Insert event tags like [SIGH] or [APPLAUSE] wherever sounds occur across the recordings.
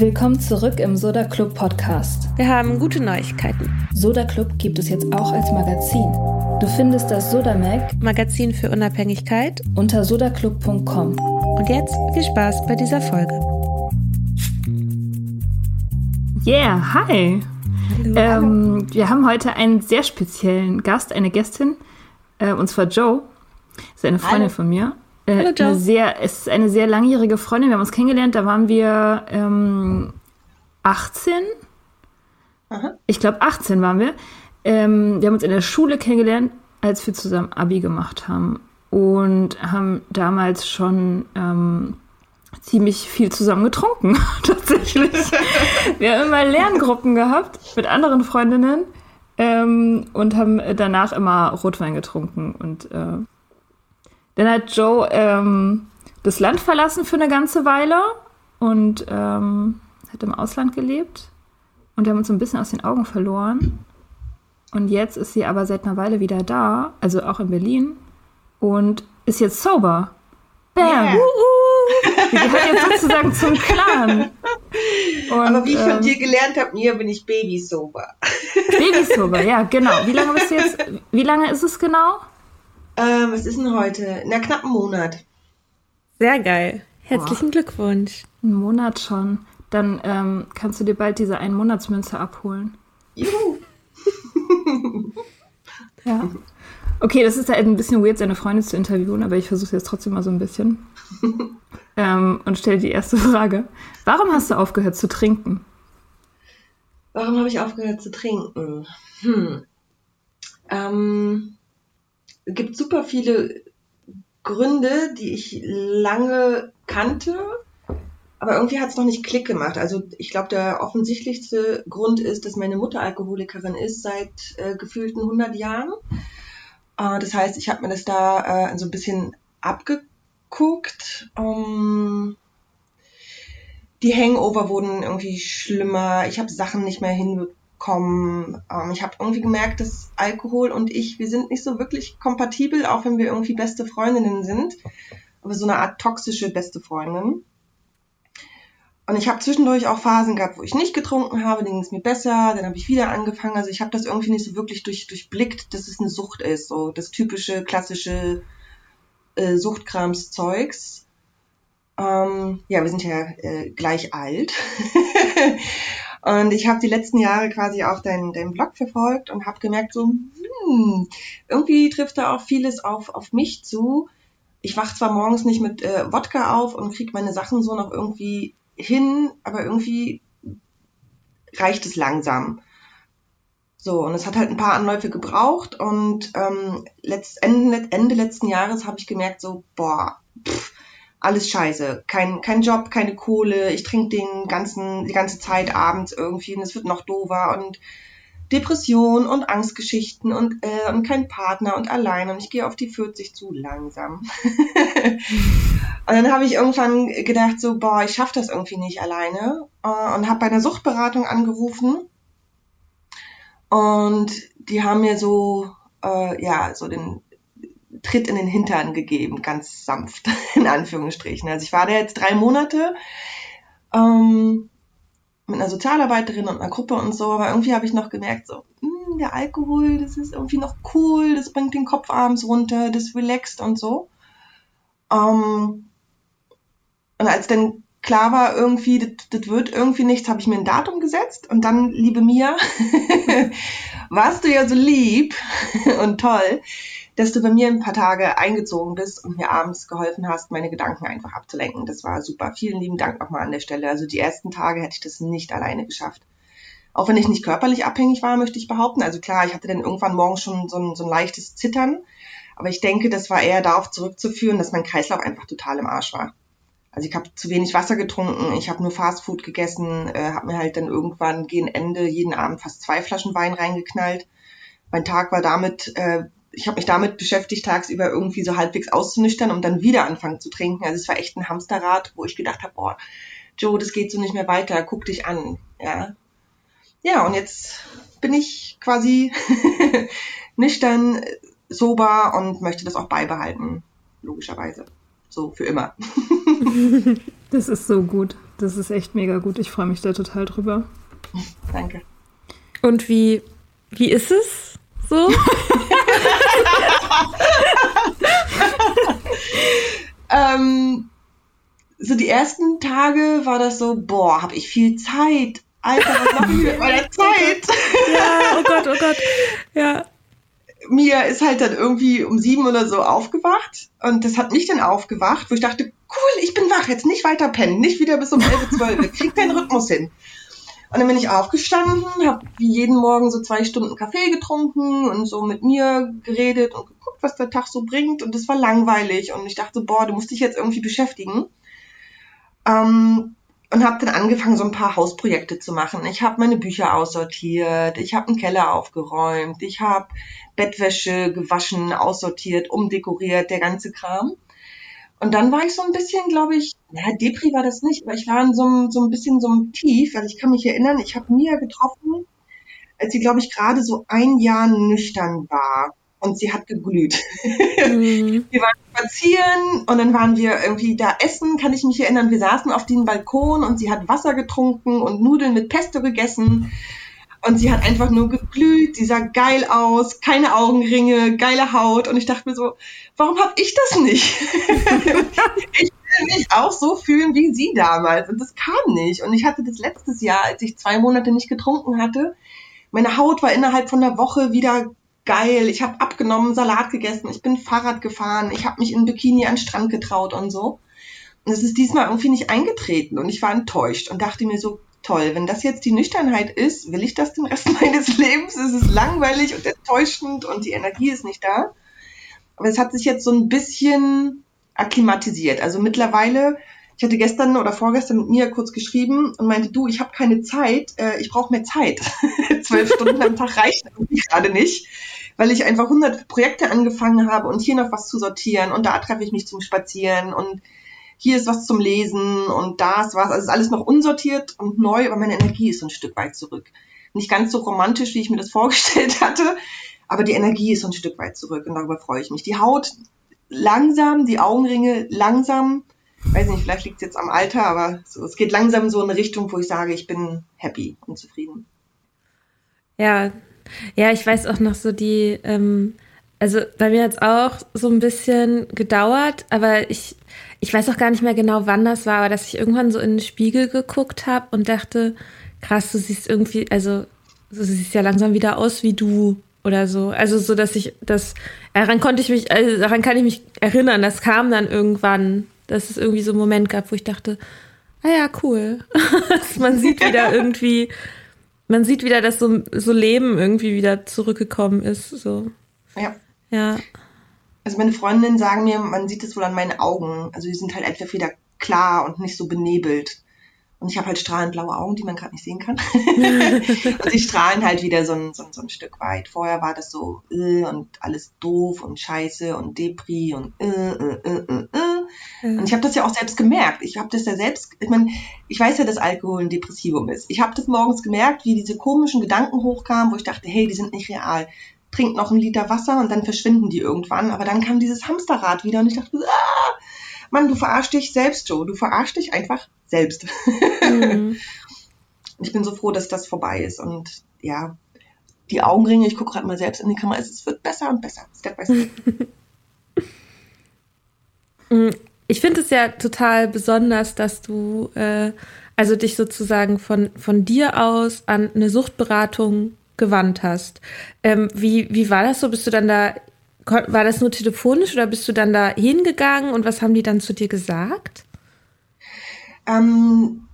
Willkommen zurück im Soda Club Podcast. Wir haben gute Neuigkeiten. Soda Club gibt es jetzt auch als Magazin. Du findest das Sodamag Magazin für Unabhängigkeit unter sodaclub.com. Und jetzt viel Spaß bei dieser Folge. Yeah, hi. Hallo. Ähm, wir haben heute einen sehr speziellen Gast, eine Gästin, äh, und zwar Joe. Das ist eine Freundin Hallo. von mir. Äh, Hallo Joe. Sehr, es ist eine sehr langjährige Freundin. Wir haben uns kennengelernt, da waren wir ähm, 18. Aha. Ich glaube, 18 waren wir. Ähm, wir haben uns in der Schule kennengelernt, als wir zusammen Abi gemacht haben. Und haben damals schon ähm, ziemlich viel zusammen getrunken, [LAUGHS] tatsächlich. wir haben immer Lerngruppen gehabt mit anderen Freundinnen ähm, und haben danach immer Rotwein getrunken. Und äh, dann hat Joe ähm, das Land verlassen für eine ganze Weile und ähm, hat im Ausland gelebt. Und wir haben uns so ein bisschen aus den Augen verloren. Und jetzt ist sie aber seit einer Weile wieder da, also auch in Berlin, und ist jetzt sober. Bam! Yeah. Sie gehört jetzt sozusagen zum Clan. Und, aber wie ich von ähm, dir gelernt habe, mir bin ich Baby-sober. Baby-sober, ja, genau. Wie lange bist du jetzt? Wie lange ist es genau? Ähm, was ist denn heute? Na, knapp einen Monat. Sehr geil. Herzlichen Boah. Glückwunsch. Einen Monat schon. Dann ähm, kannst du dir bald diese Ein-Monats-Münze abholen. Juhu! [LAUGHS] ja. Okay, das ist halt ein bisschen weird, seine Freundin zu interviewen, aber ich versuche jetzt trotzdem mal so ein bisschen. [LAUGHS] ähm, und stelle die erste Frage. Warum hast du aufgehört zu trinken? Warum habe ich aufgehört zu trinken? Hm. Ähm, es gibt super viele Gründe, die ich lange kannte, aber irgendwie hat es noch nicht Klick gemacht. Also ich glaube, der offensichtlichste Grund ist, dass meine Mutter Alkoholikerin ist seit äh, gefühlten 100 Jahren. Äh, das heißt, ich habe mir das da äh, so ein bisschen abgeguckt. Um, die Hangover wurden irgendwie schlimmer. Ich habe Sachen nicht mehr hinbekommen. Ähm, ich habe irgendwie gemerkt, dass Alkohol und ich, wir sind nicht so wirklich kompatibel, auch wenn wir irgendwie beste Freundinnen sind. Aber so eine Art toxische beste Freundin. Und ich habe zwischendurch auch Phasen gehabt, wo ich nicht getrunken habe, dann ging es mir besser, dann habe ich wieder angefangen. Also ich habe das irgendwie nicht so wirklich durch, durchblickt, dass es eine Sucht ist, so das typische, klassische äh, Suchtkramszeugs. Ähm, ja, wir sind ja äh, gleich alt. [LAUGHS] und ich habe die letzten Jahre quasi auch deinen dein Blog verfolgt und habe gemerkt, so, hm, irgendwie trifft da auch vieles auf, auf mich zu. Ich wach zwar morgens nicht mit äh, Wodka auf und kriege meine Sachen so noch irgendwie hin, aber irgendwie reicht es langsam. So, und es hat halt ein paar Anläufe gebraucht und ähm, letzt, Ende, Ende letzten Jahres habe ich gemerkt, so, boah, pff, alles scheiße. Kein, kein Job, keine Kohle, ich trinke den ganzen, die ganze Zeit abends irgendwie und es wird noch doofer und Depression und Angstgeschichten und, äh, und kein Partner und allein und ich gehe auf die 40 zu langsam. [LAUGHS] und dann habe ich irgendwann gedacht, so, boah, ich schaffe das irgendwie nicht alleine äh, und habe bei einer Suchtberatung angerufen und die haben mir so, äh, ja, so den Tritt in den Hintern gegeben, ganz sanft, [LAUGHS] in Anführungsstrichen. Also ich war da jetzt drei Monate ähm, mit einer Sozialarbeiterin und einer Gruppe und so, aber irgendwie habe ich noch gemerkt, so, mh, hm, der Alkohol, das ist irgendwie noch cool, das bringt den Kopf abends runter, das relaxt und so. Ähm, und als dann klar war, irgendwie, das, das wird irgendwie nichts, habe ich mir ein Datum gesetzt und dann, liebe Mia, [LAUGHS] warst du ja so lieb [LAUGHS] und toll, dass du bei mir ein paar Tage eingezogen bist und mir abends geholfen hast, meine Gedanken einfach abzulenken. Das war super. Vielen lieben Dank nochmal an der Stelle. Also die ersten Tage hätte ich das nicht alleine geschafft. Auch wenn ich nicht körperlich abhängig war, möchte ich behaupten. Also klar, ich hatte dann irgendwann morgens schon so ein, so ein leichtes Zittern. Aber ich denke, das war eher darauf zurückzuführen, dass mein Kreislauf einfach total im Arsch war. Also ich habe zu wenig Wasser getrunken, ich habe nur Fastfood gegessen, äh, habe mir halt dann irgendwann gegen Ende jeden Abend fast zwei Flaschen Wein reingeknallt. Mein Tag war damit, äh, ich habe mich damit beschäftigt, tagsüber irgendwie so halbwegs auszunüchtern, um dann wieder anfangen zu trinken. Also es war echt ein Hamsterrad, wo ich gedacht habe, boah, Joe, das geht so nicht mehr weiter, guck dich an. Ja, ja und jetzt bin ich quasi [LAUGHS] nüchtern, sober und möchte das auch beibehalten, logischerweise so für immer. [LAUGHS] das ist so gut. Das ist echt mega gut. Ich freue mich da total drüber. Danke. Und wie, wie ist es so? [LAUGHS] [LAUGHS] ähm, so die ersten Tage war das so, boah, habe ich viel Zeit. Alter, was mache ich mit meiner Zeit? ja, oh Gott, oh Gott. Ja. Mia ist halt dann irgendwie um sieben oder so aufgewacht und das hat mich dann aufgewacht, wo ich dachte, cool, ich bin wach, jetzt nicht weiter pennen, nicht wieder bis um elf, zwölf, krieg keinen Rhythmus hin. Und dann bin ich aufgestanden, habe wie jeden Morgen so zwei Stunden Kaffee getrunken und so mit mir geredet und geguckt, was der Tag so bringt. Und das war langweilig. Und ich dachte, boah, du musst dich jetzt irgendwie beschäftigen. Ähm, und habe dann angefangen, so ein paar Hausprojekte zu machen. Ich habe meine Bücher aussortiert, ich habe einen Keller aufgeräumt, ich habe Bettwäsche gewaschen, aussortiert, umdekoriert, der ganze Kram. Und dann war ich so ein bisschen, glaube ich, ja, Depri war das nicht, aber ich war in so, einem, so ein bisschen so einem Tief, weil ich kann mich erinnern, ich habe Mia getroffen, als sie, glaube ich, gerade so ein Jahr nüchtern war und sie hat geglüht. Mhm. [LAUGHS] wir waren spazieren und dann waren wir irgendwie da essen, kann ich mich erinnern. Wir saßen auf dem Balkon und sie hat Wasser getrunken und Nudeln mit Pesto gegessen. Und sie hat einfach nur geglüht, sie sah geil aus, keine Augenringe, geile Haut. Und ich dachte mir so, warum habe ich das nicht? [LAUGHS] ich will mich auch so fühlen wie sie damals. Und das kam nicht. Und ich hatte das letztes Jahr, als ich zwei Monate nicht getrunken hatte. Meine Haut war innerhalb von einer Woche wieder geil. Ich habe abgenommen, Salat gegessen, ich bin Fahrrad gefahren, ich habe mich in Bikini an den Strand getraut und so. Und es ist diesmal irgendwie nicht eingetreten und ich war enttäuscht und dachte mir so, toll, wenn das jetzt die Nüchternheit ist, will ich das den Rest [LAUGHS] meines Lebens? Es ist langweilig und enttäuschend und die Energie ist nicht da. Aber es hat sich jetzt so ein bisschen akklimatisiert. Also mittlerweile, ich hatte gestern oder vorgestern mit mir kurz geschrieben und meinte, du, ich habe keine Zeit, äh, ich brauche mehr Zeit. [LAUGHS] Zwölf Stunden am Tag reichen gerade nicht weil ich einfach 100 Projekte angefangen habe und hier noch was zu sortieren und da treffe ich mich zum Spazieren und hier ist was zum Lesen und da ist was. Also ist alles noch unsortiert und neu, aber meine Energie ist ein Stück weit zurück. Nicht ganz so romantisch, wie ich mir das [LAUGHS] vorgestellt hatte, aber die Energie ist ein Stück weit zurück und darüber freue ich mich. Die Haut langsam, die Augenringe langsam. Weiß nicht, vielleicht liegt es jetzt am Alter, aber so, es geht langsam so in eine Richtung, wo ich sage, ich bin happy und zufrieden. Ja, ja, ich weiß auch noch so die, ähm, also bei mir hat es auch so ein bisschen gedauert, aber ich, ich weiß auch gar nicht mehr genau, wann das war, aber dass ich irgendwann so in den Spiegel geguckt habe und dachte, krass, du siehst irgendwie, also du siehst ja langsam wieder aus wie du oder so. Also so, dass ich das, daran konnte ich mich, also daran kann ich mich erinnern, das kam dann irgendwann, dass es irgendwie so einen Moment gab, wo ich dachte, ah ja, cool. [LAUGHS] man sieht wieder [LAUGHS] irgendwie, man sieht wieder, dass so, so Leben irgendwie wieder zurückgekommen ist. So. Ja. Ja. Also meine Freundinnen sagen mir, man sieht es wohl an meinen Augen. Also die sind halt etwas wieder klar und nicht so benebelt. Und ich habe halt strahlend blaue Augen, die man gerade nicht sehen kann. und [LAUGHS] die strahlen halt wieder so ein, so, ein, so ein Stück weit. Vorher war das so äh, und alles doof und scheiße und Depri und äh, äh, äh, äh. äh. Und ich habe das ja auch selbst gemerkt. Ich habe das ja selbst, ich meine, ich weiß ja, dass Alkohol ein Depressivum ist. Ich habe das morgens gemerkt, wie diese komischen Gedanken hochkamen, wo ich dachte, hey, die sind nicht real. Trink noch einen Liter Wasser und dann verschwinden die irgendwann. Aber dann kam dieses Hamsterrad wieder und ich dachte, ah, Mann, du verarschst dich selbst, Joe. Du verarschst dich einfach selbst. Mhm. [LAUGHS] ich bin so froh, dass das vorbei ist. Und ja, die Augenringe, ich gucke gerade mal selbst in die Kamera, es wird besser und besser, Step by Step. [LAUGHS] [LAUGHS] Mhm. ich finde es ja total besonders, dass du äh, also dich sozusagen von, von dir aus an eine Suchtberatung gewandt hast. Ähm, wie, wie war das so? Bist du dann da war das nur telefonisch oder bist du dann da hingegangen und was haben die dann zu dir gesagt? Ähm,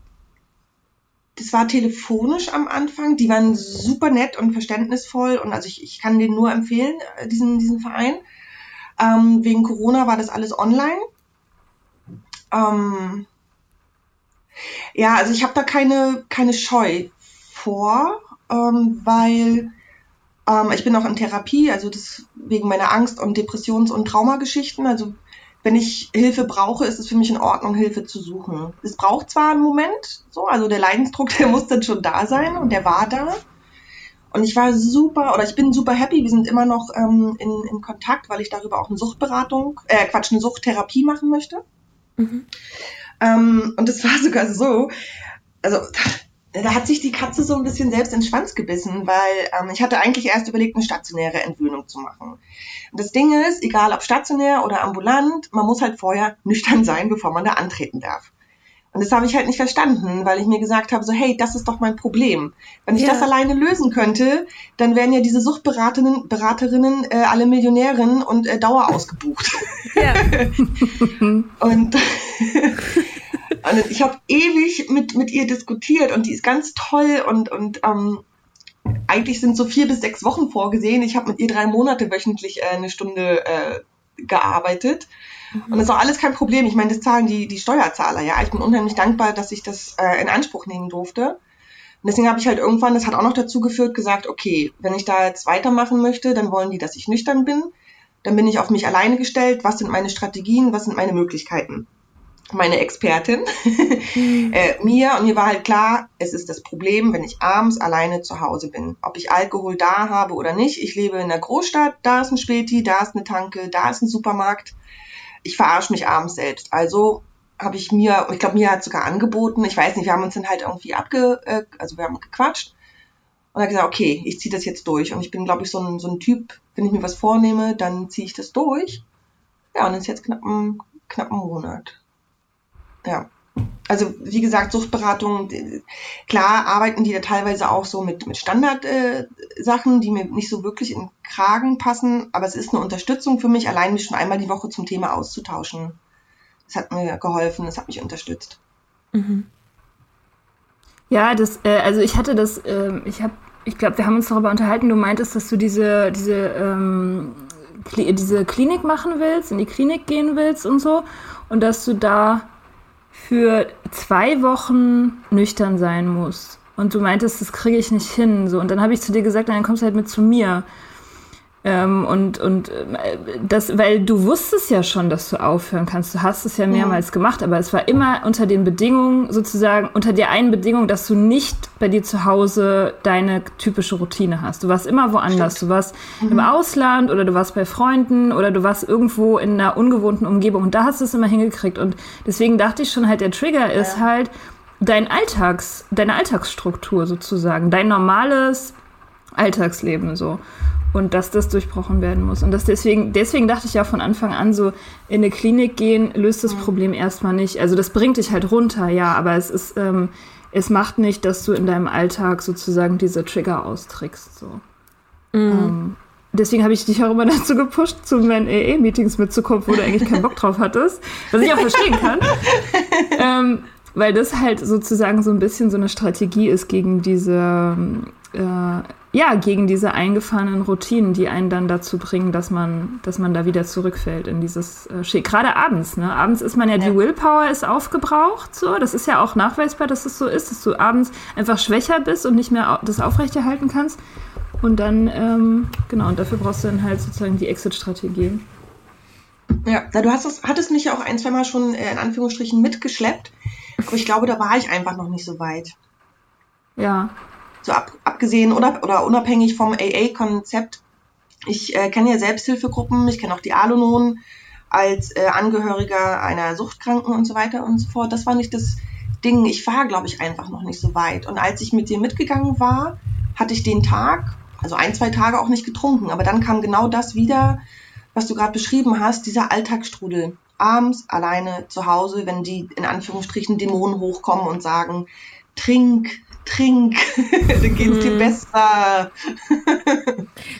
das war telefonisch am Anfang. Die waren super nett und verständnisvoll und also ich, ich kann den nur empfehlen, äh, diesen, diesen Verein. Ähm, wegen Corona war das alles online. Ähm, ja, also ich habe da keine, keine Scheu vor, ähm, weil ähm, ich bin auch in Therapie, also das wegen meiner Angst- und Depressions- und Traumageschichten. Also wenn ich Hilfe brauche, ist es für mich in Ordnung, Hilfe zu suchen. Es braucht zwar einen Moment, so, also der Leidensdruck, [LAUGHS] der muss dann schon da sein und der war da. Und ich war super, oder ich bin super happy. Wir sind immer noch ähm, in, in Kontakt, weil ich darüber auch eine Suchtberatung, äh, Quatsch, eine Suchttherapie machen möchte. Mhm. Ähm, und es war sogar so, also [LAUGHS] da hat sich die Katze so ein bisschen selbst in den Schwanz gebissen, weil ähm, ich hatte eigentlich erst überlegt, eine stationäre Entwöhnung zu machen. Und das Ding ist, egal ob stationär oder ambulant, man muss halt vorher nüchtern sein, bevor man da antreten darf. Und das habe ich halt nicht verstanden, weil ich mir gesagt habe, so hey, das ist doch mein Problem. Wenn ich ja. das alleine lösen könnte, dann wären ja diese Suchtberaterinnen Beraterinnen, äh, alle Millionärinnen und äh, Dauer ausgebucht. Ja. [LAUGHS] und [LAUGHS] Und ich habe ewig mit, mit ihr diskutiert und die ist ganz toll und, und ähm, eigentlich sind so vier bis sechs Wochen vorgesehen. Ich habe mit ihr drei Monate wöchentlich äh, eine Stunde äh, gearbeitet. Mhm. Und das auch alles kein Problem. Ich meine, das zahlen die, die Steuerzahler, ja. Ich bin unheimlich dankbar, dass ich das äh, in Anspruch nehmen durfte. Und deswegen habe ich halt irgendwann, das hat auch noch dazu geführt, gesagt, okay, wenn ich da jetzt weitermachen möchte, dann wollen die, dass ich nüchtern bin. Dann bin ich auf mich alleine gestellt. Was sind meine Strategien? Was sind meine Möglichkeiten? Meine Expertin, mhm. [LAUGHS] äh, mir. Und mir war halt klar, es ist das Problem, wenn ich abends alleine zu Hause bin. Ob ich Alkohol da habe oder nicht. Ich lebe in der Großstadt, da ist ein Späti, da ist eine Tanke, da ist ein Supermarkt. Ich verarsche mich abends selbst. Also habe ich mir, ich glaube, mir hat sogar angeboten, ich weiß nicht, wir haben uns dann halt irgendwie abge, äh, also wir haben gequatscht. Und er hat gesagt, okay, ich ziehe das jetzt durch. Und ich bin, glaube ich, so ein, so ein Typ, wenn ich mir was vornehme, dann ziehe ich das durch. Ja, und das ist jetzt knapp ein, knapp ein Monat. Ja. Also wie gesagt, Suchtberatung, klar arbeiten die da teilweise auch so mit, mit Standardsachen, äh, die mir nicht so wirklich in Kragen passen, aber es ist eine Unterstützung für mich, allein mich schon einmal die Woche zum Thema auszutauschen. Das hat mir geholfen, das hat mich unterstützt. Mhm. Ja, das, äh, also ich hatte das, äh, ich habe, ich glaube, wir haben uns darüber unterhalten, du meintest, dass du diese, diese, ähm, diese Klinik machen willst, in die Klinik gehen willst und so und dass du da für zwei Wochen nüchtern sein muss. Und du meintest, das kriege ich nicht hin. So. Und dann habe ich zu dir gesagt, dann kommst du halt mit zu mir. Ähm, und und äh, das, weil du wusstest ja schon, dass du aufhören kannst. Du hast es ja mehrmals ja. gemacht, aber es war immer unter den Bedingungen, sozusagen, unter der einen Bedingung, dass du nicht bei dir zu Hause deine typische Routine hast. Du warst immer woanders. Stimmt. Du warst mhm. im Ausland oder du warst bei Freunden oder du warst irgendwo in einer ungewohnten Umgebung und da hast du es immer hingekriegt. Und deswegen dachte ich schon halt, der Trigger ja. ist halt dein Alltags, deine Alltagsstruktur sozusagen, dein normales Alltagsleben so. Und dass das durchbrochen werden muss. Und das deswegen, deswegen dachte ich ja von Anfang an so, in eine Klinik gehen löst das. Problem erstmal nicht. Also das bringt dich halt runter, ja, aber es ist, ähm, es macht nicht, dass du in deinem Alltag sozusagen diese Trigger austrickst. So. Mhm. Ähm, deswegen habe ich dich auch immer [LAUGHS] dazu gepusht, zu meinen AA-Meetings mitzukommen, wo du eigentlich keinen Bock drauf hattest. Was ich auch verstehen kann. [LAUGHS] ähm, weil das halt sozusagen so ein bisschen so eine Strategie ist gegen diese, äh, ja, gegen diese eingefahrenen Routinen, die einen dann dazu bringen, dass man, dass man da wieder zurückfällt in dieses äh, Gerade abends, ne? Abends ist man ja, ja, die Willpower ist aufgebraucht, so. Das ist ja auch nachweisbar, dass es so ist, dass du abends einfach schwächer bist und nicht mehr das aufrechterhalten kannst. Und dann, ähm, genau, und dafür brauchst du dann halt sozusagen die Exit-Strategie. Ja, du hast das, hattest mich ja auch ein, zwei Mal schon äh, in Anführungsstrichen mitgeschleppt. Aber ich glaube, da war ich einfach noch nicht so weit. Ja. So ab, abgesehen oder, oder unabhängig vom AA-Konzept. Ich äh, kenne ja Selbsthilfegruppen, ich kenne auch die Alonon als äh, Angehöriger einer Suchtkranken und so weiter und so fort. Das war nicht das Ding. Ich war, glaube ich, einfach noch nicht so weit. Und als ich mit dir mitgegangen war, hatte ich den Tag, also ein, zwei Tage auch nicht getrunken. Aber dann kam genau das wieder, was du gerade beschrieben hast, dieser Alltagsstrudel abends alleine zu Hause, wenn die in Anführungsstrichen Dämonen hochkommen und sagen, trink, trink, [LAUGHS] dann geht's dir mhm. besser.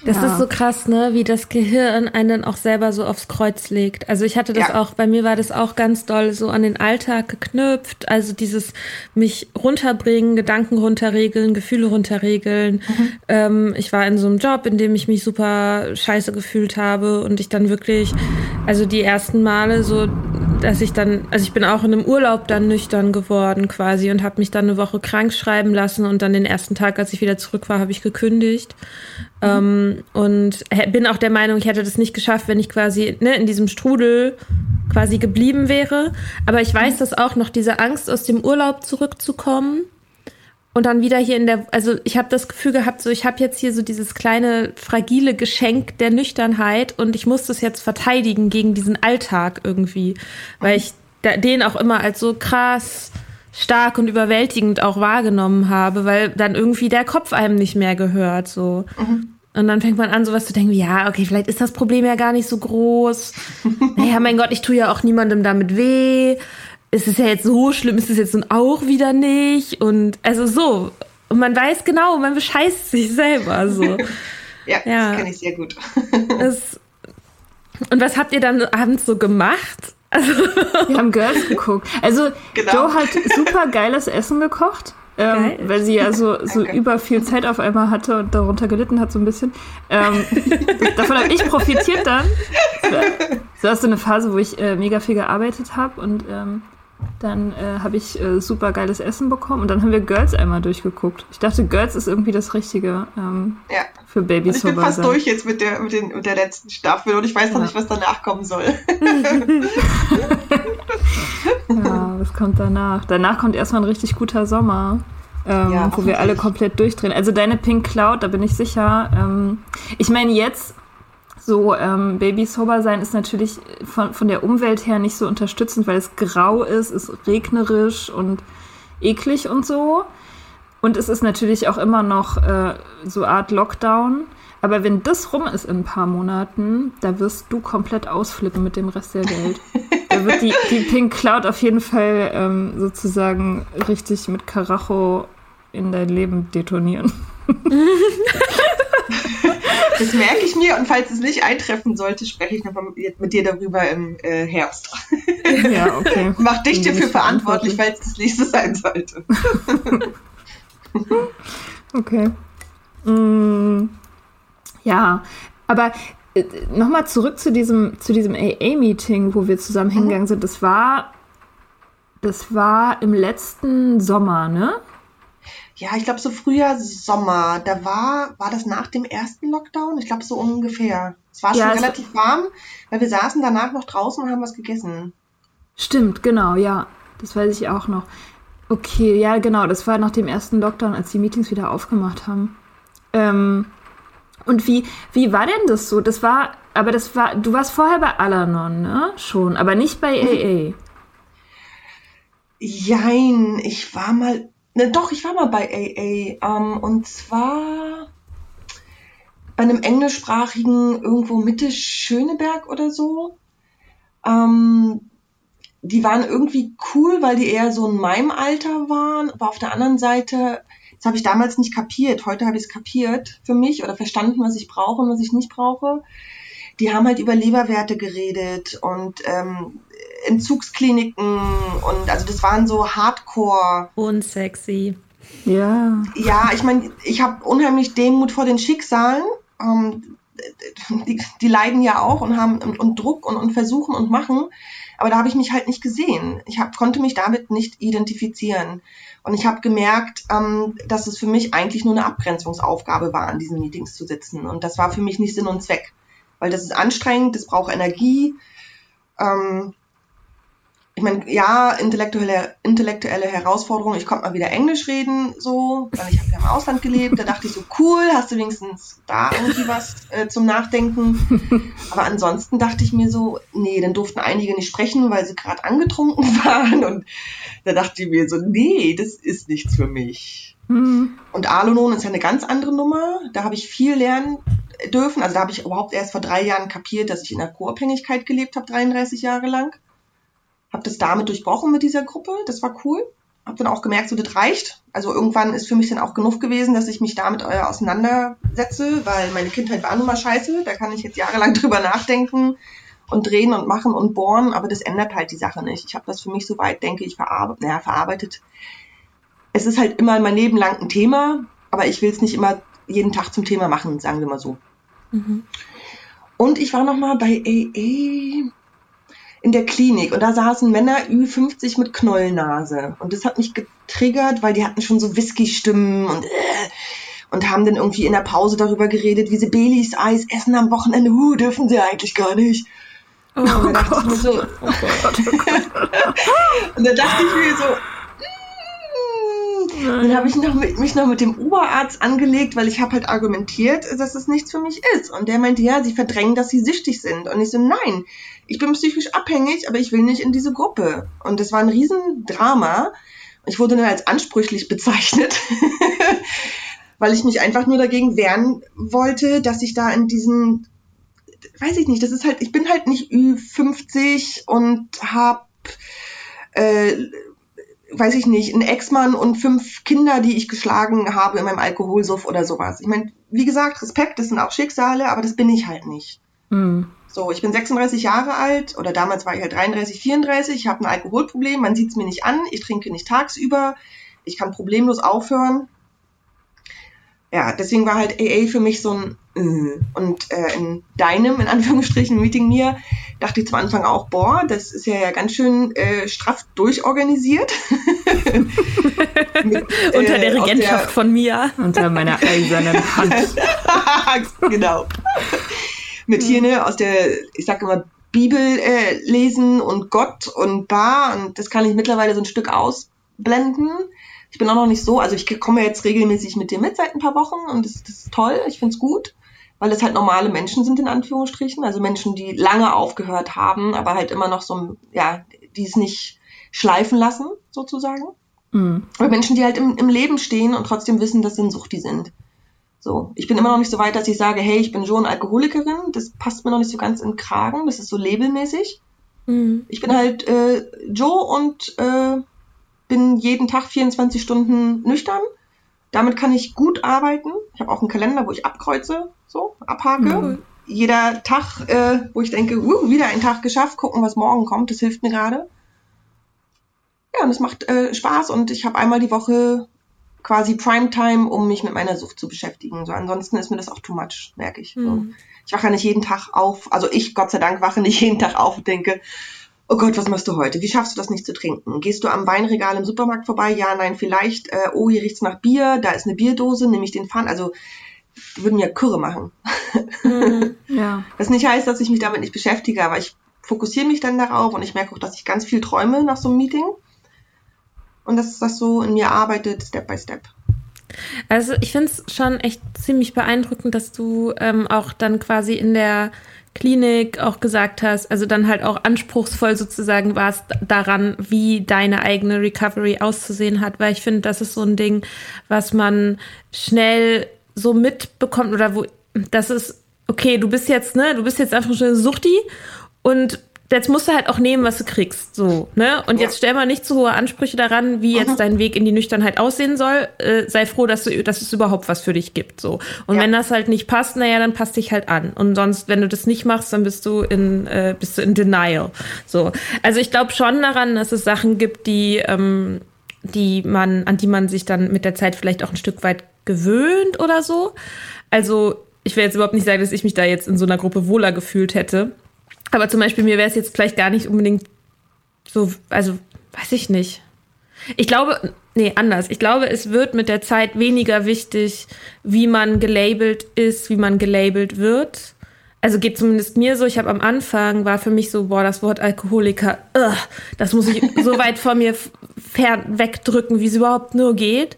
das ja. ist so krass, ne, wie das Gehirn einen auch selber so aufs Kreuz legt. Also ich hatte das ja. auch, bei mir war das auch ganz doll so an den Alltag geknüpft. Also dieses mich runterbringen, Gedanken runterregeln, Gefühle runterregeln. Mhm. Ähm, ich war in so einem Job, in dem ich mich super scheiße gefühlt habe und ich dann wirklich, also die ersten Male so dass ich dann, also ich bin auch in einem Urlaub dann nüchtern geworden quasi und habe mich dann eine Woche krank schreiben lassen und dann den ersten Tag, als ich wieder zurück war, habe ich gekündigt. Mhm. Ähm, und bin auch der Meinung, ich hätte das nicht geschafft, wenn ich quasi ne, in diesem Strudel quasi geblieben wäre. Aber ich weiß das auch noch, diese Angst aus dem Urlaub zurückzukommen und dann wieder hier in der, also ich habe das Gefühl gehabt, so ich habe jetzt hier so dieses kleine fragile Geschenk der Nüchternheit und ich muss das jetzt verteidigen gegen diesen Alltag irgendwie, weil ich den auch immer als so krass stark und überwältigend auch wahrgenommen habe, weil dann irgendwie der Kopf einem nicht mehr gehört so. Mhm. Und dann fängt man an, sowas zu denken, ja, okay, vielleicht ist das Problem ja gar nicht so groß. [LAUGHS] naja, mein Gott, ich tue ja auch niemandem damit weh ist es ja jetzt so schlimm, ist es jetzt nun auch wieder nicht? Und also so. Und man weiß genau, man bescheißt sich selber so. [LAUGHS] ja, ja, das kenne ich sehr gut. das, und was habt ihr dann abends so gemacht? Also Wir haben Girls geguckt. Also genau. Joe hat super geiles Essen gekocht. Ähm, weil sie ja so, so über viel Zeit auf einmal hatte und darunter gelitten hat, so ein bisschen. Ähm, [LAUGHS] davon habe ich profitiert dann. So, das ist so eine Phase, wo ich äh, mega viel gearbeitet habe und ähm, dann äh, habe ich äh, super geiles Essen bekommen und dann haben wir Girls einmal durchgeguckt. Ich dachte, Girls ist irgendwie das Richtige ähm, ja. für Babys. Also ich bin fast durch jetzt mit der, mit, den, mit der letzten Staffel und ich weiß noch ja. nicht, was danach kommen soll. [LAUGHS] ja, was kommt danach? Danach kommt erstmal ein richtig guter Sommer. Ähm, ja, wo wir alle komplett durchdrehen. Also deine Pink Cloud, da bin ich sicher. Ähm, ich meine, jetzt so ähm, Babysober sein ist natürlich von, von der Umwelt her nicht so unterstützend, weil es grau ist, ist regnerisch und eklig und so. Und es ist natürlich auch immer noch äh, so Art Lockdown. Aber wenn das rum ist in ein paar Monaten, da wirst du komplett ausflippen mit dem Rest der Welt. [LAUGHS] da wird die, die Pink Cloud auf jeden Fall ähm, sozusagen richtig mit Karacho in dein Leben detonieren. [LAUGHS] Das merke ich mir und falls es nicht eintreffen sollte, spreche ich nochmal mit dir darüber im äh, Herbst. Ja, okay. Mach dich dafür verantwortlich, falls das nächste sein sollte. [LAUGHS] okay. Mm, ja, aber äh, nochmal zurück zu diesem, zu diesem AA-Meeting, wo wir zusammen mhm. hingegangen sind. Das war, das war im letzten Sommer, ne? Ja, ich glaube so Frühjahr, Sommer. Da war, war das nach dem ersten Lockdown? Ich glaube so ungefähr. Es war schon ja, relativ warm, weil wir saßen danach noch draußen und haben was gegessen. Stimmt, genau, ja. Das weiß ich auch noch. Okay, ja, genau. Das war nach dem ersten Lockdown, als die Meetings wieder aufgemacht haben. Ähm, und wie, wie war denn das so? Das war, aber das war, du warst vorher bei Alanon, ne? Schon, aber nicht bei AA. Jein, ich war mal Ne, doch, ich war mal bei AA. Ähm, und zwar bei einem englischsprachigen irgendwo Mitte Schöneberg oder so. Ähm, die waren irgendwie cool, weil die eher so in meinem Alter waren. Aber auf der anderen Seite, das habe ich damals nicht kapiert. Heute habe ich es kapiert für mich oder verstanden, was ich brauche und was ich nicht brauche. Die haben halt über Leberwerte geredet und ähm, Entzugskliniken und also das waren so Hardcore. Unsexy. Ja. Ja, ich meine, ich habe unheimlich Demut vor den Schicksalen. Ähm, die, die leiden ja auch und haben und, und Druck und, und versuchen und machen. Aber da habe ich mich halt nicht gesehen. Ich hab, konnte mich damit nicht identifizieren. Und ich habe gemerkt, ähm, dass es für mich eigentlich nur eine Abgrenzungsaufgabe war, an diesen Meetings zu sitzen. Und das war für mich nicht Sinn und Zweck. Weil das ist anstrengend, das braucht Energie. Ähm, ich meine, ja, intellektuelle, intellektuelle Herausforderung, ich konnte mal wieder Englisch reden, so, weil ich habe ja im Ausland gelebt, da dachte ich so, cool, hast du wenigstens da irgendwie was äh, zum Nachdenken. [LAUGHS] Aber ansonsten dachte ich mir so, nee, dann durften einige nicht sprechen, weil sie gerade angetrunken [LAUGHS] waren. Und da dachte ich mir so, nee, das ist nichts für mich. Mhm. Und Alonon ist ja eine ganz andere Nummer. Da habe ich viel lernen dürfen. Also da habe ich überhaupt erst vor drei Jahren kapiert, dass ich in der Co-Abhängigkeit gelebt habe, 33 Jahre lang habe das damit durchbrochen mit dieser Gruppe. Das war cool. Habe dann auch gemerkt, so das reicht. Also irgendwann ist für mich dann auch genug gewesen, dass ich mich damit äh, auseinandersetze, weil meine Kindheit war nun mal scheiße. Da kann ich jetzt jahrelang [LAUGHS] drüber nachdenken und drehen und machen und bohren, aber das ändert halt die Sache nicht. Ich habe das für mich soweit, denke ich, verarbeitet. Naja, verarbeitet. Es ist halt immer mein Leben lang ein Thema, aber ich will es nicht immer jeden Tag zum Thema machen, sagen wir mal so. Mhm. Und ich war noch mal bei AA in der Klinik und da saßen Männer Ü50 mit Knollnase. Und das hat mich getriggert, weil die hatten schon so Whisky-Stimmen und, äh, und haben dann irgendwie in der Pause darüber geredet, wie sie Baileys Eis essen am Wochenende. Uh, dürfen sie eigentlich gar nicht. Oh, und da dachte ich mir so, oh [LAUGHS] und da dachte ich mir so, dann habe ich noch mit, mich noch mit dem Oberarzt angelegt, weil ich habe halt argumentiert, dass es nichts für mich ist. Und der meinte, ja, sie verdrängen, dass sie süchtig sind. Und ich so, nein, ich bin psychisch abhängig, aber ich will nicht in diese Gruppe. Und das war ein Riesendrama. Ich wurde dann als ansprüchlich [LAUGHS] bezeichnet, weil ich mich einfach nur dagegen wehren wollte, dass ich da in diesen, weiß ich nicht, das ist halt, ich bin halt nicht Ü50 und hab äh, weiß ich nicht, ein Ex-Mann und fünf Kinder, die ich geschlagen habe in meinem Alkoholsuff oder sowas. Ich meine, wie gesagt, Respekt, das sind auch Schicksale, aber das bin ich halt nicht. Mhm. So, ich bin 36 Jahre alt oder damals war ich halt 33, 34. Ich habe ein Alkoholproblem, man sieht es mir nicht an. Ich trinke nicht tagsüber. Ich kann problemlos aufhören. Ja, deswegen war halt AA für mich so ein äh. und äh, in deinem, in Anführungsstrichen, Meeting mir, dachte ich zum Anfang auch, boah, das ist ja, ja ganz schön äh, straff durchorganisiert. [LAUGHS] Mit, äh, Unter der Regentschaft der, von mir. Unter meiner eisernen Hand. [LAUGHS] genau. Mit hier, ne, aus der, ich sag immer, Bibel äh, lesen und Gott und Bar und das kann ich mittlerweile so ein Stück ausblenden. Ich bin auch noch nicht so, also ich komme jetzt regelmäßig mit dir mit seit ein paar Wochen und das, das ist toll, ich finde es gut weil es halt normale Menschen sind, in Anführungsstrichen. Also Menschen, die lange aufgehört haben, aber halt immer noch so, ja, die es nicht schleifen lassen, sozusagen. Mhm. Oder Menschen, die halt im, im Leben stehen und trotzdem wissen, dass sie ein Suchti sind. So, ich bin immer noch nicht so weit, dass ich sage, hey, ich bin Joe Alkoholikerin. Das passt mir noch nicht so ganz in den Kragen. Das ist so labelmäßig. Mhm. Ich bin halt äh, Joe und äh, bin jeden Tag 24 Stunden nüchtern. Damit kann ich gut arbeiten. Ich habe auch einen Kalender, wo ich abkreuze, so, abhake. Mhm. Jeder Tag, äh, wo ich denke, uh, wieder ein Tag geschafft, gucken, was morgen kommt, das hilft mir gerade. Ja, und es macht äh, Spaß und ich habe einmal die Woche quasi Primetime, um mich mit meiner Sucht zu beschäftigen. So, ansonsten ist mir das auch too much, merke ich. Mhm. So. Ich wache nicht jeden Tag auf, also ich, Gott sei Dank, wache nicht jeden Tag auf und denke, oh Gott, was machst du heute? Wie schaffst du das nicht zu trinken? Gehst du am Weinregal im Supermarkt vorbei? Ja, nein, vielleicht. Äh, oh, hier riecht's nach Bier, da ist eine Bierdose, nehme ich den Pfann. Also würden ja Kürre machen. Mhm, [LAUGHS] ja. Das nicht heißt, dass ich mich damit nicht beschäftige, aber ich fokussiere mich dann darauf und ich merke auch, dass ich ganz viel träume nach so einem Meeting. Und dass das so in mir arbeitet, Step by Step. Also ich finde es schon echt ziemlich beeindruckend, dass du ähm, auch dann quasi in der Klinik auch gesagt hast, also dann halt auch anspruchsvoll sozusagen warst daran, wie deine eigene Recovery auszusehen hat, weil ich finde, das ist so ein Ding, was man schnell so mitbekommt oder wo das ist, okay, du bist jetzt, ne, du bist jetzt einfach schon Suchti und jetzt musst du halt auch nehmen, was du kriegst. So, ne? Und jetzt stell mal nicht zu hohe Ansprüche daran, wie jetzt mhm. dein Weg in die Nüchternheit aussehen soll. Äh, sei froh, dass, du, dass es überhaupt was für dich gibt. So. Und ja. wenn das halt nicht passt, naja, dann passt dich halt an. Und sonst, wenn du das nicht machst, dann bist du in, äh, bist du in Denial. So. Also ich glaube schon daran, dass es Sachen gibt, die, ähm, die man, an die man sich dann mit der Zeit vielleicht auch ein Stück weit gewöhnt oder so. Also ich will jetzt überhaupt nicht sagen, dass ich mich da jetzt in so einer Gruppe wohler gefühlt hätte. Aber zum Beispiel, mir wäre es jetzt vielleicht gar nicht unbedingt so, also weiß ich nicht. Ich glaube, nee, anders. Ich glaube, es wird mit der Zeit weniger wichtig, wie man gelabelt ist, wie man gelabelt wird. Also geht zumindest mir so. Ich habe am Anfang war für mich so, boah, das Wort Alkoholiker, ugh, das muss ich so [LAUGHS] weit von mir fern wegdrücken, wie es überhaupt nur geht.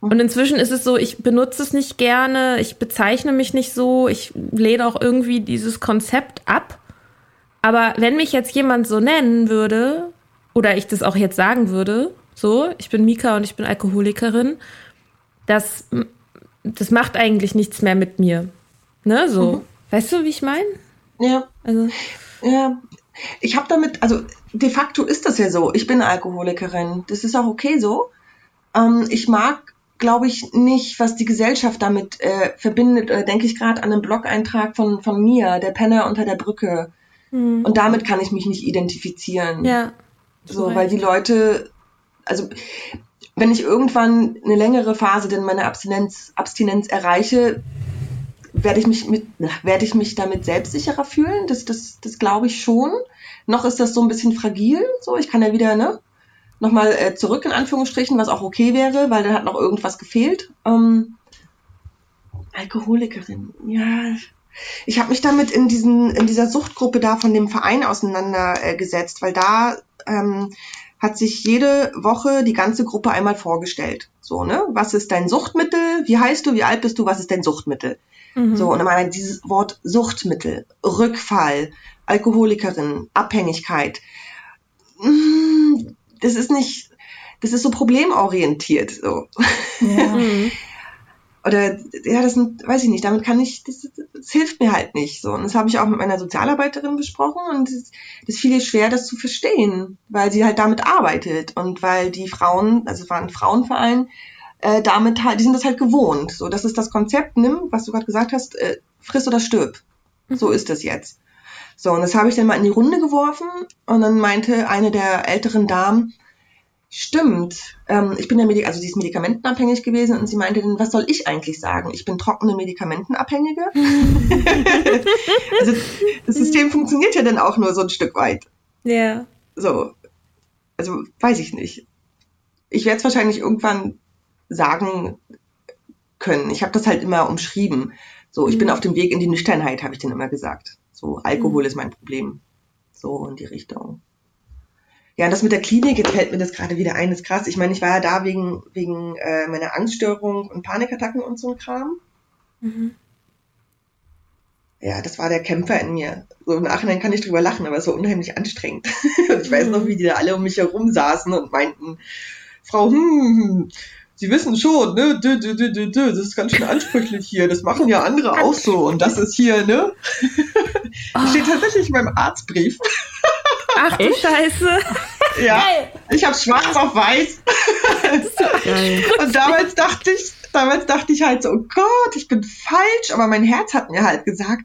Und inzwischen ist es so, ich benutze es nicht gerne, ich bezeichne mich nicht so, ich lehne auch irgendwie dieses Konzept ab. Aber wenn mich jetzt jemand so nennen würde, oder ich das auch jetzt sagen würde, so, ich bin Mika und ich bin Alkoholikerin, das, das macht eigentlich nichts mehr mit mir. Ne, so. Mhm. Weißt du, wie ich meine? Ja. Also. Ja. Ich habe damit, also de facto ist das ja so. Ich bin Alkoholikerin. Das ist auch okay so. Ähm, ich mag, glaube ich, nicht, was die Gesellschaft damit äh, verbindet. Oder denke ich gerade an einen Blog-Eintrag von, von mir, der Penner unter der Brücke. Mhm. Und damit kann ich mich nicht identifizieren. Ja. So, weil die Leute, also wenn ich irgendwann eine längere Phase denn meine Abstinenz, Abstinenz erreiche, werde ich mich mit, werde ich mich damit selbstsicherer fühlen. Das, das, das glaube ich schon. Noch ist das so ein bisschen fragil. So, ich kann ja wieder, ne, nochmal äh, zurück in Anführungsstrichen, was auch okay wäre, weil dann hat noch irgendwas gefehlt. Ähm, Alkoholikerin, ja, ich habe mich damit in diesen in dieser Suchtgruppe da von dem Verein auseinandergesetzt, äh, weil da ähm, hat sich jede Woche die ganze Gruppe einmal vorgestellt. So, ne? Was ist dein Suchtmittel? Wie heißt du? Wie alt bist du? Was ist dein Suchtmittel? Mhm. So, und immer dieses Wort Suchtmittel, Rückfall, Alkoholikerin, Abhängigkeit. Mm, das ist nicht, das ist so problemorientiert. So. Ja. [LAUGHS] Oder ja, das sind, weiß ich nicht, damit kann ich, das, das hilft mir halt nicht. So. Und das habe ich auch mit meiner Sozialarbeiterin besprochen und es das fiel ihr schwer, das zu verstehen, weil sie halt damit arbeitet und weil die Frauen, also es war ein Frauenverein, äh, damit halt, die sind das halt gewohnt. So, das ist das Konzept, nimm, was du gerade gesagt hast, äh, friss oder stirb. Mhm. So ist das jetzt. So, und das habe ich dann mal in die Runde geworfen und dann meinte eine der älteren Damen, Stimmt. Ähm, ich bin ja Medi also sie ist medikamentenabhängig gewesen und sie meinte dann, was soll ich eigentlich sagen? Ich bin trockene Medikamentenabhängige. [LAUGHS] also das System funktioniert ja dann auch nur so ein Stück weit. Ja. So. Also weiß ich nicht. Ich werde es wahrscheinlich irgendwann sagen können. Ich habe das halt immer umschrieben. So, ich mhm. bin auf dem Weg in die Nüchternheit, habe ich dann immer gesagt. So, Alkohol mhm. ist mein Problem. So in die Richtung. Ja, das mit der Klinik, jetzt fällt mir das gerade wieder ein, ist krass. Ich meine, ich war ja da wegen, wegen äh, meiner Angststörung und Panikattacken und so ein Kram. Mhm. Ja, das war der Kämpfer in mir. So im Nachhinein kann ich drüber lachen, aber es war unheimlich anstrengend. [LAUGHS] und ich weiß noch, wie die da alle um mich herum saßen und meinten, Frau, hm, hm, Sie wissen schon, ne, dü, dü, dü, dü, dü, das ist ganz schön ansprüchlich hier. Das machen ja andere auch so. Und das ist hier, ne? [LAUGHS] Das steht tatsächlich in meinem Arztbrief. Ach du Scheiße. Ja, ich habe schwarz auf weiß. Und damals dachte ich, damals dachte ich halt so, oh Gott, ich bin falsch. Aber mein Herz hat mir halt gesagt,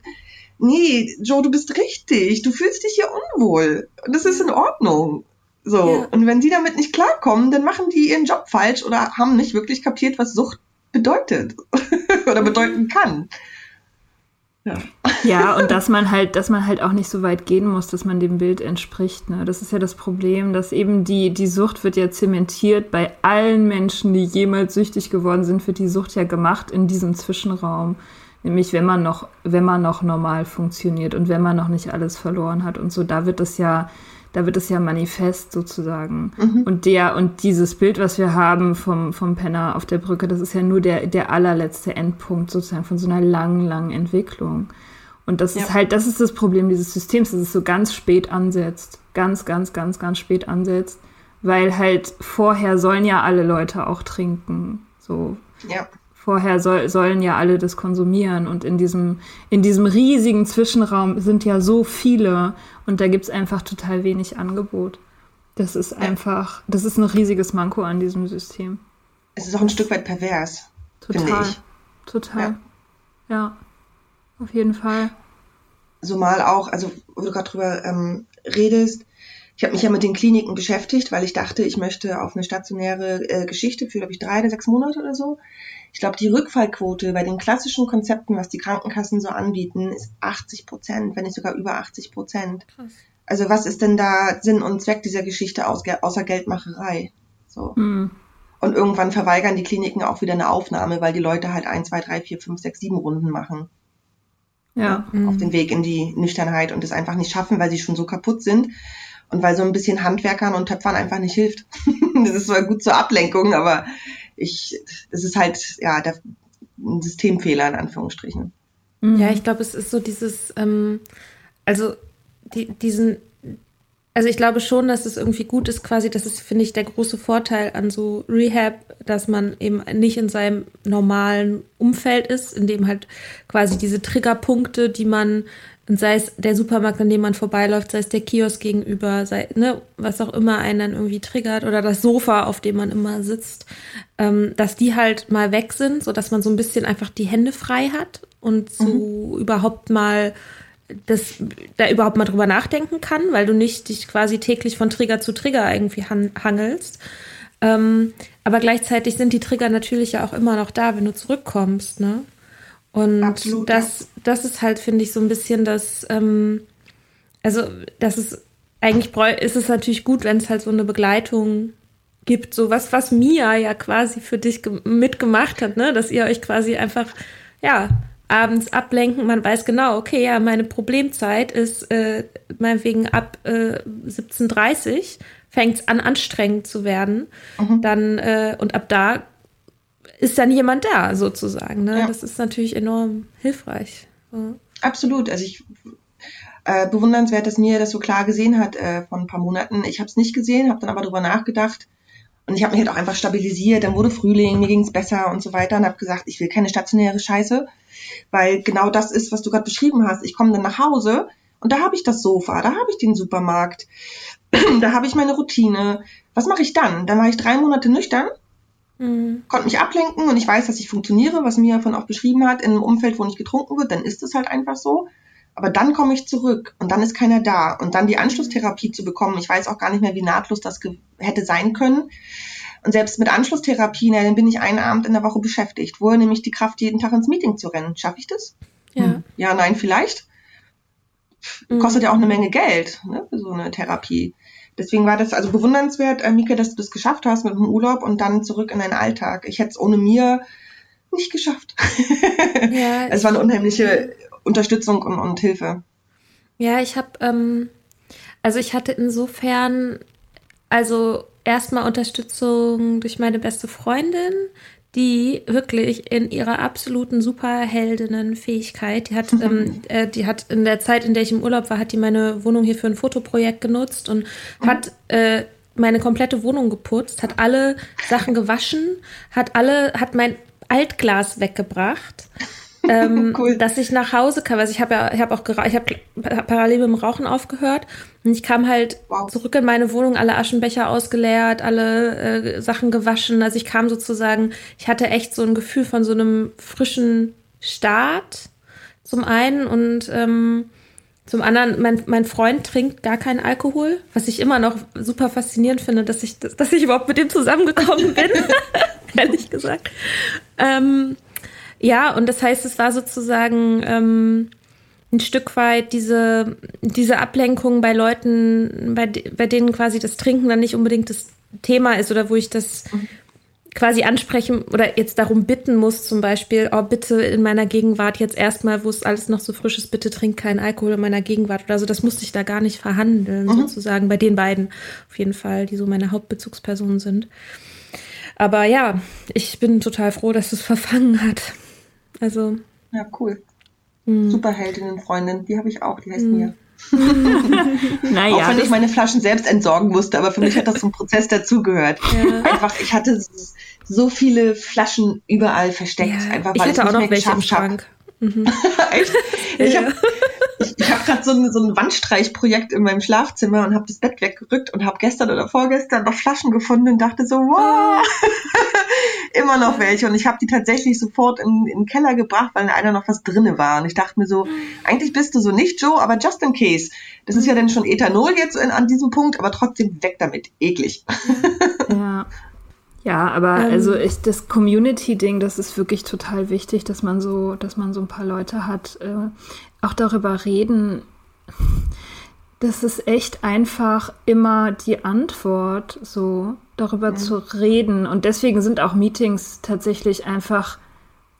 nee, Joe, du bist richtig. Du fühlst dich hier unwohl. Und das ist in Ordnung. So. Ja. Und wenn sie damit nicht klarkommen, dann machen die ihren Job falsch oder haben nicht wirklich kapiert, was Sucht bedeutet [LAUGHS] oder bedeuten kann. Ja. ja, und dass man halt, dass man halt auch nicht so weit gehen muss, dass man dem Bild entspricht. Ne? Das ist ja das Problem, dass eben die, die Sucht wird ja zementiert bei allen Menschen, die jemals süchtig geworden sind, wird die Sucht ja gemacht in diesem Zwischenraum. Nämlich wenn man noch, wenn man noch normal funktioniert und wenn man noch nicht alles verloren hat und so, da wird es ja da wird es ja manifest sozusagen. Mhm. Und der und dieses Bild, was wir haben vom, vom Penner auf der Brücke, das ist ja nur der, der allerletzte Endpunkt sozusagen von so einer langen, langen Entwicklung. Und das ja. ist halt, das ist das Problem dieses Systems, dass es so ganz spät ansetzt. Ganz, ganz, ganz, ganz spät ansetzt. Weil halt vorher sollen ja alle Leute auch trinken. So. Ja. Vorher soll, sollen ja alle das konsumieren und in diesem, in diesem riesigen Zwischenraum sind ja so viele und da gibt es einfach total wenig Angebot. Das ist einfach, das ist ein riesiges Manko an diesem System. Es ist auch ein Stück weit pervers. Total. Total. Ja. ja. Auf jeden Fall. So mal auch, also wo du gerade drüber ähm, redest, ich habe mich ja mit den Kliniken beschäftigt, weil ich dachte, ich möchte auf eine stationäre äh, Geschichte für, glaube ich, drei oder sechs Monate oder so. Ich glaube, die Rückfallquote bei den klassischen Konzepten, was die Krankenkassen so anbieten, ist 80 Prozent, wenn nicht sogar über 80 Prozent. Also was ist denn da Sinn und Zweck dieser Geschichte außer Geldmacherei? So. Mhm. Und irgendwann verweigern die Kliniken auch wieder eine Aufnahme, weil die Leute halt ein, zwei, drei, vier, fünf, sechs, sieben Runden machen. Ja. Mhm. Auf den Weg in die Nüchternheit und es einfach nicht schaffen, weil sie schon so kaputt sind und weil so ein bisschen Handwerkern und Töpfern einfach nicht hilft. [LAUGHS] das ist zwar gut zur Ablenkung, aber ich, es ist halt, ja, der, ein Systemfehler in Anführungsstrichen. Ja, ich glaube, es ist so dieses, ähm, also die, diesen also ich glaube schon, dass es irgendwie gut ist, quasi, das ist, finde ich, der große Vorteil an so Rehab, dass man eben nicht in seinem normalen Umfeld ist, in dem halt quasi diese Triggerpunkte, die man, sei es der Supermarkt, an dem man vorbeiläuft, sei es der Kiosk gegenüber, sei, ne, was auch immer einen dann irgendwie triggert oder das Sofa, auf dem man immer sitzt, ähm, dass die halt mal weg sind, so dass man so ein bisschen einfach die Hände frei hat und so mhm. überhaupt mal das da überhaupt mal drüber nachdenken kann, weil du nicht dich quasi täglich von Trigger zu Trigger irgendwie han hangelst. Ähm, aber gleichzeitig sind die Trigger natürlich ja auch immer noch da, wenn du zurückkommst, ne? Und Absolut, das, das ist halt, finde ich, so ein bisschen das, ähm, also das ist, eigentlich ist es natürlich gut, wenn es halt so eine Begleitung gibt, so was, was Mia ja quasi für dich mitgemacht hat, ne? Dass ihr euch quasi einfach, ja, abends ablenken. Man weiß genau, okay, ja, meine Problemzeit ist äh, meinetwegen ab äh, 17.30 fängt es an, anstrengend zu werden. Mhm. Dann, äh, und ab da ist dann jemand da, sozusagen. Ne? Ja. Das ist natürlich enorm hilfreich. Ja. Absolut. Also ich äh, bewundernswert, dass Mia das so klar gesehen hat äh, vor ein paar Monaten. Ich habe es nicht gesehen, habe dann aber darüber nachgedacht. Und ich habe mich halt auch einfach stabilisiert. Dann wurde Frühling, mir ging es besser und so weiter. Und habe gesagt, ich will keine stationäre Scheiße weil genau das ist, was du gerade beschrieben hast. Ich komme dann nach Hause und da habe ich das Sofa, da habe ich den Supermarkt, [CLEARS THROAT] da habe ich meine Routine. Was mache ich dann? Dann war ich drei Monate nüchtern, mhm. konnte mich ablenken und ich weiß, dass ich funktioniere, was Mia von auch beschrieben hat, in einem Umfeld, wo nicht getrunken wird, dann ist es halt einfach so. Aber dann komme ich zurück und dann ist keiner da. Und dann die Anschlusstherapie zu bekommen, ich weiß auch gar nicht mehr, wie nahtlos das hätte sein können. Und selbst mit Anschlusstherapie, na, dann bin ich einen Abend in der Woche beschäftigt. Woher nehme ich die Kraft, jeden Tag ins Meeting zu rennen? Schaffe ich das? Ja. Hm. Ja, nein, vielleicht. Mhm. Kostet ja auch eine Menge Geld, ne, für so eine Therapie. Deswegen war das also bewundernswert, äh, Mika, dass du das geschafft hast mit dem Urlaub und dann zurück in deinen Alltag. Ich hätte es ohne mir nicht geschafft. Ja, [LAUGHS] es war eine unheimliche Unterstützung und, und Hilfe. Ja, ich habe, ähm, also ich hatte insofern, also erstmal Unterstützung durch meine beste Freundin, die wirklich in ihrer absoluten Superheldinnenfähigkeit, die hat, ähm, [LAUGHS] äh, die hat in der Zeit, in der ich im Urlaub war, hat die meine Wohnung hier für ein Fotoprojekt genutzt und hat äh, meine komplette Wohnung geputzt, hat alle Sachen gewaschen, hat alle, hat mein Altglas weggebracht ähm, [LAUGHS] cool. dass ich nach Hause kam. Also ich habe ja, ich habe auch ich habe parallel mit dem Rauchen aufgehört und ich kam halt wow. zurück in meine Wohnung, alle Aschenbecher ausgeleert, alle äh, Sachen gewaschen. Also ich kam sozusagen, ich hatte echt so ein Gefühl von so einem frischen Start zum einen und ähm, zum anderen, mein, mein Freund trinkt gar keinen Alkohol, was ich immer noch super faszinierend finde, dass ich, dass ich überhaupt mit dem zusammengekommen bin, [LAUGHS] [LAUGHS] ehrlich gesagt. Ähm, ja, und das heißt, es war sozusagen ähm, ein Stück weit diese, diese Ablenkung bei Leuten, bei, bei denen quasi das Trinken dann nicht unbedingt das Thema ist oder wo ich das quasi ansprechen oder jetzt darum bitten muss, zum Beispiel, oh, bitte in meiner Gegenwart jetzt erstmal, wo es alles noch so frisch ist, bitte trink keinen Alkohol in meiner Gegenwart oder so. Das musste ich da gar nicht verhandeln, mhm. sozusagen, bei den beiden auf jeden Fall, die so meine Hauptbezugspersonen sind. Aber ja, ich bin total froh, dass es [LAUGHS] verfangen hat. Also. Ja, cool. Mhm. Superheldinnen-Freundin, die habe ich auch, die heißt mhm. Mia. [LAUGHS] naja, auch wenn ich meine Flaschen selbst entsorgen musste, aber für mich hat das zum Prozess dazugehört. Ja. Einfach, ich hatte so viele Flaschen überall versteckt. Ja, einfach weil ich hatte auch noch welche im Schrank. Mhm. [LAUGHS] Echt? Ich ja. habe hab gerade so ein, so ein Wandstreichprojekt in meinem Schlafzimmer und habe das Bett weggerückt und habe gestern oder vorgestern noch Flaschen gefunden und dachte so, wow, [LAUGHS] immer noch welche. Und ich habe die tatsächlich sofort in, in den Keller gebracht, weil in einer noch was drinne war. Und ich dachte mir so, eigentlich bist du so nicht Joe, aber just in case. Das ist ja dann schon Ethanol jetzt in, an diesem Punkt, aber trotzdem weg damit. Eklig. Ja. [LAUGHS] Ja, aber ähm, also ich, das Community-Ding, das ist wirklich total wichtig, dass man so, dass man so ein paar Leute hat. Äh, auch darüber reden, das ist echt einfach immer die Antwort, so darüber ja. zu reden. Und deswegen sind auch Meetings tatsächlich einfach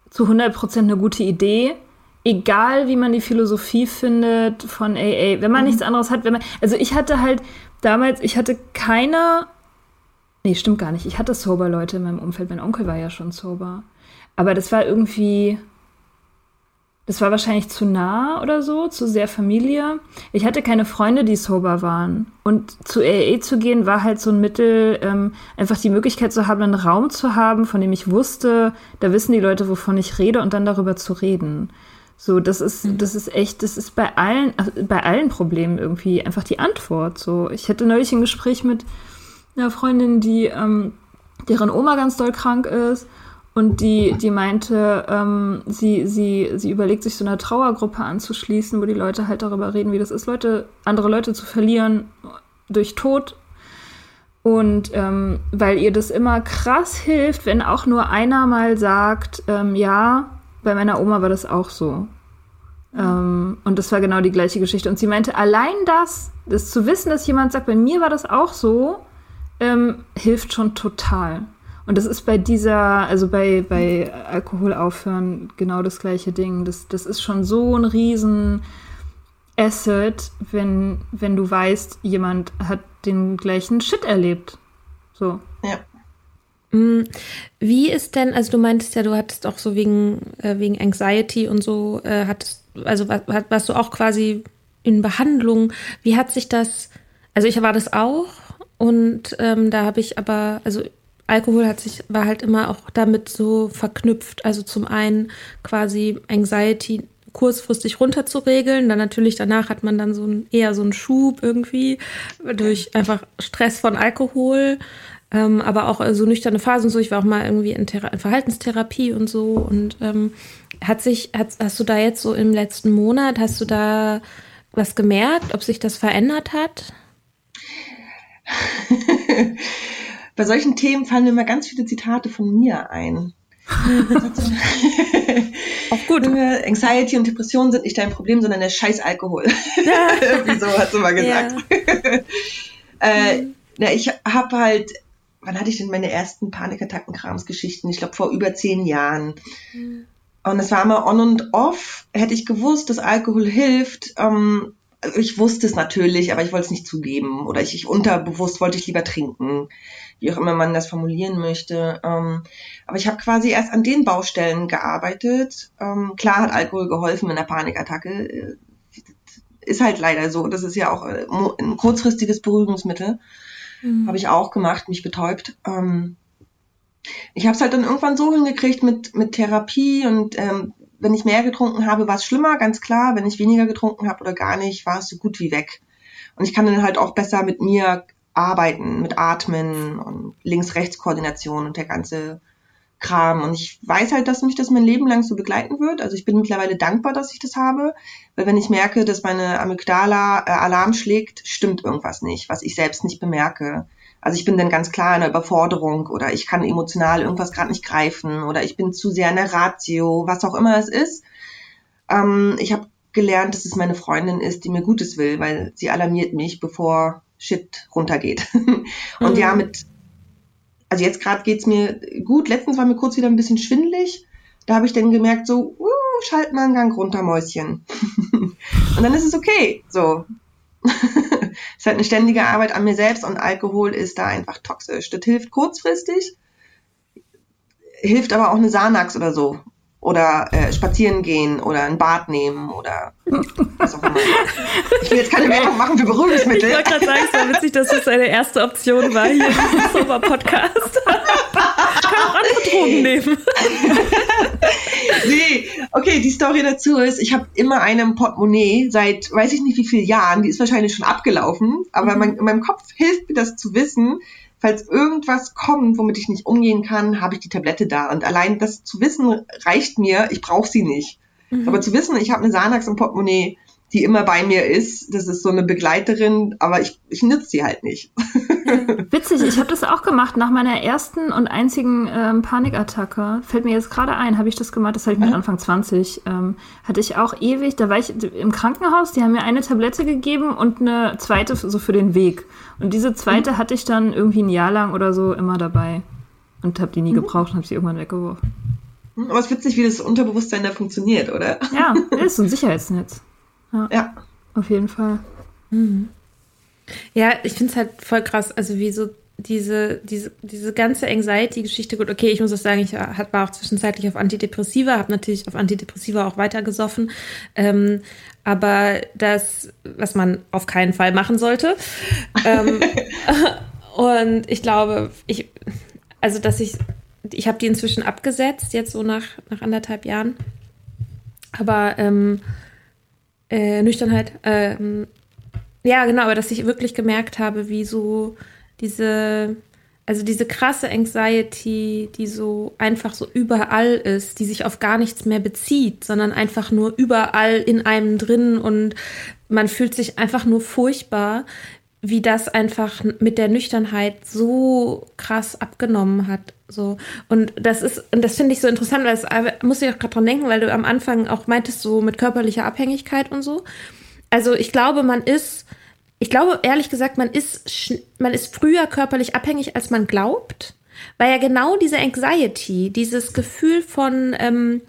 zu 100 Prozent eine gute Idee. Egal, wie man die Philosophie findet von AA, wenn man mhm. nichts anderes hat, wenn man, also ich hatte halt damals, ich hatte keine Nee, stimmt gar nicht. Ich hatte sober Leute in meinem Umfeld. Mein Onkel war ja schon sober. Aber das war irgendwie. Das war wahrscheinlich zu nah oder so, zu sehr Familie. Ich hatte keine Freunde, die sober waren. Und zu AA zu gehen war halt so ein Mittel, ähm, einfach die Möglichkeit zu haben, einen Raum zu haben, von dem ich wusste, da wissen die Leute, wovon ich rede und dann darüber zu reden. So, das ist, mhm. das ist echt, das ist bei allen, bei allen Problemen irgendwie einfach die Antwort. So, ich hatte neulich ein Gespräch mit, einer Freundin, die, ähm, deren Oma ganz doll krank ist und die, die meinte, ähm, sie, sie, sie überlegt sich so einer Trauergruppe anzuschließen, wo die Leute halt darüber reden, wie das ist, Leute, andere Leute zu verlieren durch Tod. Und ähm, weil ihr das immer krass hilft, wenn auch nur einer mal sagt, ähm, ja, bei meiner Oma war das auch so. Ähm, und das war genau die gleiche Geschichte. Und sie meinte, allein das, das zu wissen, dass jemand sagt, bei mir war das auch so, ähm, hilft schon total. Und das ist bei dieser, also bei, bei Alkohol aufhören genau das gleiche Ding. Das, das ist schon so ein riesen Asset, wenn, wenn du weißt, jemand hat den gleichen Shit erlebt. So. Ja. Mm, wie ist denn, also du meintest ja, du hattest auch so wegen, äh, wegen Anxiety und so, äh, hattest, also warst du auch quasi in Behandlung. Wie hat sich das, also ich war das auch und ähm, da habe ich aber, also Alkohol hat sich, war halt immer auch damit so verknüpft. Also zum einen quasi Anxiety kurzfristig runterzuregeln. Dann natürlich danach hat man dann so ein, eher so einen Schub irgendwie durch einfach Stress von Alkohol. Ähm, aber auch so also nüchterne Phasen und so. Ich war auch mal irgendwie in, Thera in Verhaltenstherapie und so. Und ähm, hat sich, hat, hast du da jetzt so im letzten Monat, hast du da was gemerkt, ob sich das verändert hat? [LAUGHS] Bei solchen Themen fallen mir immer ganz viele Zitate von mir ein. [LAUGHS] Auch gut. Anxiety und Depression sind nicht dein Problem, sondern der scheiß Alkohol. Wieso hat sie mal gesagt. Ja. [LAUGHS] äh, na, ich habe halt, wann hatte ich denn meine ersten Panikattacken-Kramsgeschichten? Ich glaube vor über zehn Jahren. Mhm. Und es war immer on und off. Hätte ich gewusst, dass Alkohol hilft, ähm, ich wusste es natürlich, aber ich wollte es nicht zugeben. Oder ich, ich unterbewusst wollte ich lieber trinken, wie auch immer man das formulieren möchte. Ähm, aber ich habe quasi erst an den Baustellen gearbeitet. Ähm, klar hat Alkohol geholfen in der Panikattacke. Äh, ist halt leider so. Das ist ja auch äh, ein kurzfristiges Beruhigungsmittel. Mhm. Habe ich auch gemacht, mich betäubt. Ähm, ich habe es halt dann irgendwann so hingekriegt mit, mit Therapie und ähm, wenn ich mehr getrunken habe, war es schlimmer, ganz klar. Wenn ich weniger getrunken habe oder gar nicht, war es so gut wie weg. Und ich kann dann halt auch besser mit mir arbeiten, mit Atmen und Links-Rechts-Koordination und der ganze Kram. Und ich weiß halt, dass mich das mein Leben lang so begleiten wird. Also ich bin mittlerweile dankbar, dass ich das habe, weil wenn ich merke, dass meine Amygdala äh, Alarm schlägt, stimmt irgendwas nicht, was ich selbst nicht bemerke. Also ich bin dann ganz klar in der Überforderung oder ich kann emotional irgendwas gerade nicht greifen oder ich bin zu sehr in der Ratio, was auch immer es ist. Ähm, ich habe gelernt, dass es meine Freundin ist, die mir Gutes will, weil sie alarmiert mich, bevor Shit runtergeht. [LAUGHS] Und mhm. ja, mit, also jetzt gerade geht's mir gut. Letztens war mir kurz wieder ein bisschen schwindelig. Da habe ich dann gemerkt, so, uh, schalt mal einen Gang runter, Mäuschen. [LAUGHS] Und dann ist es okay. So, [LAUGHS] ist halt eine ständige Arbeit an mir selbst und Alkohol ist da einfach toxisch. Das hilft kurzfristig, hilft aber auch eine Sanax oder so. Oder äh, spazieren gehen oder ein Bad nehmen oder was auch immer. Ich will jetzt keine Werbung machen für Beruhigungsmittel. Ich wollte gerade sagen, es war witzig, dass das deine erste Option war hier im Sober-Podcast. [LAUGHS] Kann auch Drogen nehmen. nee, okay, die Story dazu ist, ich habe immer eine Portemonnaie seit weiß ich nicht wie vielen Jahren, die ist wahrscheinlich schon abgelaufen, aber mhm. mein, in meinem Kopf hilft mir das zu wissen, falls irgendwas kommt, womit ich nicht umgehen kann, habe ich die Tablette da. Und allein das zu wissen reicht mir, ich brauche sie nicht. Mhm. Aber zu wissen, ich habe eine Xanax im Portemonnaie, die immer bei mir ist. Das ist so eine Begleiterin, aber ich, ich nütze sie halt nicht. [LAUGHS] Witzig, ich habe das auch gemacht. Nach meiner ersten und einzigen ähm, Panikattacke, fällt mir jetzt gerade ein, habe ich das gemacht, das habe ich mit Anfang 20, ähm, hatte ich auch ewig, da war ich im Krankenhaus, die haben mir eine Tablette gegeben und eine zweite so für den Weg. Und diese zweite mhm. hatte ich dann irgendwie ein Jahr lang oder so immer dabei und habe die nie mhm. gebraucht und habe sie irgendwann weggeworfen. Aber es ist witzig, wie das Unterbewusstsein da funktioniert, oder? Ja, [LAUGHS] ist so ein Sicherheitsnetz. Ja. ja. Auf jeden Fall. Mhm. Ja, ich finde es halt voll krass, also wie so diese, diese, diese ganze Anxiety-Geschichte, gut, okay, ich muss auch sagen, ich war auch zwischenzeitlich auf Antidepressiva, habe natürlich auf Antidepressiva auch weitergesoffen, ähm, aber das, was man auf keinen Fall machen sollte. ähm, [LAUGHS] und ich glaube, ich, also dass ich, ich habe die inzwischen abgesetzt, jetzt so nach, nach anderthalb Jahren. Aber ähm, äh, Nüchternheit. Ähm, ja, genau, aber dass ich wirklich gemerkt habe, wie so diese, also diese krasse Anxiety, die so einfach so überall ist, die sich auf gar nichts mehr bezieht, sondern einfach nur überall in einem drin und man fühlt sich einfach nur furchtbar, wie das einfach mit der Nüchternheit so krass abgenommen hat. So. Und das ist, und das finde ich so interessant, weil das muss ich auch gerade dran denken, weil du am Anfang auch meintest, so mit körperlicher Abhängigkeit und so. Also ich glaube, man ist, ich glaube ehrlich gesagt, man ist, man ist früher körperlich abhängig, als man glaubt, weil ja genau diese Anxiety, dieses Gefühl von ähm,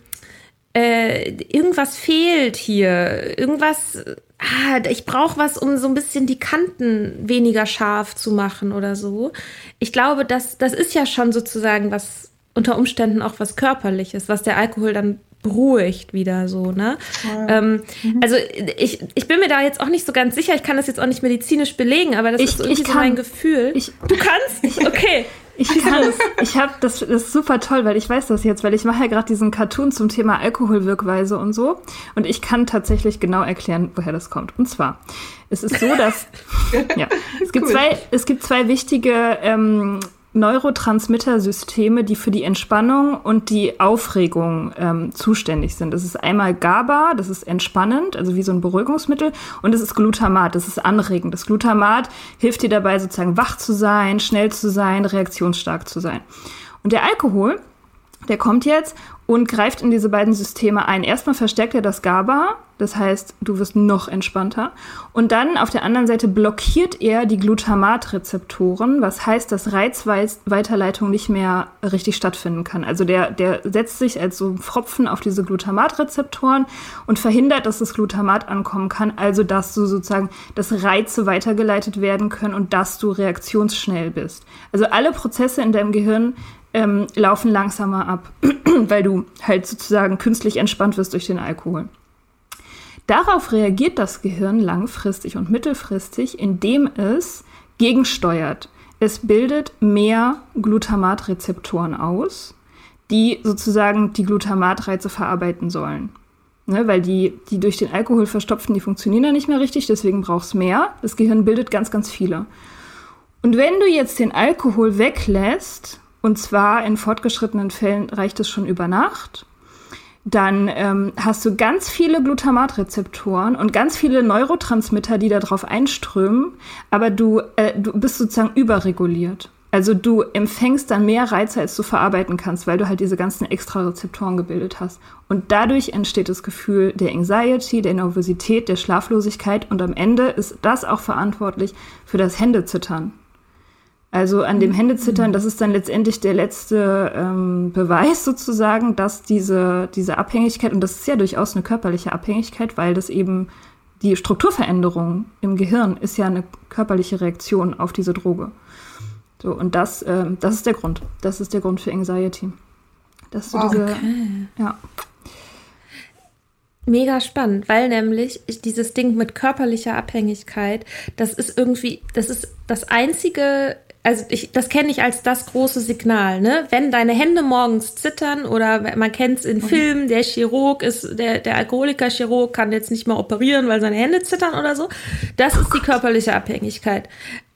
äh, irgendwas fehlt hier, irgendwas ah, ich brauche was, um so ein bisschen die Kanten weniger scharf zu machen oder so. Ich glaube, das, das ist ja schon sozusagen was unter Umständen auch was Körperliches, was der Alkohol dann beruhigt wieder so, ne? Ja. Ähm, mhm. Also ich, ich bin mir da jetzt auch nicht so ganz sicher, ich kann das jetzt auch nicht medizinisch belegen, aber das ich, ist irgendwie so mein Gefühl. Ich, du kannst? Okay. [LAUGHS] Ich kann es. Ich habe das, das ist super toll, weil ich weiß das jetzt, weil ich mache ja gerade diesen Cartoon zum Thema Alkoholwirkweise und so. Und ich kann tatsächlich genau erklären, woher das kommt. Und zwar, es ist so, dass [LAUGHS] ja, es gibt cool. zwei, es gibt zwei wichtige ähm, Neurotransmittersysteme, die für die Entspannung und die Aufregung ähm, zuständig sind. Das ist einmal GABA, das ist entspannend, also wie so ein Beruhigungsmittel, und es ist Glutamat, das ist anregend. Das Glutamat hilft dir dabei, sozusagen wach zu sein, schnell zu sein, reaktionsstark zu sein. Und der Alkohol, der kommt jetzt und greift in diese beiden Systeme ein. Erstmal verstärkt er das GABA, das heißt, du wirst noch entspannter. Und dann auf der anderen Seite blockiert er die Glutamatrezeptoren, was heißt, dass Reizweiterleitung nicht mehr richtig stattfinden kann. Also der, der setzt sich als so ein Pfropfen auf diese Glutamatrezeptoren und verhindert, dass das Glutamat ankommen kann. Also, dass du sozusagen, dass Reize weitergeleitet werden können und dass du reaktionsschnell bist. Also alle Prozesse in deinem Gehirn ähm, laufen langsamer ab, [CLEARS THROAT] weil du halt sozusagen künstlich entspannt wirst durch den Alkohol. Darauf reagiert das Gehirn langfristig und mittelfristig, indem es gegensteuert. Es bildet mehr Glutamatrezeptoren aus, die sozusagen die Glutamatreize verarbeiten sollen. Ne, weil die, die durch den Alkohol verstopfen, die funktionieren ja nicht mehr richtig, deswegen brauchst mehr. Das Gehirn bildet ganz, ganz viele. Und wenn du jetzt den Alkohol weglässt, und zwar in fortgeschrittenen Fällen reicht es schon über Nacht. Dann ähm, hast du ganz viele Glutamatrezeptoren und ganz viele Neurotransmitter, die darauf einströmen, aber du, äh, du bist sozusagen überreguliert. Also du empfängst dann mehr Reize, als du verarbeiten kannst, weil du halt diese ganzen extra Rezeptoren gebildet hast. Und dadurch entsteht das Gefühl der Anxiety, der Nervosität, der Schlaflosigkeit und am Ende ist das auch verantwortlich für das Händezittern. Also an dem mhm. Händezittern, das ist dann letztendlich der letzte ähm, Beweis sozusagen, dass diese, diese Abhängigkeit, und das ist ja durchaus eine körperliche Abhängigkeit, weil das eben die Strukturveränderung im Gehirn ist ja eine körperliche Reaktion auf diese Droge. So, und das, ähm, das ist der Grund. Das ist der Grund für Anxiety. Das ist so diese, okay. ja. Mega spannend, weil nämlich dieses Ding mit körperlicher Abhängigkeit, das ist irgendwie, das ist das einzige also ich, das kenne ich als das große Signal, ne? Wenn deine Hände morgens zittern oder man kennt es in mhm. Filmen, der Chirurg ist, der, der Alkoholiker-Chirurg kann jetzt nicht mehr operieren, weil seine Hände zittern oder so. Das ist die körperliche Abhängigkeit.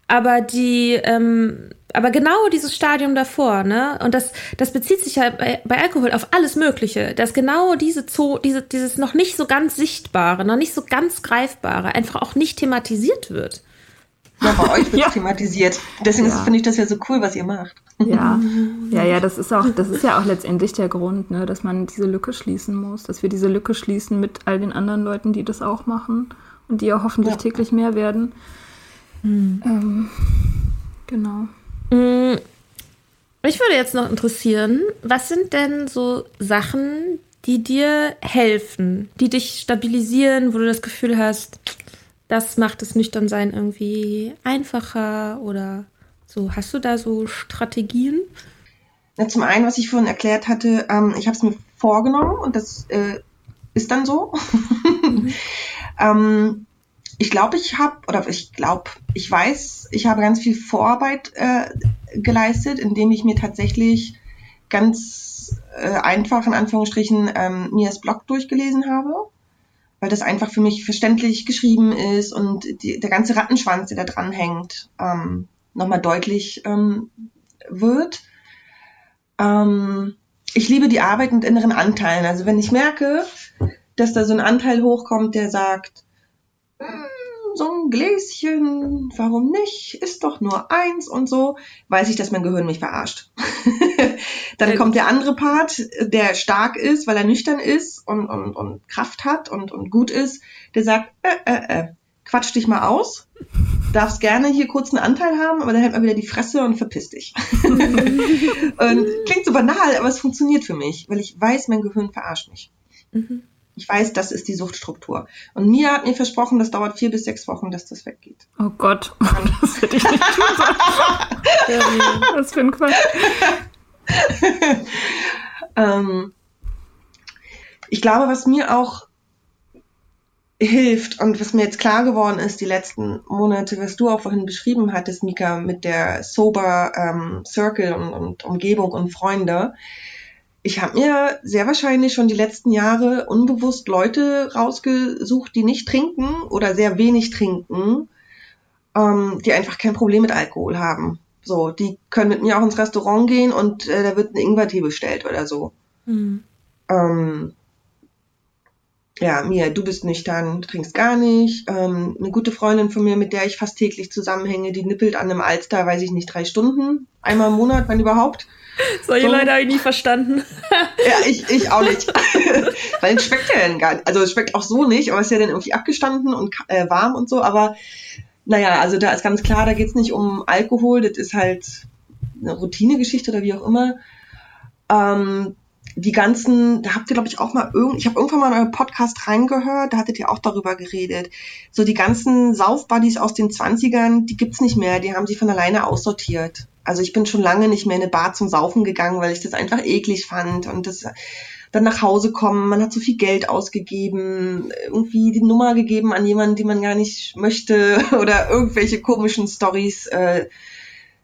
Aber die, ähm, aber genau dieses Stadium davor, ne? Und das, das bezieht sich ja bei, bei Alkohol auf alles Mögliche, dass genau diese Zoo, diese, dieses noch nicht so ganz sichtbare, noch nicht so ganz greifbare einfach auch nicht thematisiert wird. Ja, bei euch [LAUGHS] wird ja. thematisiert. Deswegen ja. finde ich das ja so cool, was ihr macht. Ja, [LAUGHS] ja, ja, das ist auch, das ist ja auch letztendlich der Grund, ne, dass man diese Lücke schließen muss, dass wir diese Lücke schließen mit all den anderen Leuten, die das auch machen und die ja hoffentlich ja. täglich mehr werden. Mhm. Ähm, genau. Mm, mich würde jetzt noch interessieren, was sind denn so Sachen, die dir helfen, die dich stabilisieren, wo du das Gefühl hast, das macht das Nüchternsein irgendwie einfacher oder so. Hast du da so Strategien? Ja, zum einen, was ich vorhin erklärt hatte, ähm, ich habe es mir vorgenommen und das äh, ist dann so. Mhm. [LAUGHS] ähm, ich glaube, ich habe, oder ich glaube, ich weiß, ich habe ganz viel Vorarbeit äh, geleistet, indem ich mir tatsächlich ganz äh, einfach in Anführungsstrichen ähm, Mias Blog durchgelesen habe, weil das einfach für mich verständlich geschrieben ist und die, der ganze Rattenschwanz, der da dran hängt, ähm, nochmal deutlich ähm, wird. Ähm, ich liebe die Arbeit mit inneren Anteilen. Also wenn ich merke, dass da so ein Anteil hochkommt, der sagt, so ein Gläschen, warum nicht? Ist doch nur eins und so, weiß ich, dass mein Gehirn mich verarscht. [LAUGHS] Dann ja. kommt der andere Part, der stark ist, weil er nüchtern ist und, und, und Kraft hat und, und gut ist, der sagt, äh, äh, äh, quatsch dich mal aus, darfst gerne hier kurz einen Anteil haben, aber dann hält man wieder die Fresse und verpiss dich. [LAUGHS] und klingt so banal, aber es funktioniert für mich, weil ich weiß, mein Gehirn verarscht mich. Mhm. Ich weiß, das ist die Suchtstruktur. Und Mia hat mir versprochen, das dauert vier bis sechs Wochen, dass das weggeht. Oh Gott, [LAUGHS] das hätte ich nicht tun sollen. [LAUGHS] Was für ein Quatsch. [LAUGHS] ähm, ich glaube, was mir auch hilft und was mir jetzt klar geworden ist, die letzten Monate, was du auch vorhin beschrieben hattest, Mika, mit der Sober ähm, Circle und, und Umgebung und Freunde, ich habe mir sehr wahrscheinlich schon die letzten Jahre unbewusst Leute rausgesucht, die nicht trinken oder sehr wenig trinken, ähm, die einfach kein Problem mit Alkohol haben. So, die können mit mir auch ins Restaurant gehen und äh, da wird ein Ingwertee bestellt oder so. Mhm. Ähm, ja, Mia, du bist nüchtern, trinkst gar nicht. Ähm, eine gute Freundin von mir, mit der ich fast täglich zusammenhänge, die nippelt an einem Alster, weiß ich nicht, drei Stunden, einmal im Monat, wenn überhaupt. [LAUGHS] Solche so. Leute habe ich nie verstanden. [LAUGHS] Ja, ich, ich auch nicht. [LAUGHS] Weil es schmeckt ja dann gar nicht. Also es schmeckt auch so nicht, aber es ist ja dann irgendwie abgestanden und äh, warm und so. Aber naja, also da ist ganz klar, da geht es nicht um Alkohol, das ist halt eine Routinegeschichte oder wie auch immer. Ähm, die ganzen, da habt ihr, glaube ich, auch mal irgend, ich habe irgendwann mal in euren Podcast reingehört, da hattet ihr auch darüber geredet. So die ganzen Saufbuddies aus den 20ern, die gibt's nicht mehr, die haben sich von alleine aussortiert. Also ich bin schon lange nicht mehr in eine Bar zum Saufen gegangen, weil ich das einfach eklig fand und das dann nach Hause kommen, man hat so viel Geld ausgegeben, irgendwie die Nummer gegeben an jemanden, die man gar nicht möchte [LAUGHS] oder irgendwelche komischen Stories. Äh,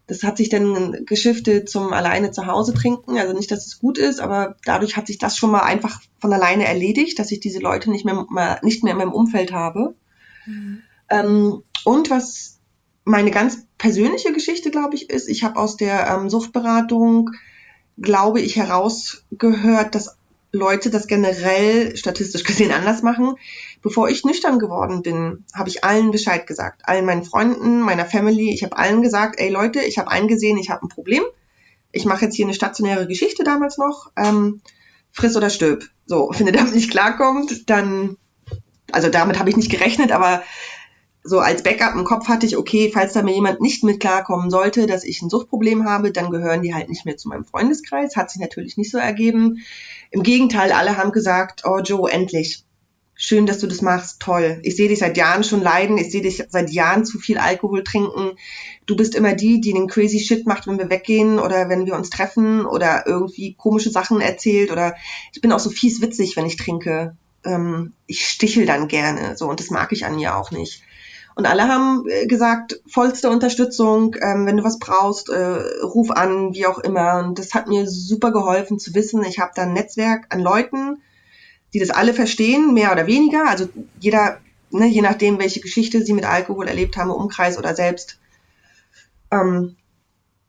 das hat sich dann geschiftet zum alleine zu Hause trinken. Also nicht, dass es gut ist, aber dadurch hat sich das schon mal einfach von alleine erledigt, dass ich diese Leute nicht mehr, nicht mehr in meinem Umfeld habe. Mhm. Ähm, und was meine ganz persönliche Geschichte, glaube ich, ist, ich habe aus der ähm, Suchtberatung, glaube ich, herausgehört, dass Leute das generell statistisch gesehen anders machen. Bevor ich nüchtern geworden bin, habe ich allen Bescheid gesagt. Allen meinen Freunden, meiner Family. Ich habe allen gesagt, ey Leute, ich habe eingesehen, ich habe ein Problem. Ich mache jetzt hier eine stationäre Geschichte damals noch. Ähm, friss oder stirb. So, wenn ihr damit nicht klarkommt, dann, also damit habe ich nicht gerechnet, aber so als Backup im Kopf hatte ich, okay, falls da mir jemand nicht mit klarkommen sollte, dass ich ein Suchtproblem habe, dann gehören die halt nicht mehr zu meinem Freundeskreis. Hat sich natürlich nicht so ergeben. Im Gegenteil, alle haben gesagt, oh Joe, endlich. Schön, dass du das machst, toll. Ich sehe dich seit Jahren schon leiden, ich sehe dich seit Jahren zu viel Alkohol trinken. Du bist immer die, die den crazy Shit macht, wenn wir weggehen oder wenn wir uns treffen oder irgendwie komische Sachen erzählt oder ich bin auch so fies witzig, wenn ich trinke. Ähm, ich stichel dann gerne, so und das mag ich an mir auch nicht. Und alle haben äh, gesagt, vollste Unterstützung, ähm, wenn du was brauchst, äh, ruf an, wie auch immer. Und das hat mir super geholfen zu wissen, ich habe da ein Netzwerk an Leuten, die das alle verstehen, mehr oder weniger. Also jeder, ne, je nachdem, welche Geschichte sie mit Alkohol erlebt haben, im Umkreis oder selbst. Ähm,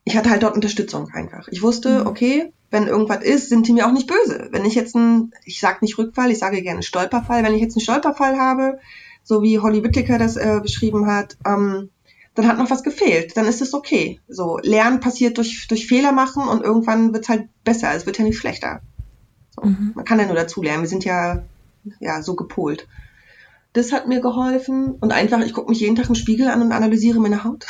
ich hatte halt dort Unterstützung einfach. Ich wusste, mhm. okay, wenn irgendwas ist, sind die mir auch nicht böse. Wenn ich jetzt einen, ich sage nicht Rückfall, ich sage gerne Stolperfall, wenn ich jetzt einen Stolperfall habe, so wie Holly Whittaker das äh, beschrieben hat, ähm, dann hat noch was gefehlt. Dann ist es okay. So, Lernen passiert durch, durch Fehler machen und irgendwann wird es halt besser. Es wird ja nicht schlechter. Mhm. Man kann ja nur dazu lernen. Wir sind ja, ja so gepolt. Das hat mir geholfen. Und einfach, ich gucke mich jeden Tag im Spiegel an und analysiere meine Haut.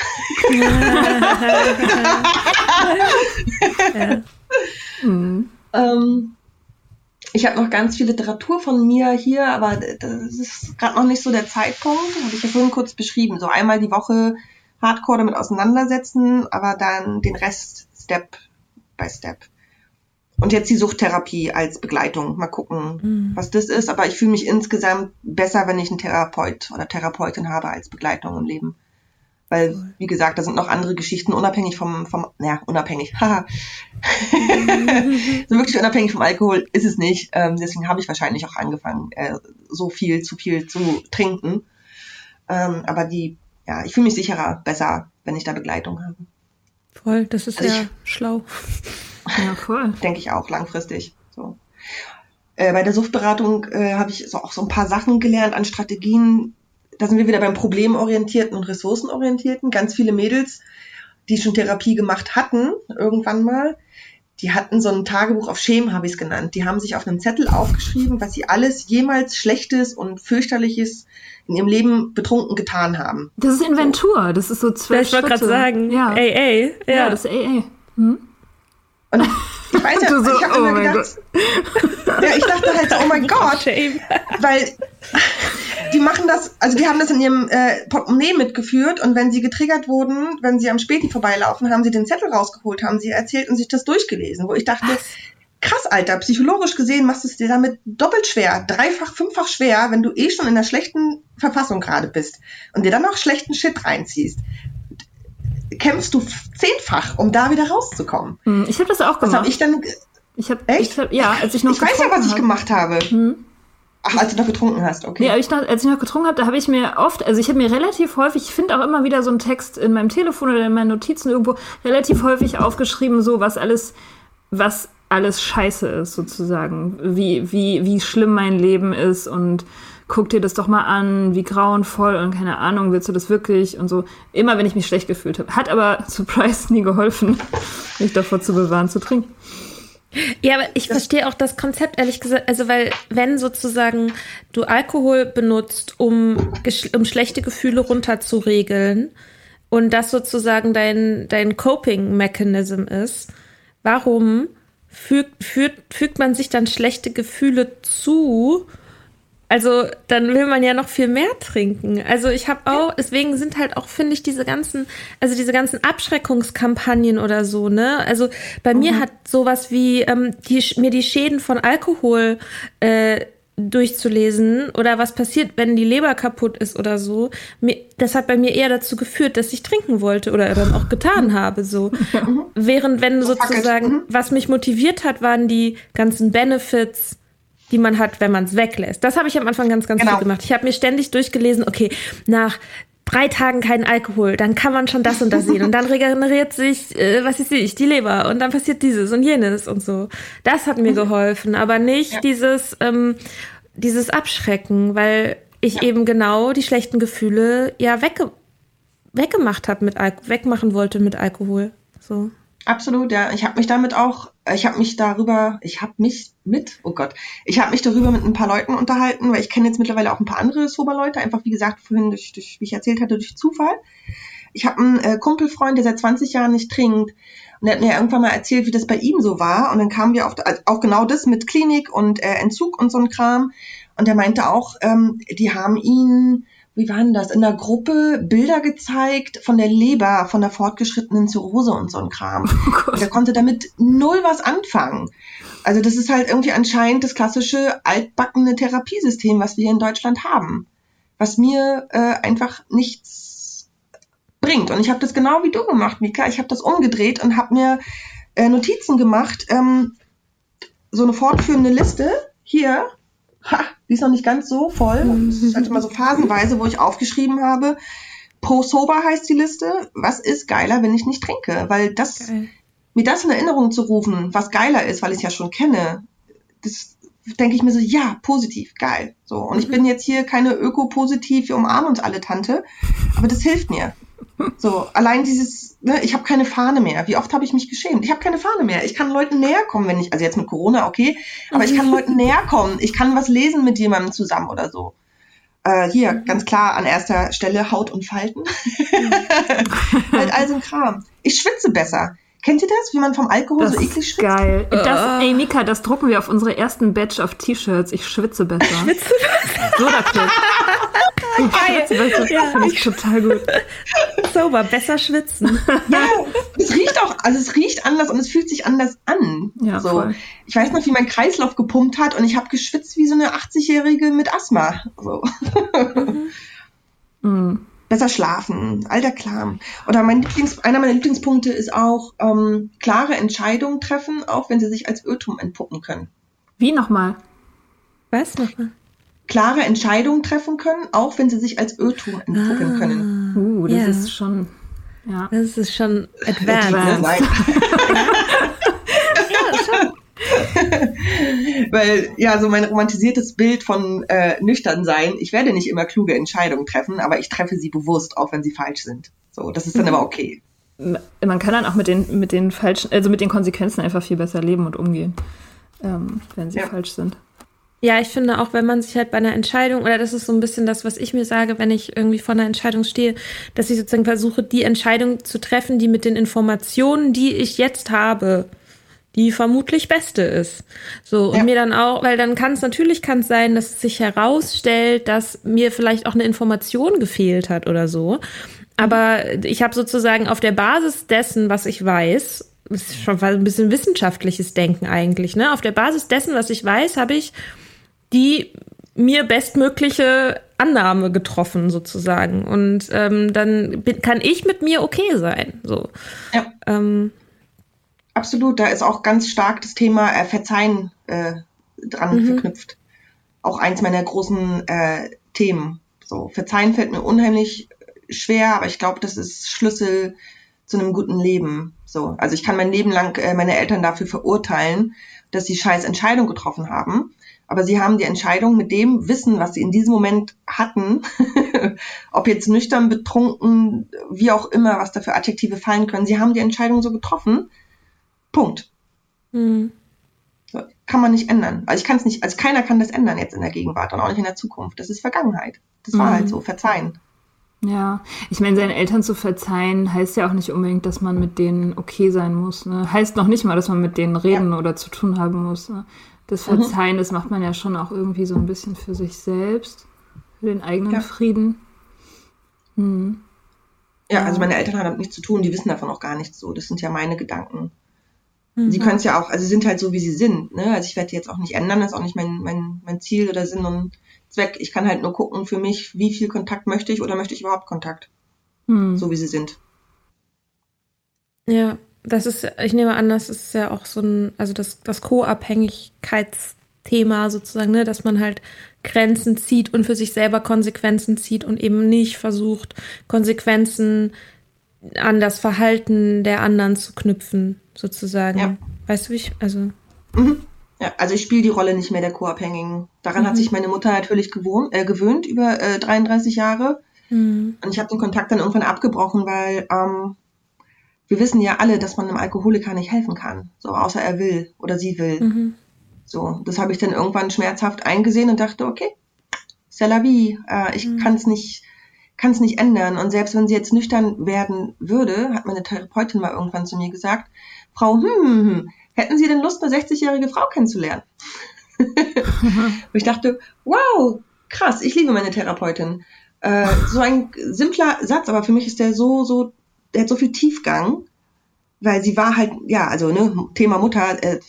[LAUGHS] ja. mhm. ähm, ich habe noch ganz viel Literatur von mir hier, aber das ist gerade noch nicht so der Zeitpunkt. Habe ich ja vorhin kurz beschrieben. So einmal die Woche Hardcore damit auseinandersetzen, aber dann den Rest Step by Step. Und jetzt die Suchttherapie als Begleitung. Mal gucken, mhm. was das ist. Aber ich fühle mich insgesamt besser, wenn ich einen Therapeut oder Therapeutin habe als Begleitung im Leben. Weil, wie gesagt, da sind noch andere Geschichten unabhängig vom, vom, naja, unabhängig, haha. [LAUGHS] so wirklich unabhängig vom Alkohol ist es nicht. Ähm, deswegen habe ich wahrscheinlich auch angefangen, äh, so viel, zu viel zu trinken. Ähm, aber die, ja, ich fühle mich sicherer, besser, wenn ich da Begleitung habe. Voll, das ist also ja ich, schlau. Ja, voll. [LAUGHS] Denke ich auch, langfristig. So. Äh, bei der Suchtberatung äh, habe ich so auch so ein paar Sachen gelernt an Strategien, da sind wir wieder beim Problemorientierten und Ressourcenorientierten. Ganz viele Mädels, die schon Therapie gemacht hatten, irgendwann mal, die hatten so ein Tagebuch auf Schämen, habe ich es genannt. Die haben sich auf einem Zettel aufgeschrieben, was sie alles jemals Schlechtes und Fürchterliches in ihrem Leben betrunken getan haben. Das ist Inventur, das ist so zwölf Ich wollte gerade sagen, ja. AA. Ja. ja, das ist AA. Hm? Und ich weiß [LAUGHS] ja, so, ich habe oh immer gedacht, [LAUGHS] ja, ich dachte halt so, oh mein Gott, [LAUGHS] weil die machen das, also die haben das in ihrem äh, Portemonnaie mitgeführt und wenn sie getriggert wurden, wenn sie am Späti vorbeilaufen, haben sie den Zettel rausgeholt, haben sie erzählt und sich das durchgelesen, wo ich dachte, Was? krass, Alter, psychologisch gesehen machst du es dir damit doppelt schwer, dreifach, fünffach schwer, wenn du eh schon in einer schlechten Verfassung gerade bist und dir dann noch schlechten Shit reinziehst kämpfst du zehnfach, um da wieder rauszukommen. Hm, ich habe das auch gemacht. Was habe ich dann? Ich habe echt, ich hab, ja, als ich noch ich weiß ja, was ich gemacht habe. Hm. Ach, als du noch getrunken hast, okay. Nee, als ich noch, als ich noch getrunken habe, da habe ich mir oft, also ich habe mir relativ häufig, ich finde auch immer wieder so einen Text in meinem Telefon oder in meinen Notizen irgendwo relativ häufig aufgeschrieben, so was alles, was alles scheiße ist, sozusagen. Wie, wie, wie schlimm mein Leben ist und guck dir das doch mal an, wie grauenvoll und keine Ahnung, willst du das wirklich und so. Immer wenn ich mich schlecht gefühlt habe. Hat aber, [LAUGHS] Surprise, nie geholfen, mich davor zu bewahren, zu trinken. Ja, aber ich verstehe auch das Konzept, ehrlich gesagt. Also, weil, wenn sozusagen du Alkohol benutzt, um, um schlechte Gefühle runterzuregeln und das sozusagen dein, dein Coping-Mechanism ist, warum fügt, fügt, fügt man sich dann schlechte Gefühle zu, also dann will man ja noch viel mehr trinken. Also ich habe auch, deswegen sind halt auch, finde ich, diese ganzen, also diese ganzen Abschreckungskampagnen oder so, ne? Also bei mhm. mir hat sowas wie ähm, die, mir die Schäden von Alkohol äh, durchzulesen oder was passiert, wenn die Leber kaputt ist oder so. Mir, das hat bei mir eher dazu geführt, dass ich trinken wollte oder dann auch getan habe. So. [LAUGHS] Während wenn sozusagen, mhm. was mich motiviert hat, waren die ganzen Benefits die man hat, wenn man es weglässt. Das habe ich am Anfang ganz, ganz genau. viel gemacht. Ich habe mir ständig durchgelesen, okay, nach drei Tagen keinen Alkohol, dann kann man schon das und das sehen und dann regeneriert sich, äh, was weiß ich, die Leber und dann passiert dieses und jenes und so. Das hat mir mhm. geholfen, aber nicht ja. dieses, ähm, dieses Abschrecken, weil ich ja. eben genau die schlechten Gefühle ja wegge weggemacht habe mit Al wegmachen wollte mit Alkohol. So. Absolut, ja. Ich habe mich damit auch, ich habe mich darüber, ich habe mich mit, oh Gott, ich habe mich darüber mit ein paar Leuten unterhalten, weil ich kenne jetzt mittlerweile auch ein paar andere Sober-Leute, einfach wie gesagt, vorhin, durch, durch, wie ich erzählt hatte, durch Zufall. Ich habe einen äh, Kumpelfreund, der seit 20 Jahren nicht trinkt. Und der hat mir irgendwann mal erzählt, wie das bei ihm so war. Und dann kamen wir auf also auch genau das mit Klinik und äh, Entzug und so ein Kram. Und er meinte auch, ähm, die haben ihn wie war denn das, in der Gruppe Bilder gezeigt von der Leber, von der fortgeschrittenen Zirrhose und so ein Kram. [LAUGHS] Oh und er konnte damit null was anfangen. Also das ist halt irgendwie anscheinend das klassische altbackene Therapiesystem, was wir hier in Deutschland haben. was mir äh, einfach nichts bringt. Und ich habe das genau wie du gemacht, Mika. Ich habe das umgedreht und habe mir äh, Notizen gemacht, ähm, so eine fortführende Liste. Hier, ha, die ist noch nicht ganz so voll. Das ist halt immer so phasenweise, wo ich aufgeschrieben habe, Pro Sober heißt die Liste. Was ist geiler, wenn ich nicht trinke? Weil das, Geil. mir das in Erinnerung zu rufen, was geiler ist, weil ich es ja schon kenne, das denke ich mir so, ja, positiv, geil. So. Und mhm. ich bin jetzt hier keine Öko-positiv, wir umarmen uns alle Tante, aber das hilft mir. So, allein dieses, ne, ich habe keine Fahne mehr. Wie oft habe ich mich geschämt? Ich habe keine Fahne mehr. Ich kann Leuten näher kommen, wenn ich, also jetzt mit Corona, okay, aber ich kann Leuten näher kommen. Ich kann was lesen mit jemandem zusammen oder so. Äh, hier, mhm. ganz klar an erster Stelle Haut und Falten. Mhm. [LAUGHS] halt all so ein Kram. Ich schwitze besser. Kennt ihr das, wie man vom Alkohol das so eklig schwitzt? Geil. Das, ey, Mika, das drucken wir auf unsere ersten Batch of T-Shirts. Ich schwitze besser. Schwitze besser. So dafür. [LAUGHS] Besser. Ja, Finde ich total gut. Sober, besser schwitzen. [LAUGHS] Ja, es riecht auch, also es riecht anders und es fühlt sich anders an. Ja, so. Voll. Ich weiß noch, wie mein Kreislauf gepumpt hat und ich habe geschwitzt wie so eine 80-Jährige mit Asthma. So. Mhm. [LAUGHS] mhm besser schlafen, all der Kram. Oder mein Lieblings, einer meiner Lieblingspunkte ist auch ähm, klare Entscheidungen treffen, auch wenn sie sich als Irrtum entpuppen können. Wie nochmal? Was nochmal? Klare Entscheidungen treffen können, auch wenn sie sich als Irrtum entpuppen ah, können. Uh, das ja. ist schon. Ja. Das ist schon advanced. advanced. ja, schon. [LAUGHS] Weil, ja, so mein romantisiertes Bild von äh, nüchtern sein, ich werde nicht immer kluge Entscheidungen treffen, aber ich treffe sie bewusst, auch wenn sie falsch sind. So, das ist dann mhm. aber okay. Man kann dann auch mit den, mit den falschen, also mit den Konsequenzen einfach viel besser leben und umgehen, ähm, wenn sie ja. falsch sind. Ja, ich finde auch, wenn man sich halt bei einer Entscheidung, oder das ist so ein bisschen das, was ich mir sage, wenn ich irgendwie vor einer Entscheidung stehe, dass ich sozusagen versuche, die Entscheidung zu treffen, die mit den Informationen, die ich jetzt habe, die vermutlich beste ist. So, und ja. mir dann auch, weil dann kann es natürlich kann es sein, dass es sich herausstellt, dass mir vielleicht auch eine Information gefehlt hat oder so. Aber ich habe sozusagen auf der Basis dessen, was ich weiß, ist schon ein bisschen wissenschaftliches Denken eigentlich, ne? Auf der Basis dessen, was ich weiß, habe ich die mir bestmögliche Annahme getroffen sozusagen und ähm, dann kann ich mit mir okay sein so ja. ähm, Absolut, da ist auch ganz stark das Thema äh, Verzeihen äh, dran mhm. verknüpft. Auch eins meiner großen äh, Themen. So, Verzeihen fällt mir unheimlich schwer, aber ich glaube, das ist Schlüssel zu einem guten Leben. So, also ich kann mein Leben lang äh, meine Eltern dafür verurteilen, dass sie scheiß Entscheidung getroffen haben. Aber sie haben die Entscheidung mit dem Wissen, was sie in diesem Moment hatten, [LAUGHS] ob jetzt nüchtern, betrunken, wie auch immer, was da für Adjektive fallen können, sie haben die Entscheidung so getroffen Punkt. Mhm. So, kann man nicht ändern. Also ich kann es nicht, also keiner kann das ändern jetzt in der Gegenwart und auch nicht in der Zukunft. Das ist Vergangenheit. Das war halt mhm. halt so, verzeihen. Ja, ich meine, seinen Eltern zu verzeihen heißt ja auch nicht unbedingt, dass man mit denen okay sein muss. Ne? Heißt noch nicht mal, dass man mit denen reden ja. oder zu tun haben muss. Ne? Das mhm. Verzeihen, mhm. das macht man ja schon auch irgendwie so ein bisschen für sich selbst, für den eigenen ja. Frieden. Mhm. Ja, also meine Eltern haben damit nichts zu tun, die wissen davon auch gar nichts so. Das sind ja meine Gedanken. Mhm. Sie können es ja auch, also sie sind halt so, wie sie sind. Ne? Also ich werde jetzt auch nicht ändern, das ist auch nicht mein, mein, mein Ziel oder Sinn und Zweck. Ich kann halt nur gucken für mich, wie viel Kontakt möchte ich oder möchte ich überhaupt Kontakt. Mhm. So wie sie sind. Ja, das ist, ich nehme an, das ist ja auch so ein, also das, das Co-Abhängigkeitsthema sozusagen, ne, dass man halt Grenzen zieht und für sich selber Konsequenzen zieht und eben nicht versucht, Konsequenzen an das Verhalten der anderen zu knüpfen sozusagen. Ja. Weißt du, wie ich, also. Mhm. Ja, also ich spiele die Rolle nicht mehr der Co-Abhängigen. Daran mhm. hat sich meine Mutter natürlich gewohnt, äh, gewöhnt über äh, 33 Jahre. Mhm. Und ich habe den Kontakt dann irgendwann abgebrochen, weil ähm, wir wissen ja alle, dass man einem Alkoholiker nicht helfen kann. So, außer er will oder sie will. Mhm. So, das habe ich dann irgendwann schmerzhaft eingesehen und dachte, okay, c'est la vie. Äh, ich mhm. kann es nicht, kann es nicht ändern. Und selbst wenn sie jetzt nüchtern werden würde, hat meine Therapeutin mal irgendwann zu mir gesagt, Frau, hm, hm, hm, hätten Sie denn Lust, eine 60-jährige Frau kennenzulernen? [LAUGHS] Und ich dachte, wow, krass, ich liebe meine Therapeutin. Äh, so ein simpler Satz, aber für mich ist der so, so, der hat so viel Tiefgang, weil sie war halt, ja, also ne, Thema Mutter, äh,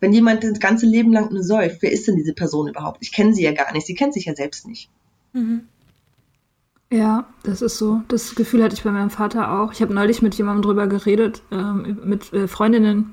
wenn jemand das ganze Leben lang nur säuft, wer ist denn diese Person überhaupt? Ich kenne sie ja gar nicht, sie kennt sich ja selbst nicht. Mhm. Ja, das ist so. Das Gefühl hatte ich bei meinem Vater auch. Ich habe neulich mit jemandem drüber geredet, ähm, mit äh, Freundinnen,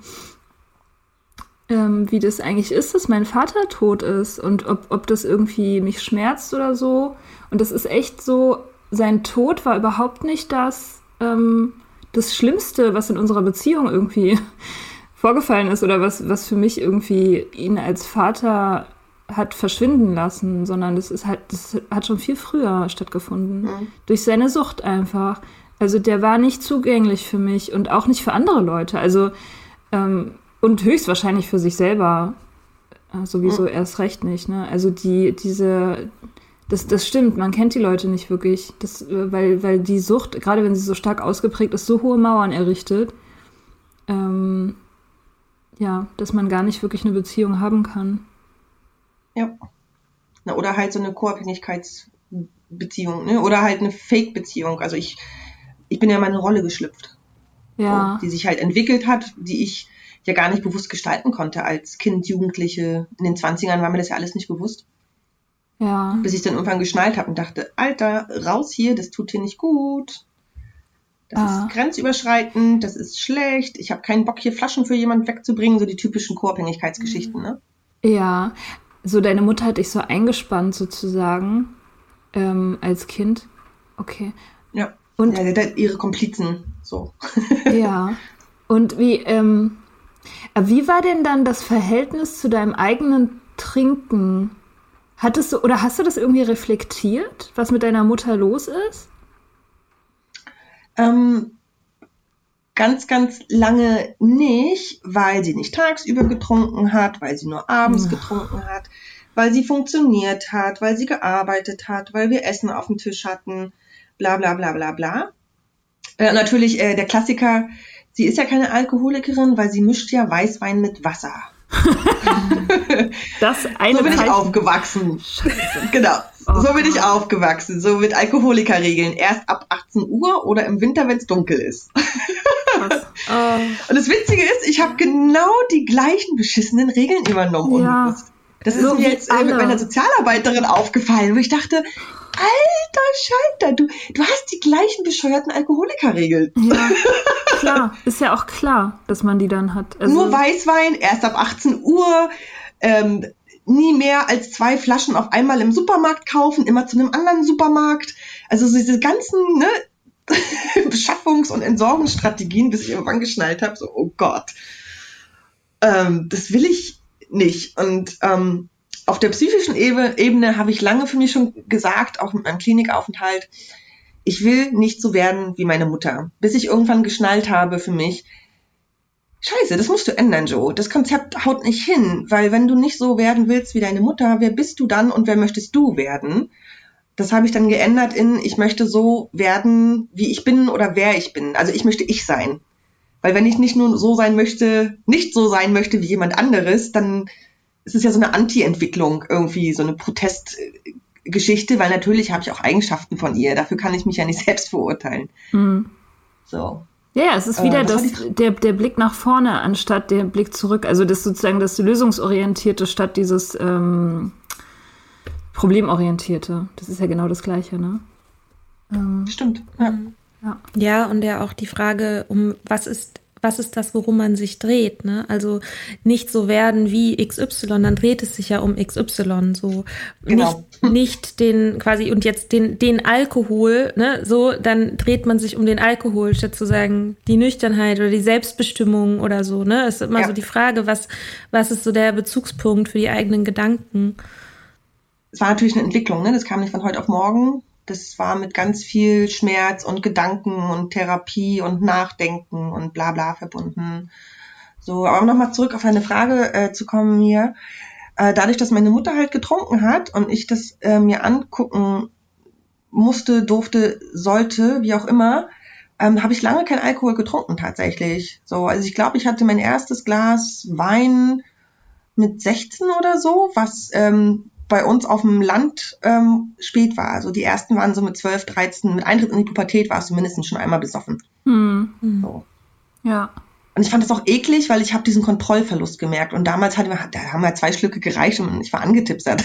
ähm, wie das eigentlich ist, dass mein Vater tot ist und ob, ob das irgendwie mich schmerzt oder so. Und das ist echt so, sein Tod war überhaupt nicht das, ähm, das Schlimmste, was in unserer Beziehung irgendwie [LAUGHS] vorgefallen ist oder was, was für mich irgendwie ihn als Vater hat verschwinden lassen, sondern das ist halt, das hat schon viel früher stattgefunden. Mhm. Durch seine Sucht einfach. Also der war nicht zugänglich für mich und auch nicht für andere Leute. Also ähm, und höchstwahrscheinlich für sich selber äh, sowieso mhm. erst recht nicht. Ne? Also die, diese, das, das stimmt, man kennt die Leute nicht wirklich. Das, weil, weil die Sucht, gerade wenn sie so stark ausgeprägt ist, so hohe Mauern errichtet, ähm, ja, dass man gar nicht wirklich eine Beziehung haben kann. Ja. Na, oder halt so eine Co-Abhängigkeitsbeziehung, ne? Oder halt eine Fake-Beziehung. Also ich, ich bin ja in meine Rolle geschlüpft. Ja. Die sich halt entwickelt hat, die ich ja gar nicht bewusst gestalten konnte als Kind, Jugendliche. In den 20ern war mir das ja alles nicht bewusst. Ja. Bis ich dann irgendwann geschnallt habe und dachte, Alter, raus hier, das tut hier nicht gut. Das ah. ist grenzüberschreitend, das ist schlecht, ich habe keinen Bock, hier Flaschen für jemanden wegzubringen, so die typischen Co-Abhängigkeitsgeschichten, ne? Ja, so deine Mutter hat dich so eingespannt sozusagen ähm, als Kind. Okay. Ja. Und ja, ihre Komplizen, so. [LAUGHS] ja. Und wie, ähm, wie war denn dann das Verhältnis zu deinem eigenen Trinken? Hattest du oder hast du das irgendwie reflektiert, was mit deiner Mutter los ist? Ähm, ganz, ganz lange nicht, weil sie nicht tagsüber getrunken hat, weil sie nur abends getrunken hat, weil sie funktioniert hat, weil sie gearbeitet hat, weil wir Essen auf dem Tisch hatten, bla bla bla bla bla. Äh, natürlich äh, der Klassiker, Sie ist ja keine Alkoholikerin, weil sie mischt ja Weißwein mit Wasser. [LAUGHS] das eine so bin Zeichen. ich aufgewachsen. Scheiße. Genau. Oh, so bin ich aufgewachsen. So mit Alkoholikerregeln. Erst ab 18 Uhr oder im Winter, wenn es dunkel ist. oh. [LAUGHS] Und das Witzige ist, ich habe genau die gleichen beschissenen Regeln übernommen. Ja. Das so ist mir jetzt alle. mit meiner Sozialarbeiterin aufgefallen, wo ich dachte, alter Schalter, du, du hast die gleichen bescheuerten Alkoholikerregeln. Ja, [LAUGHS] klar. Ist ja auch klar, dass man die dann hat. Also Nur Weißwein, erst ab 18 Uhr, ähm, nie mehr als zwei Flaschen auf einmal im Supermarkt kaufen, immer zu einem anderen Supermarkt. Also so diese ganzen ne, [LAUGHS] Beschaffungs- und Entsorgungsstrategien, bis ich irgendwann geschnallt habe, so, oh Gott, ähm, das will ich nicht. Und ähm, auf der psychischen Ebene habe ich lange für mich schon gesagt, auch mit meinem Klinikaufenthalt, ich will nicht so werden wie meine Mutter. Bis ich irgendwann geschnallt habe für mich, Scheiße, das musst du ändern, Joe. Das Konzept haut nicht hin, weil wenn du nicht so werden willst wie deine Mutter, wer bist du dann und wer möchtest du werden? Das habe ich dann geändert in, ich möchte so werden, wie ich bin oder wer ich bin. Also ich möchte ich sein. Weil wenn ich nicht nur so sein möchte, nicht so sein möchte wie jemand anderes, dann ist es ja so eine Anti-Entwicklung irgendwie, so eine Protestgeschichte, weil natürlich habe ich auch Eigenschaften von ihr. Dafür kann ich mich ja nicht [LAUGHS] selbst verurteilen. Mhm. So. Ja, es ist wieder äh, das, der, der Blick nach vorne anstatt der Blick zurück. Also das sozusagen das lösungsorientierte statt dieses ähm, problemorientierte. Das ist ja genau das Gleiche, ne? Ähm, Stimmt. Ja. ja. Ja, und ja auch die Frage, um was ist was ist das, worum man sich dreht, ne? Also nicht so werden wie XY, dann dreht es sich ja um XY, so genau. nicht, nicht den quasi und jetzt den, den Alkohol, ne? So, dann dreht man sich um den Alkohol, statt zu sagen, die Nüchternheit oder die Selbstbestimmung oder so, ne? Es ist immer ja. so die Frage, was, was ist so der Bezugspunkt für die eigenen Gedanken? Es war natürlich eine Entwicklung, ne? Das kam nicht von heute auf morgen das war mit ganz viel Schmerz und Gedanken und Therapie und Nachdenken und bla bla verbunden. So, aber nochmal zurück auf eine Frage äh, zu kommen hier. Äh, dadurch, dass meine Mutter halt getrunken hat und ich das äh, mir angucken musste, durfte, sollte, wie auch immer, ähm, habe ich lange kein Alkohol getrunken tatsächlich. So, also ich glaube, ich hatte mein erstes Glas Wein mit 16 oder so, was ähm, bei uns auf dem Land ähm, spät war. Also die ersten waren so mit 12, 13, mit Eintritt in die Pubertät warst du mindestens schon einmal besoffen. Hm. So. Ja. Und ich fand das auch eklig, weil ich habe diesen Kontrollverlust gemerkt. Und damals hatten wir, da haben wir zwei Schlücke gereicht und ich war angetipsert.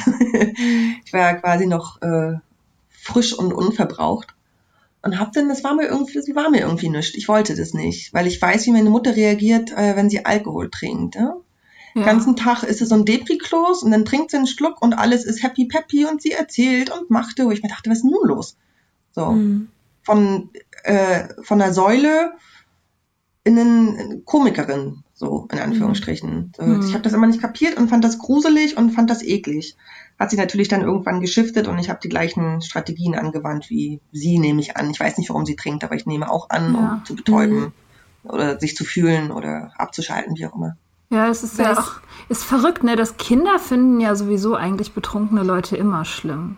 [LAUGHS] ich war quasi noch äh, frisch und unverbraucht. Und hab dann, das war mir irgendwie, sie war mir irgendwie nichts. Ich wollte das nicht, weil ich weiß, wie meine Mutter reagiert, äh, wenn sie Alkohol trinkt. Ja? Ja. Den ganzen Tag ist es so ein Depri-Klos und dann trinkt sie einen Schluck und alles ist happy peppy und sie erzählt und machte, wo ich mir dachte, was ist nun los? So. Mhm. Von, äh, von der Säule in eine Komikerin, so in Anführungsstrichen. Mhm. Ich habe das immer nicht kapiert und fand das gruselig und fand das eklig. Hat sie natürlich dann irgendwann geschiftet und ich habe die gleichen Strategien angewandt wie sie, nehme ich an. Ich weiß nicht, warum sie trinkt, aber ich nehme auch an, ja. um zu betäuben mhm. oder sich zu fühlen oder abzuschalten, wie auch immer. Ja, es ist ja auch ist verrückt, ne? Dass Kinder finden ja sowieso eigentlich betrunkene Leute immer schlimm.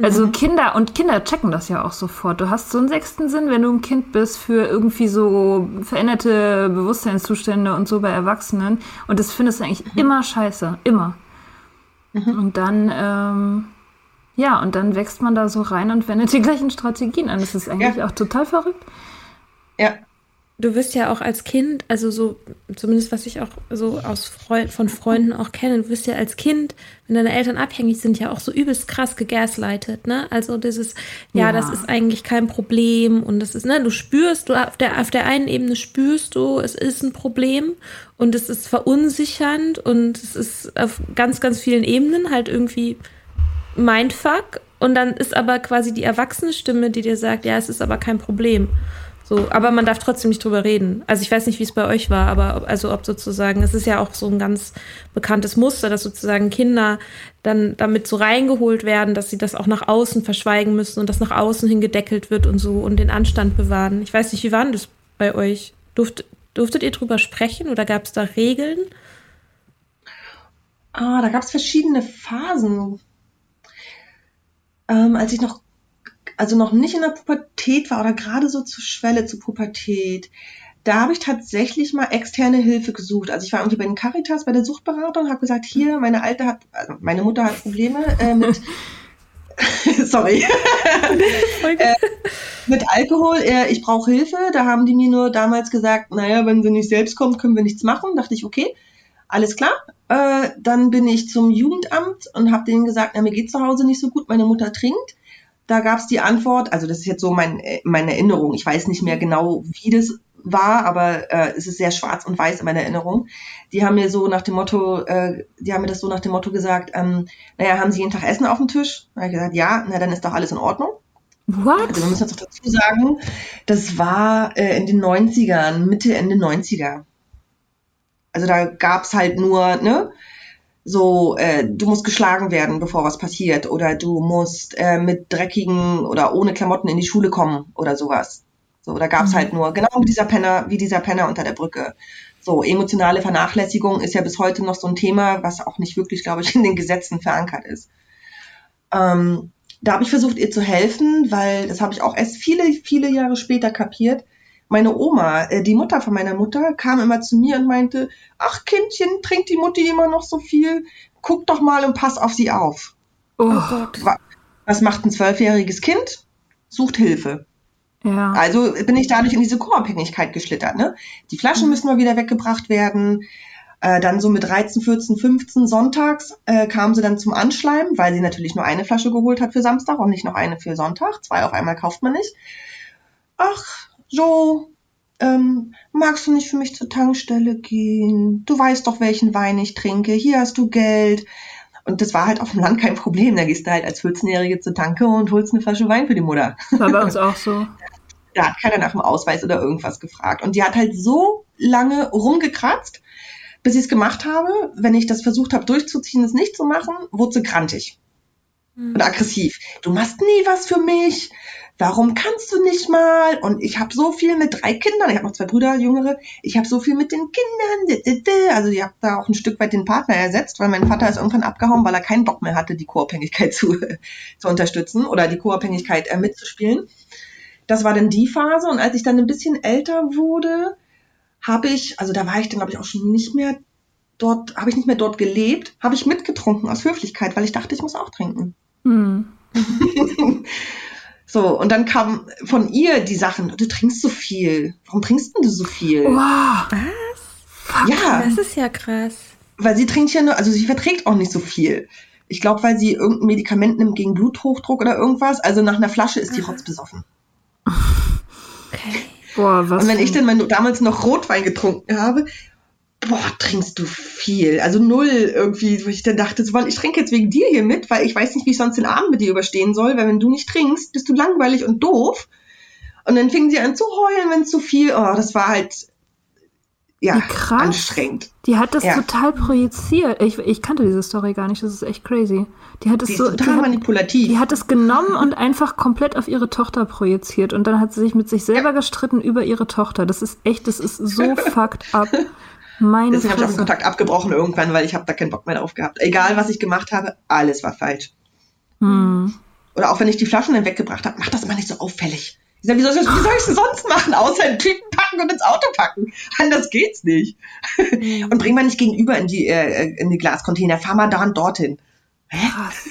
Also mhm. Kinder und Kinder checken das ja auch sofort. Du hast so einen sechsten Sinn, wenn du ein Kind bist, für irgendwie so veränderte Bewusstseinszustände und so bei Erwachsenen. Und das findest du eigentlich mhm. immer scheiße. Immer. Mhm. Und dann, ähm, ja, und dann wächst man da so rein und wendet die gleichen Strategien an. Das ist eigentlich ja. auch total verrückt. Ja, du wirst ja auch als Kind, also so, zumindest was ich auch so aus Freund, von Freunden auch kenne, du wirst ja als Kind, wenn deine Eltern abhängig sind, ja auch so übelst krass gegaslightet, ne? Also dieses, ja, ja, das ist eigentlich kein Problem und das ist, ne, du spürst, du auf der, auf der einen Ebene spürst du, es ist ein Problem und es ist verunsichernd und es ist auf ganz, ganz vielen Ebenen halt irgendwie Mindfuck und dann ist aber quasi die erwachsene Stimme, die dir sagt, ja, es ist aber kein Problem. So, aber man darf trotzdem nicht drüber reden. Also ich weiß nicht, wie es bei euch war, aber ob, also ob sozusagen, es ist ja auch so ein ganz bekanntes Muster, dass sozusagen Kinder dann damit so reingeholt werden, dass sie das auch nach außen verschweigen müssen und das nach außen hin gedeckelt wird und so und den Anstand bewahren. Ich weiß nicht, wie war das bei euch? Durft, durftet ihr drüber sprechen oder gab es da Regeln? Ah, da gab es verschiedene Phasen. Ähm, als ich noch also noch nicht in der Pubertät war oder gerade so zur Schwelle zur Pubertät, da habe ich tatsächlich mal externe Hilfe gesucht. Also ich war irgendwie bei den Caritas bei der Suchtberatung, habe gesagt, hier, meine Alte hat, also meine Mutter hat Probleme äh, mit, [LAUGHS] sorry, äh, mit Alkohol. Äh, ich brauche Hilfe. Da haben die mir nur damals gesagt, naja, wenn sie nicht selbst kommt, können wir nichts machen. Dachte ich, okay, alles klar. Äh, dann bin ich zum Jugendamt und habe denen gesagt, na, mir geht zu Hause nicht so gut, meine Mutter trinkt. Da gab es die Antwort, also das ist jetzt so mein, äh, meine Erinnerung, ich weiß nicht mehr genau, wie das war, aber äh, es ist sehr schwarz und weiß in meiner Erinnerung. Die haben mir so nach dem Motto, äh, die haben mir das so nach dem Motto gesagt, ähm, naja, haben Sie jeden Tag Essen auf dem Tisch? Da habe ich gesagt, ja, na dann ist doch alles in Ordnung. What? Also wir müssen jetzt noch dazu sagen, das war äh, in den 90ern, Mitte, Ende 90er. Also da gab's halt nur, ne, so, äh, du musst geschlagen werden, bevor was passiert, oder du musst äh, mit dreckigen oder ohne Klamotten in die Schule kommen oder sowas. So, da gab's mhm. halt nur, genau wie dieser Penner, wie dieser Penner unter der Brücke. So, emotionale Vernachlässigung ist ja bis heute noch so ein Thema, was auch nicht wirklich, glaube ich, [LAUGHS] in den Gesetzen verankert ist. Ähm, da habe ich versucht, ihr zu helfen, weil das habe ich auch erst viele, viele Jahre später kapiert meine Oma, äh, die Mutter von meiner Mutter, kam immer zu mir und meinte, ach Kindchen, trinkt die Mutti immer noch so viel? Guck doch mal und pass auf sie auf. Oh Gott. Was macht ein zwölfjähriges Kind? Sucht Hilfe. Ja. Also bin ich dadurch in diese Co-Abhängigkeit geschlittert. Ne? Die Flaschen mhm. müssen mal wieder weggebracht werden. Äh, dann so mit 13, 14, 15 sonntags äh, kam sie dann zum Anschleimen, weil sie natürlich nur eine Flasche geholt hat für Samstag und nicht noch eine für Sonntag. Zwei auf einmal kauft man nicht. Ach, so, ähm, magst du nicht für mich zur Tankstelle gehen? Du weißt doch, welchen Wein ich trinke. Hier hast du Geld. Und das war halt auf dem Land kein Problem. Da gehst du halt als 14-Jährige zur Tanke und holst eine Flasche Wein für die Mutter. War bei uns auch so. [LAUGHS] Da hat keiner nach dem Ausweis oder irgendwas gefragt. Und die hat halt so lange rumgekratzt, bis ich es gemacht habe. Wenn ich das versucht habe durchzuziehen, es nicht zu machen, wurde sie grantig mhm. und aggressiv. Du machst nie was für mich warum kannst du nicht mal? Und ich habe so viel mit drei Kindern, ich habe noch zwei Brüder, jüngere, ich habe so viel mit den Kindern, also ich habe da auch ein Stück weit den Partner ersetzt, weil mein Vater ist irgendwann abgehauen, weil er keinen Bock mehr hatte, die Co-Abhängigkeit [LAUGHS] zu, zu unterstützen oder die Co-Abhängigkeit äh, mitzuspielen. Das war dann die Phase und als ich dann ein bisschen älter wurde, habe ich, also da war ich dann glaube ich auch schon nicht mehr dort, habe ich nicht mehr dort gelebt, habe ich mitgetrunken aus Höflichkeit, weil ich dachte, ich muss auch trinken. Hm. [LAUGHS] So, und dann kam von ihr die Sachen, du trinkst so viel. Warum trinkst du so viel? Wow. Was? Ja. Das ist ja krass. Weil sie trinkt ja nur, also sie verträgt auch nicht so viel. Ich glaube, weil sie irgendein Medikament nimmt gegen Bluthochdruck oder irgendwas. Also nach einer Flasche ist die rotzbesoffen. Okay. Boah, was Und wenn ich dann mein, damals noch Rotwein getrunken habe, boah, trinkst du viel. Also null irgendwie, wo ich dann dachte, so, ich trinke jetzt wegen dir hier mit, weil ich weiß nicht, wie ich sonst den Abend mit dir überstehen soll, weil wenn du nicht trinkst, bist du langweilig und doof. Und dann fingen sie an zu heulen, wenn es zu viel, oh, das war halt, ja, krass. anstrengend. Die hat das ja. total projiziert. Ich, ich kannte diese Story gar nicht, das ist echt crazy. Die hat es so, total die manipulativ. Hat, die hat es genommen und einfach komplett auf ihre Tochter projiziert und dann hat sie sich mit sich selber ja. gestritten über ihre Tochter. Das ist echt, das ist so [LAUGHS] fucked up. Meine Deswegen habe ich auch den Kontakt abgebrochen irgendwann, weil ich habe da keinen Bock mehr drauf gehabt. Egal, was ich gemacht habe, alles war falsch. Hm. Oder auch wenn ich die Flaschen dann weggebracht habe, mach das mal nicht so auffällig. Ich sag, wie soll, ich, es sonst machen, außer in Tüten packen und ins Auto packen? Anders geht's nicht. Hm. Und bring mal nicht gegenüber in die, äh, in die Glascontainer. Fahr mal da und dorthin. Hä? Krass.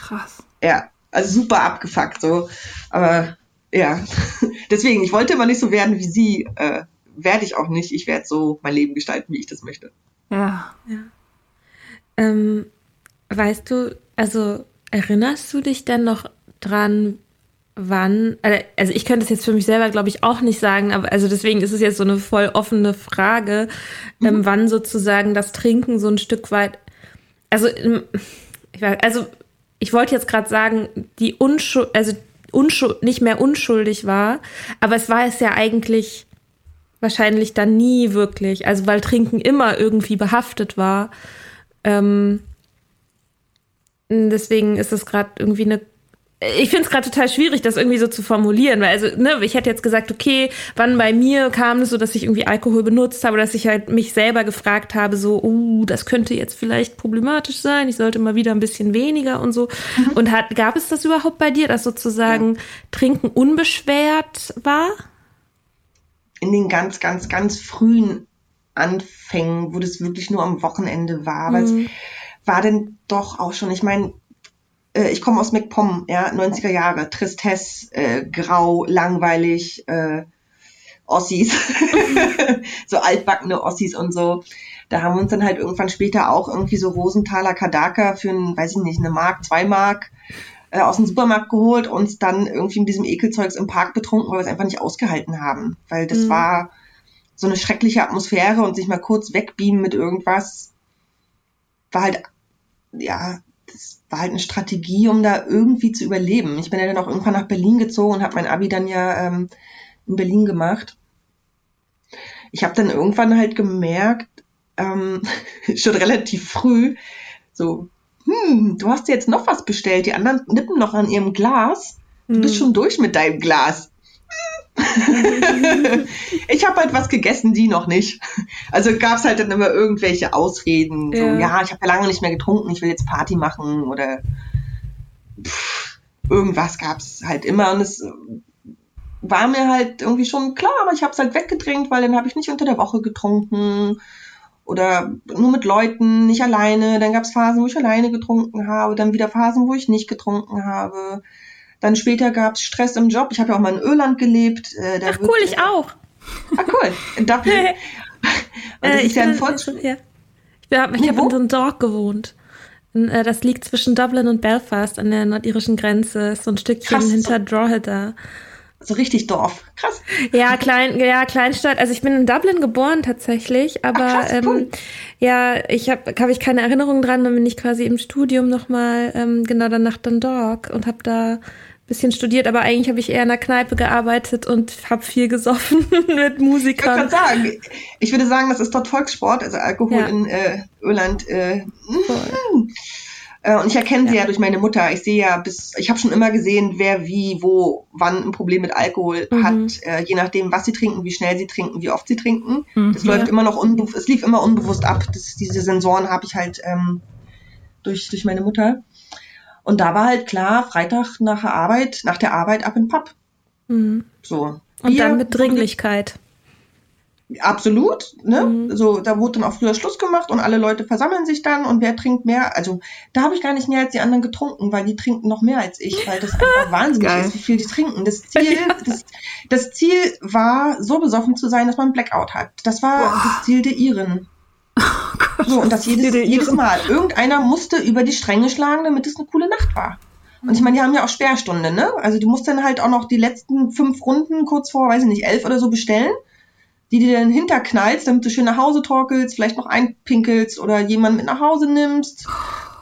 Krass. ja, also super abgefuckt so. Aber ja, [LAUGHS] deswegen, ich wollte immer nicht so werden wie sie. Äh, werde ich auch nicht. Ich werde so mein Leben gestalten, wie ich das möchte. Ja. ja. Ähm, weißt du, also erinnerst du dich denn noch dran, wann, äh, also ich könnte es jetzt für mich selber, glaube ich, auch nicht sagen, aber also deswegen ist es jetzt so eine voll offene Frage, ähm, mhm. wann sozusagen das Trinken so ein Stück weit, also, ähm, ich weiß, also ich wollte jetzt gerade sagen, die Unschuld, also Unschuld, nicht mehr unschuldig war, aber es war es ja eigentlich wahrscheinlich dann nie wirklich, also weil Trinken immer irgendwie behaftet war. Ähm, deswegen ist es gerade irgendwie eine ich finde es gerade total schwierig, das irgendwie so zu formulieren, weil also, ne, ich hätte jetzt gesagt, okay, wann bei mir kam es so, dass ich irgendwie Alkohol benutzt habe, dass ich halt mich selber gefragt habe, so, oh, das könnte jetzt vielleicht problematisch sein, ich sollte mal wieder ein bisschen weniger und so. Mhm. Und hat, gab es das überhaupt bei dir, dass sozusagen ja. Trinken unbeschwert war? In den ganz, ganz, ganz frühen Anfängen, wo das wirklich nur am Wochenende war. Aber mhm. es war denn doch auch schon, ich meine, äh, ich komme aus MacPom, ja, 90er Jahre, Tristesse, äh, grau, langweilig, äh, Ossis, [LAUGHS] so altbackene Ossis und so. Da haben wir uns dann halt irgendwann später auch irgendwie so Rosenthaler Kadaka für ein, weiß ich nicht, eine Mark, zwei Mark äh, aus dem Supermarkt geholt, und dann irgendwie mit diesem Ekelzeugs im Park betrunken, weil wir es einfach nicht ausgehalten haben. Weil das mhm. war so eine schreckliche Atmosphäre und sich mal kurz wegbeamen mit irgendwas war halt, ja, das war halt eine Strategie, um da irgendwie zu überleben. Ich bin ja dann auch irgendwann nach Berlin gezogen und habe mein Abi dann ja ähm, in Berlin gemacht. Ich habe dann irgendwann halt gemerkt, ähm, [LAUGHS] schon relativ früh, so hm, du hast jetzt noch was bestellt, die anderen nippen noch an ihrem Glas. Du hm. bist schon durch mit deinem Glas. [LAUGHS] ich habe halt was gegessen, die noch nicht. Also gab es halt dann immer irgendwelche Ausreden, ja. so, ja, ich habe ja lange nicht mehr getrunken, ich will jetzt Party machen oder pff, irgendwas gab es halt immer und es war mir halt irgendwie schon klar, aber ich habe es halt weggedrängt, weil dann habe ich nicht unter der Woche getrunken oder nur mit Leuten, nicht alleine. Dann gab es Phasen, wo ich alleine getrunken habe, dann wieder Phasen, wo ich nicht getrunken habe. Dann später gab es Stress im Job. Ich habe ja auch mal in Irland gelebt. Äh, Ach cool, ich auch. Ah cool, in Dublin. Und das äh, ist ja ein Volksschul... Ja. Ich habe hab in Dundalk gewohnt. Äh, das liegt zwischen Dublin und Belfast an der nordirischen Grenze. Ist so ein Stückchen Krass, hinter Drogheda so richtig Dorf. Krass. Ja, klein, ja, Kleinstadt. Also ich bin in Dublin geboren tatsächlich, aber Ach, krass, cool. ähm, ja, ich habe hab ich keine Erinnerung dran, dann bin ich quasi im Studium nochmal ähm, genau dann nach Dundalk und habe da ein bisschen studiert, aber eigentlich habe ich eher in der Kneipe gearbeitet und habe viel gesoffen [LAUGHS] mit Musikern. Ich, sagen, ich würde sagen, das ist dort Volkssport, also Alkohol ja. in äh, Irland. Äh, und ich erkenne sie ja. ja durch meine Mutter. Ich sehe ja bis, ich habe schon immer gesehen, wer wie, wo, wann ein Problem mit Alkohol mhm. hat, äh, je nachdem, was sie trinken, wie schnell sie trinken, wie oft sie trinken. Mhm. Das läuft ja. immer noch unbewusst, es lief immer unbewusst ab. Das, diese Sensoren habe ich halt ähm, durch, durch meine Mutter. Und da war halt klar, Freitag nach der Arbeit, nach der Arbeit ab in den Pub. Mhm. So. Und Bier, dann mit Dringlichkeit. Absolut, ne? Mhm. So, da wurde dann auch früher Schluss gemacht und alle Leute versammeln sich dann und wer trinkt mehr? Also, da habe ich gar nicht mehr als die anderen getrunken, weil die trinken noch mehr als ich, weil das [LAUGHS] einfach wahnsinnig Geil. ist, wie viel die trinken. Das Ziel, [LAUGHS] ja. das, das, Ziel war, so besoffen zu sein, dass man Blackout hat. Das war Boah. das Ziel der Iren. [LAUGHS] Oh Gott. So, und das jedes, jedes Mal. Irgendeiner musste über die Stränge schlagen, damit es eine coole Nacht war. Und ich meine, die haben ja auch Sperrstunde, ne? Also du musst dann halt auch noch die letzten fünf Runden kurz vor, weiß ich nicht, elf oder so bestellen, die dir dann hinterknallst, damit du schön nach Hause torkelst, vielleicht noch einpinkelst oder jemanden mit nach Hause nimmst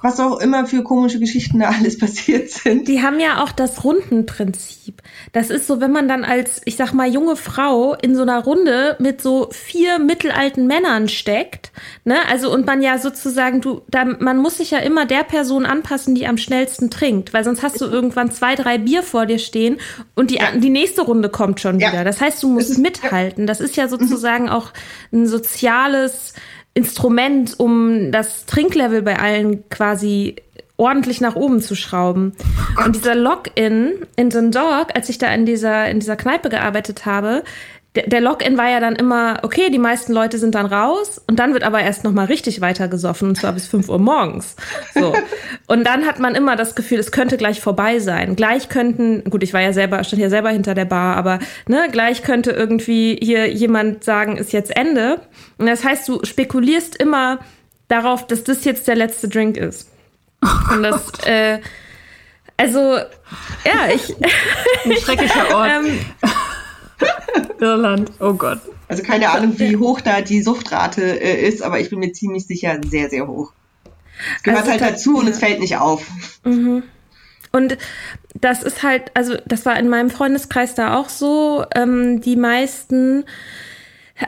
was auch immer für komische Geschichten da alles [LAUGHS] passiert sind. Die haben ja auch das Rundenprinzip. Das ist so, wenn man dann als, ich sag mal, junge Frau in so einer Runde mit so vier mittelalten Männern steckt, ne, also und man ja sozusagen, du, da, man muss sich ja immer der Person anpassen, die am schnellsten trinkt, weil sonst hast du irgendwann zwei, drei Bier vor dir stehen und die, ja. die nächste Runde kommt schon ja. wieder. Das heißt, du musst mithalten. Das ist ja sozusagen auch ein soziales, Instrument, um das Trinklevel bei allen quasi ordentlich nach oben zu schrauben. Und dieser Login in so Dog, als ich da in dieser, in dieser Kneipe gearbeitet habe, der, der Login war ja dann immer, okay, die meisten Leute sind dann raus und dann wird aber erst nochmal richtig weiter gesoffen und zwar bis 5 Uhr morgens. So. [LAUGHS] Und dann hat man immer das Gefühl, es könnte gleich vorbei sein. Gleich könnten, gut, ich war ja selber, stand ja selber hinter der Bar, aber ne, gleich könnte irgendwie hier jemand sagen, ist jetzt Ende. Und das heißt, du spekulierst immer darauf, dass das jetzt der letzte Drink ist. Und das, äh, also, ja, ich. Ein schrecklicher [LAUGHS] Ort. ähm, Irland, oh Gott. Also keine Ahnung, wie hoch da die Suchtrate äh, ist, aber ich bin mir ziemlich sicher sehr, sehr hoch. Es gehört also halt dazu und es fällt nicht auf. Mhm. Und das ist halt, also das war in meinem Freundeskreis da auch so. Ähm, die meisten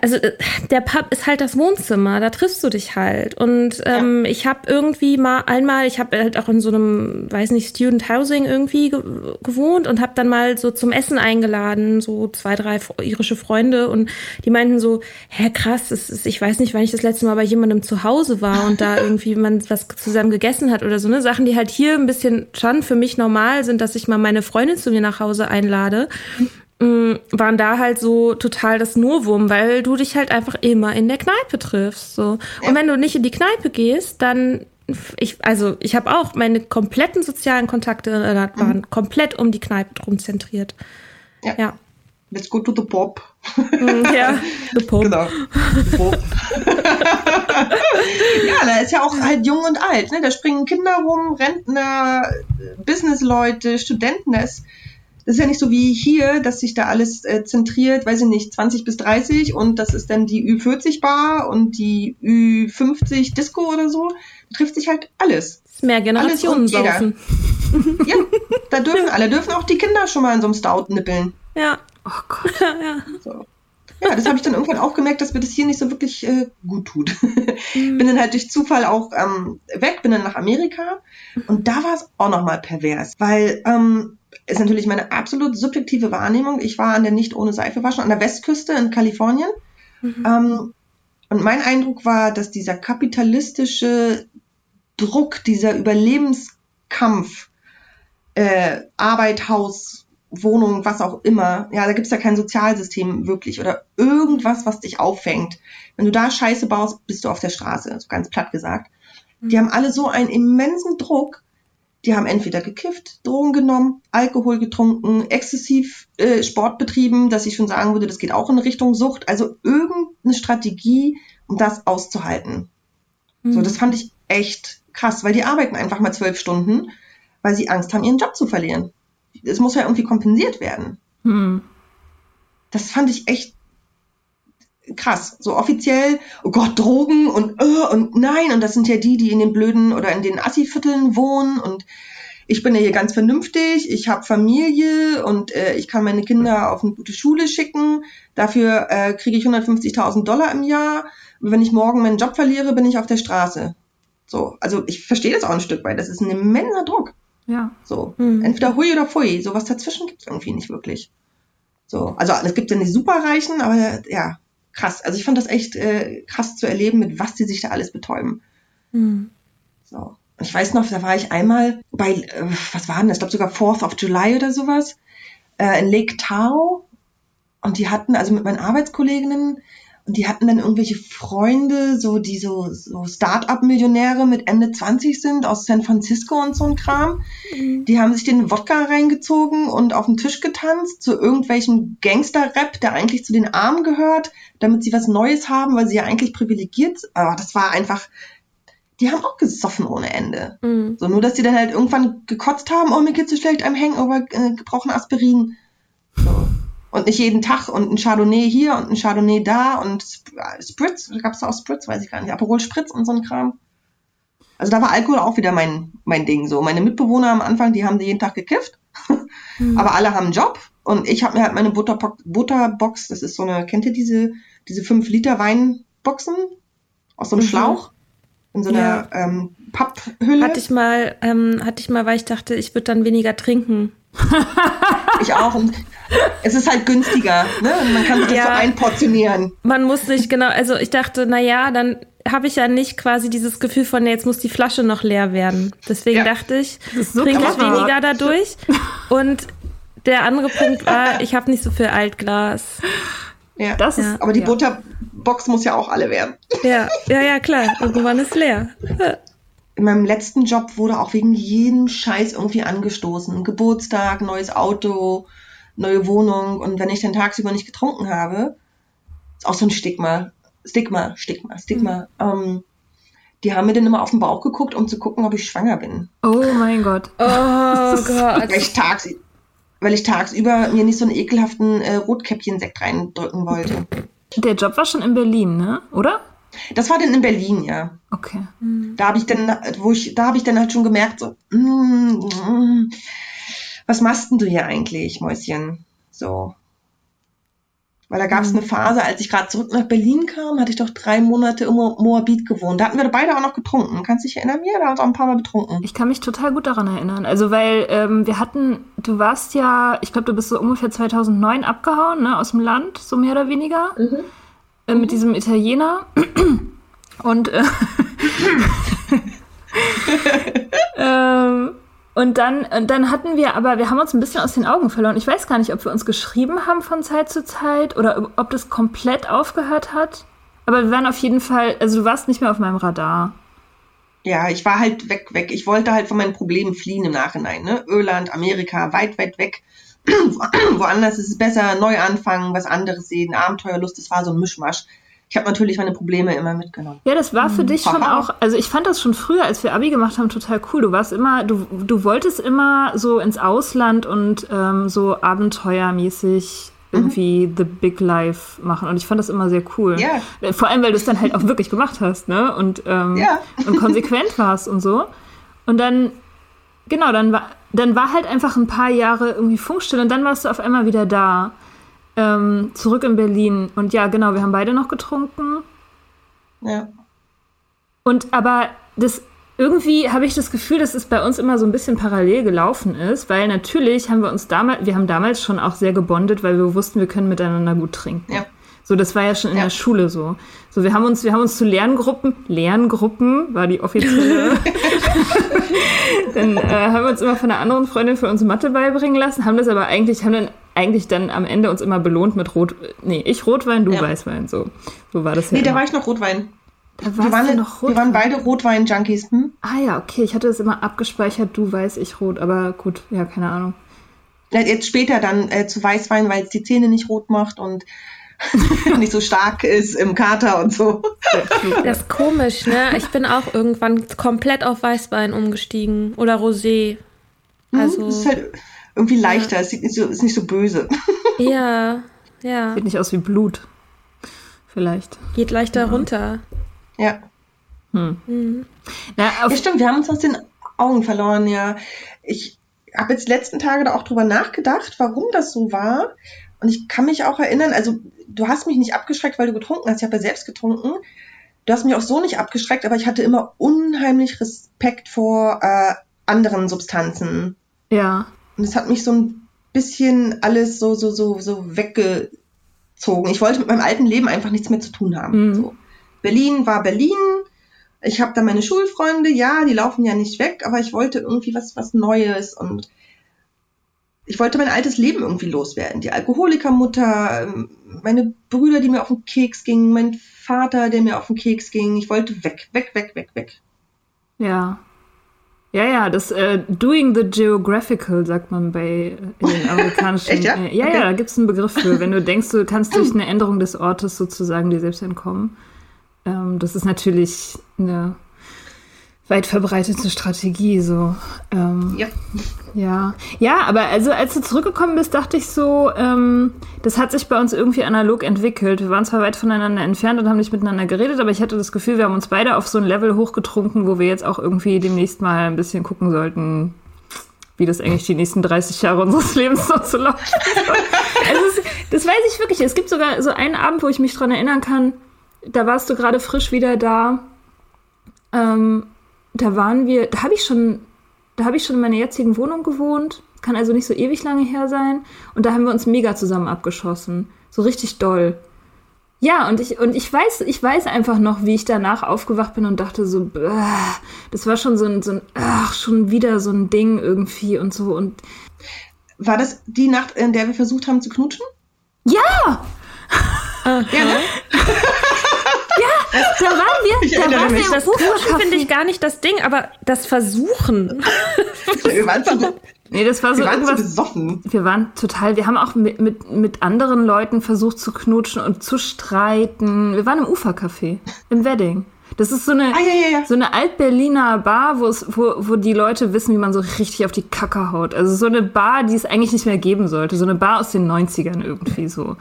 also äh, der Pub ist halt das Wohnzimmer, da triffst du dich halt. Und ähm, ja. ich habe irgendwie mal einmal, ich habe halt auch in so einem, weiß nicht, Student Housing irgendwie ge gewohnt und habe dann mal so zum Essen eingeladen, so zwei, drei irische Freunde und die meinten so, hä krass, ist, ich weiß nicht, wann ich das letzte Mal bei jemandem zu Hause war und da [LAUGHS] irgendwie man was zusammen gegessen hat oder so, ne? Sachen, die halt hier ein bisschen schon für mich normal sind, dass ich mal meine Freundin zu mir nach Hause einlade. Mm, waren da halt so total das Novum, weil du dich halt einfach immer in der Kneipe triffst. So. Und wenn du nicht in die Kneipe gehst, dann ich, also ich habe auch meine kompletten sozialen Kontakte äh, waren mhm. komplett um die Kneipe drum zentriert. Ja. ja. Let's go to the pop. Mm, ja, [LAUGHS] the pop. Genau. The pop. [LAUGHS] ja, da ist ja auch halt jung und alt. Ne? Da springen Kinder rum, Rentner, Businessleute, Studenten. Da ist das ist ja nicht so wie hier, dass sich da alles äh, zentriert, weiß ich nicht, 20 bis 30 und das ist dann die Ü40 Bar und die Ü50 Disco oder so. Da trifft sich halt alles. Das ist mehr Generationen saufen. ja, da dürfen alle, dürfen auch die Kinder schon mal in so einem Stout nippeln. Ja. Oh Gott. Ja, [LAUGHS] ja. So. Ja, das habe ich dann irgendwann auch gemerkt, dass mir das hier nicht so wirklich äh, gut tut. Mhm. Bin dann halt durch Zufall auch ähm, weg, bin dann nach Amerika und da war es auch nochmal pervers, weil ähm, ist natürlich meine absolut subjektive Wahrnehmung. Ich war an der nicht ohne Seife waschen an der Westküste in Kalifornien. Mhm. Ähm, und mein Eindruck war, dass dieser kapitalistische Druck, dieser Überlebenskampf, äh, Arbeit, Haus, Wohnung, was auch immer, ja, da gibt's ja kein Sozialsystem wirklich oder irgendwas, was dich auffängt. Wenn du da Scheiße baust, bist du auf der Straße, so ganz platt gesagt. Die mhm. haben alle so einen immensen Druck, die haben entweder gekifft, Drogen genommen, Alkohol getrunken, exzessiv äh, Sport betrieben, dass ich schon sagen würde, das geht auch in Richtung Sucht. Also irgendeine Strategie, um das auszuhalten. Mhm. So, das fand ich echt krass, weil die arbeiten einfach mal zwölf Stunden, weil sie Angst haben, ihren Job zu verlieren. Es muss ja irgendwie kompensiert werden. Mhm. Das fand ich echt krass. So offiziell, oh Gott, Drogen und uh, und nein, und das sind ja die, die in den blöden oder in den Assi-Vierteln wohnen und ich bin ja hier ganz vernünftig, ich habe Familie und äh, ich kann meine Kinder auf eine gute Schule schicken. Dafür äh, kriege ich 150.000 Dollar im Jahr. Und wenn ich morgen meinen Job verliere, bin ich auf der Straße. So, also ich verstehe das auch ein Stück weit. Das ist ein immenser Druck. Ja. So, mhm. entweder hui oder pfui. Sowas dazwischen gibt es irgendwie nicht wirklich. So, also es gibt ja nicht Superreichen, aber ja, krass. Also ich fand das echt äh, krass zu erleben, mit was die sich da alles betäuben. Mhm. So. Ich weiß noch, da war ich einmal bei, äh, was war denn das? Ich glaube sogar 4th of July oder sowas, äh, in Lake Tahoe. Und die hatten, also mit meinen Arbeitskolleginnen, die hatten dann irgendwelche Freunde, so die so, so Start-up-Millionäre mit Ende 20 sind aus San Francisco und so ein Kram. Mhm. Die haben sich den Wodka reingezogen und auf den Tisch getanzt zu irgendwelchem Gangster-Rap, der eigentlich zu den Armen gehört, damit sie was Neues haben, weil sie ja eigentlich privilegiert sind. Aber das war einfach, die haben auch gesoffen ohne Ende. Mhm. So nur, dass sie dann halt irgendwann gekotzt haben, oh, mir geht's so schlecht, I'm hangover, äh, brauchen Aspirin. So. Und nicht jeden Tag und ein Chardonnay hier und ein Chardonnay da und Spritz, gab es da auch Spritz, weiß ich gar nicht, Aperol Spritz und so ein Kram. Also da war Alkohol auch wieder mein, mein Ding so. Meine Mitbewohner am Anfang, die haben jeden Tag gekifft, mhm. aber alle haben einen Job und ich habe mir halt meine Butterbox, Butterbox, das ist so eine, kennt ihr diese, diese 5 Liter Weinboxen aus so einem mhm. Schlauch? in so einer ja. ähm, Papphülle. Hatte ich mal, ähm, hatte ich mal, weil ich dachte, ich würde dann weniger trinken. ich auch. Und [LAUGHS] es ist halt günstiger, ne? Man kann sich das ja, so einportionieren. Man muss nicht, genau, also ich dachte, naja, dann habe ich ja nicht quasi dieses Gefühl von, nee, jetzt muss die Flasche noch leer werden. Deswegen ja. dachte ich, so trinke ich weniger dadurch. Und der andere Punkt war, ich habe nicht so viel Altglas. Ja, das ist, ja, aber die ja. Butterbox muss ja auch alle werden. Ja, ja, ja, klar. Irgendwann ist leer. In meinem letzten Job wurde auch wegen jedem Scheiß irgendwie angestoßen. Geburtstag, neues Auto, neue Wohnung. Und wenn ich dann tagsüber nicht getrunken habe, ist auch so ein Stigma. Stigma, Stigma, Stigma. Mhm. Ähm, die haben mir dann immer auf den Bauch geguckt, um zu gucken, ob ich schwanger bin. Oh mein Gott. [LAUGHS] Oh Gott. Weil ich tags, weil ich tagsüber mir nicht so einen ekelhaften äh, Rotkäppchen-Sekt reindrücken wollte. Der Job war schon in Berlin, ne? Oder? Das war dann in Berlin, ja. Okay. Da habe ich dann, wo ich, da habe ich dann halt schon gemerkt, so, mm, mm, was machst denn du hier eigentlich, Mäuschen? So. Weil da gab es mhm. eine Phase, als ich gerade zurück nach Berlin kam, hatte ich doch drei Monate im Moabit gewohnt. Da hatten wir beide auch noch getrunken. Kannst du dich erinnern? Da haben wir auch ein paar Mal betrunken. Ich kann mich total gut daran erinnern. Also, weil ähm, wir hatten, du warst ja, ich glaube, du bist so ungefähr 2009 abgehauen, ne, aus dem Land, so mehr oder weniger. Mhm. Äh, mit mhm. diesem Italiener. Und, äh, [LAUGHS] [LAUGHS] ähm, und dann, und dann hatten wir aber, wir haben uns ein bisschen aus den Augen verloren. Ich weiß gar nicht, ob wir uns geschrieben haben von Zeit zu Zeit oder ob das komplett aufgehört hat. Aber wir waren auf jeden Fall, also du warst nicht mehr auf meinem Radar. Ja, ich war halt weg, weg. Ich wollte halt von meinen Problemen fliehen im Nachhinein. Ne? Irland, Amerika, weit, weit weg. [CLEARS THROAT] [CLEARS THROAT] Woanders ist es besser, neu anfangen, was anderes sehen, Abenteuerlust, das war so ein Mischmasch ich habe natürlich meine Probleme immer mitgenommen. Ja, das war für mhm. dich schon auch, also ich fand das schon früher, als wir Abi gemacht haben, total cool. Du warst immer, du, du wolltest immer so ins Ausland und ähm, so abenteuermäßig irgendwie mhm. The Big Life machen. Und ich fand das immer sehr cool. Ja. Äh, vor allem, weil du es dann halt auch wirklich gemacht hast, ne? Und, ähm, ja. und konsequent [LAUGHS] warst und so. Und dann, genau, dann war, dann war halt einfach ein paar Jahre irgendwie Funkstille und dann warst du auf einmal wieder da ähm, zurück in Berlin. Und ja, genau, wir haben beide noch getrunken. Ja. Und aber das irgendwie habe ich das Gefühl, dass es bei uns immer so ein bisschen parallel gelaufen ist, weil natürlich haben wir uns damals, wir haben damals schon auch sehr gebondet, weil wir wussten, wir können miteinander gut trinken. Ja. So, das war ja schon in ja. der Schule so. So, wir haben uns, wir haben uns zu Lerngruppen, Lerngruppen war die offizielle. [LAUGHS] dann äh, haben wir uns immer von einer anderen Freundin für uns Mathe beibringen lassen, haben das aber eigentlich, haben dann eigentlich dann am Ende uns immer belohnt mit Rot, nee, ich Rotwein, du ja. Weißwein, so. So war das ja. Nee, da war ich noch Rotwein. Da wir, waren, noch Rotwein. wir waren beide Rotwein-Junkies. Hm? Ah ja, okay, ich hatte das immer abgespeichert, du weiß, ich rot, aber gut, ja, keine Ahnung. Jetzt später dann äh, zu Weißwein, weil es die Zähne nicht rot macht und [LAUGHS] nicht so stark ist im Kater und so. Das ist komisch, ne? Ich bin auch irgendwann komplett auf Weißwein umgestiegen oder Rosé. Mhm, also mhm, ist halt irgendwie leichter, ja. es nicht so, ist nicht so böse. [LAUGHS] Ja, ja. Sieht nicht aus wie Blut. Vielleicht. Geht leichter ja. runter. Ja. Hm. Mhm. Na, ja, stimmt, wir haben uns aus den Augen verloren, ja. Ich habe jetzt die letzten Tage da auch drüber nachgedacht, warum das so war. Und ich kann mich auch erinnern, also du hast mich nicht abgeschreckt, weil du getrunken hast. Ich habe ja selbst getrunken. Du hast mich auch so nicht abgeschreckt, aber ich hatte immer unheimlich Respekt vor äh, anderen Substanzen. Ja. Und es hat mich so ein bisschen alles so, so, so, so weggezogen. Ich wollte mit meinem alten Leben einfach nichts mehr zu tun haben. Mhm. So. Berlin war Berlin. Ich habe da meine Schulfreunde, ja, die laufen ja nicht weg, aber ich wollte irgendwie was, was Neues und ich wollte mein altes Leben irgendwie loswerden. Die Alkoholikermutter, ähm, meine Brüder, die mir auf den Keks gingen, mein Vater, der mir auf den Keks ging. Ich wollte weg, weg, weg, weg, weg. Ja. Ja, ja, das äh, Doing the Geographical sagt man bei äh, in den [LAUGHS] amerikanischen. Echt, ja? Äh, ja, okay. ja, da gibt es einen Begriff für. Wenn du denkst, du kannst [LAUGHS] durch eine Änderung des Ortes sozusagen dir selbst entkommen. Ähm, das ist natürlich eine weit verbreitete Strategie, so. Ähm, ja. Ja. Ja, aber also als du zurückgekommen bist, dachte ich so, ähm, das hat sich bei uns irgendwie analog entwickelt. Wir waren zwar weit voneinander entfernt und haben nicht miteinander geredet, aber ich hatte das Gefühl, wir haben uns beide auf so ein Level hochgetrunken, wo wir jetzt auch irgendwie demnächst mal ein bisschen gucken sollten, wie das eigentlich die nächsten 30 Jahre unseres Lebens noch so läuft. also es, das weiß ich wirklich. Es gibt sogar so einen Abend, wo ich mich dran erinnern kann, da warst du gerade frisch wieder da. Ähm, da waren wir, da habe ich schon, da habe ich schon in meiner jetzigen Wohnung gewohnt. Kann also nicht so ewig lange her sein. Und da haben wir uns mega zusammen abgeschossen. So richtig doll. Ja, und ich, und ich weiß, ich weiß einfach noch, wie ich danach aufgewacht bin und dachte so, das war schon so ein, so ein, ach, schon wieder so ein Ding irgendwie und so und. War das die Nacht, in der wir versucht haben zu knutschen? Ja! Ja, ne? [LAUGHS] Ja, da waren wir. Ich da waren mich. Das Pushen finde ich gar nicht das Ding, aber das Versuchen. [LAUGHS] wir waren zu, nee, das war so wir waren irgendwas. besoffen. Wir waren total. Wir haben auch mit, mit, mit anderen Leuten versucht zu knutschen und zu streiten. Wir waren im Ufercafé im Wedding. Das ist so eine, ah, ja, ja, ja. so eine Alt-Berliner Bar, wo, wo die Leute wissen, wie man so richtig auf die Kacke haut. Also so eine Bar, die es eigentlich nicht mehr geben sollte. So eine Bar aus den 90ern irgendwie so.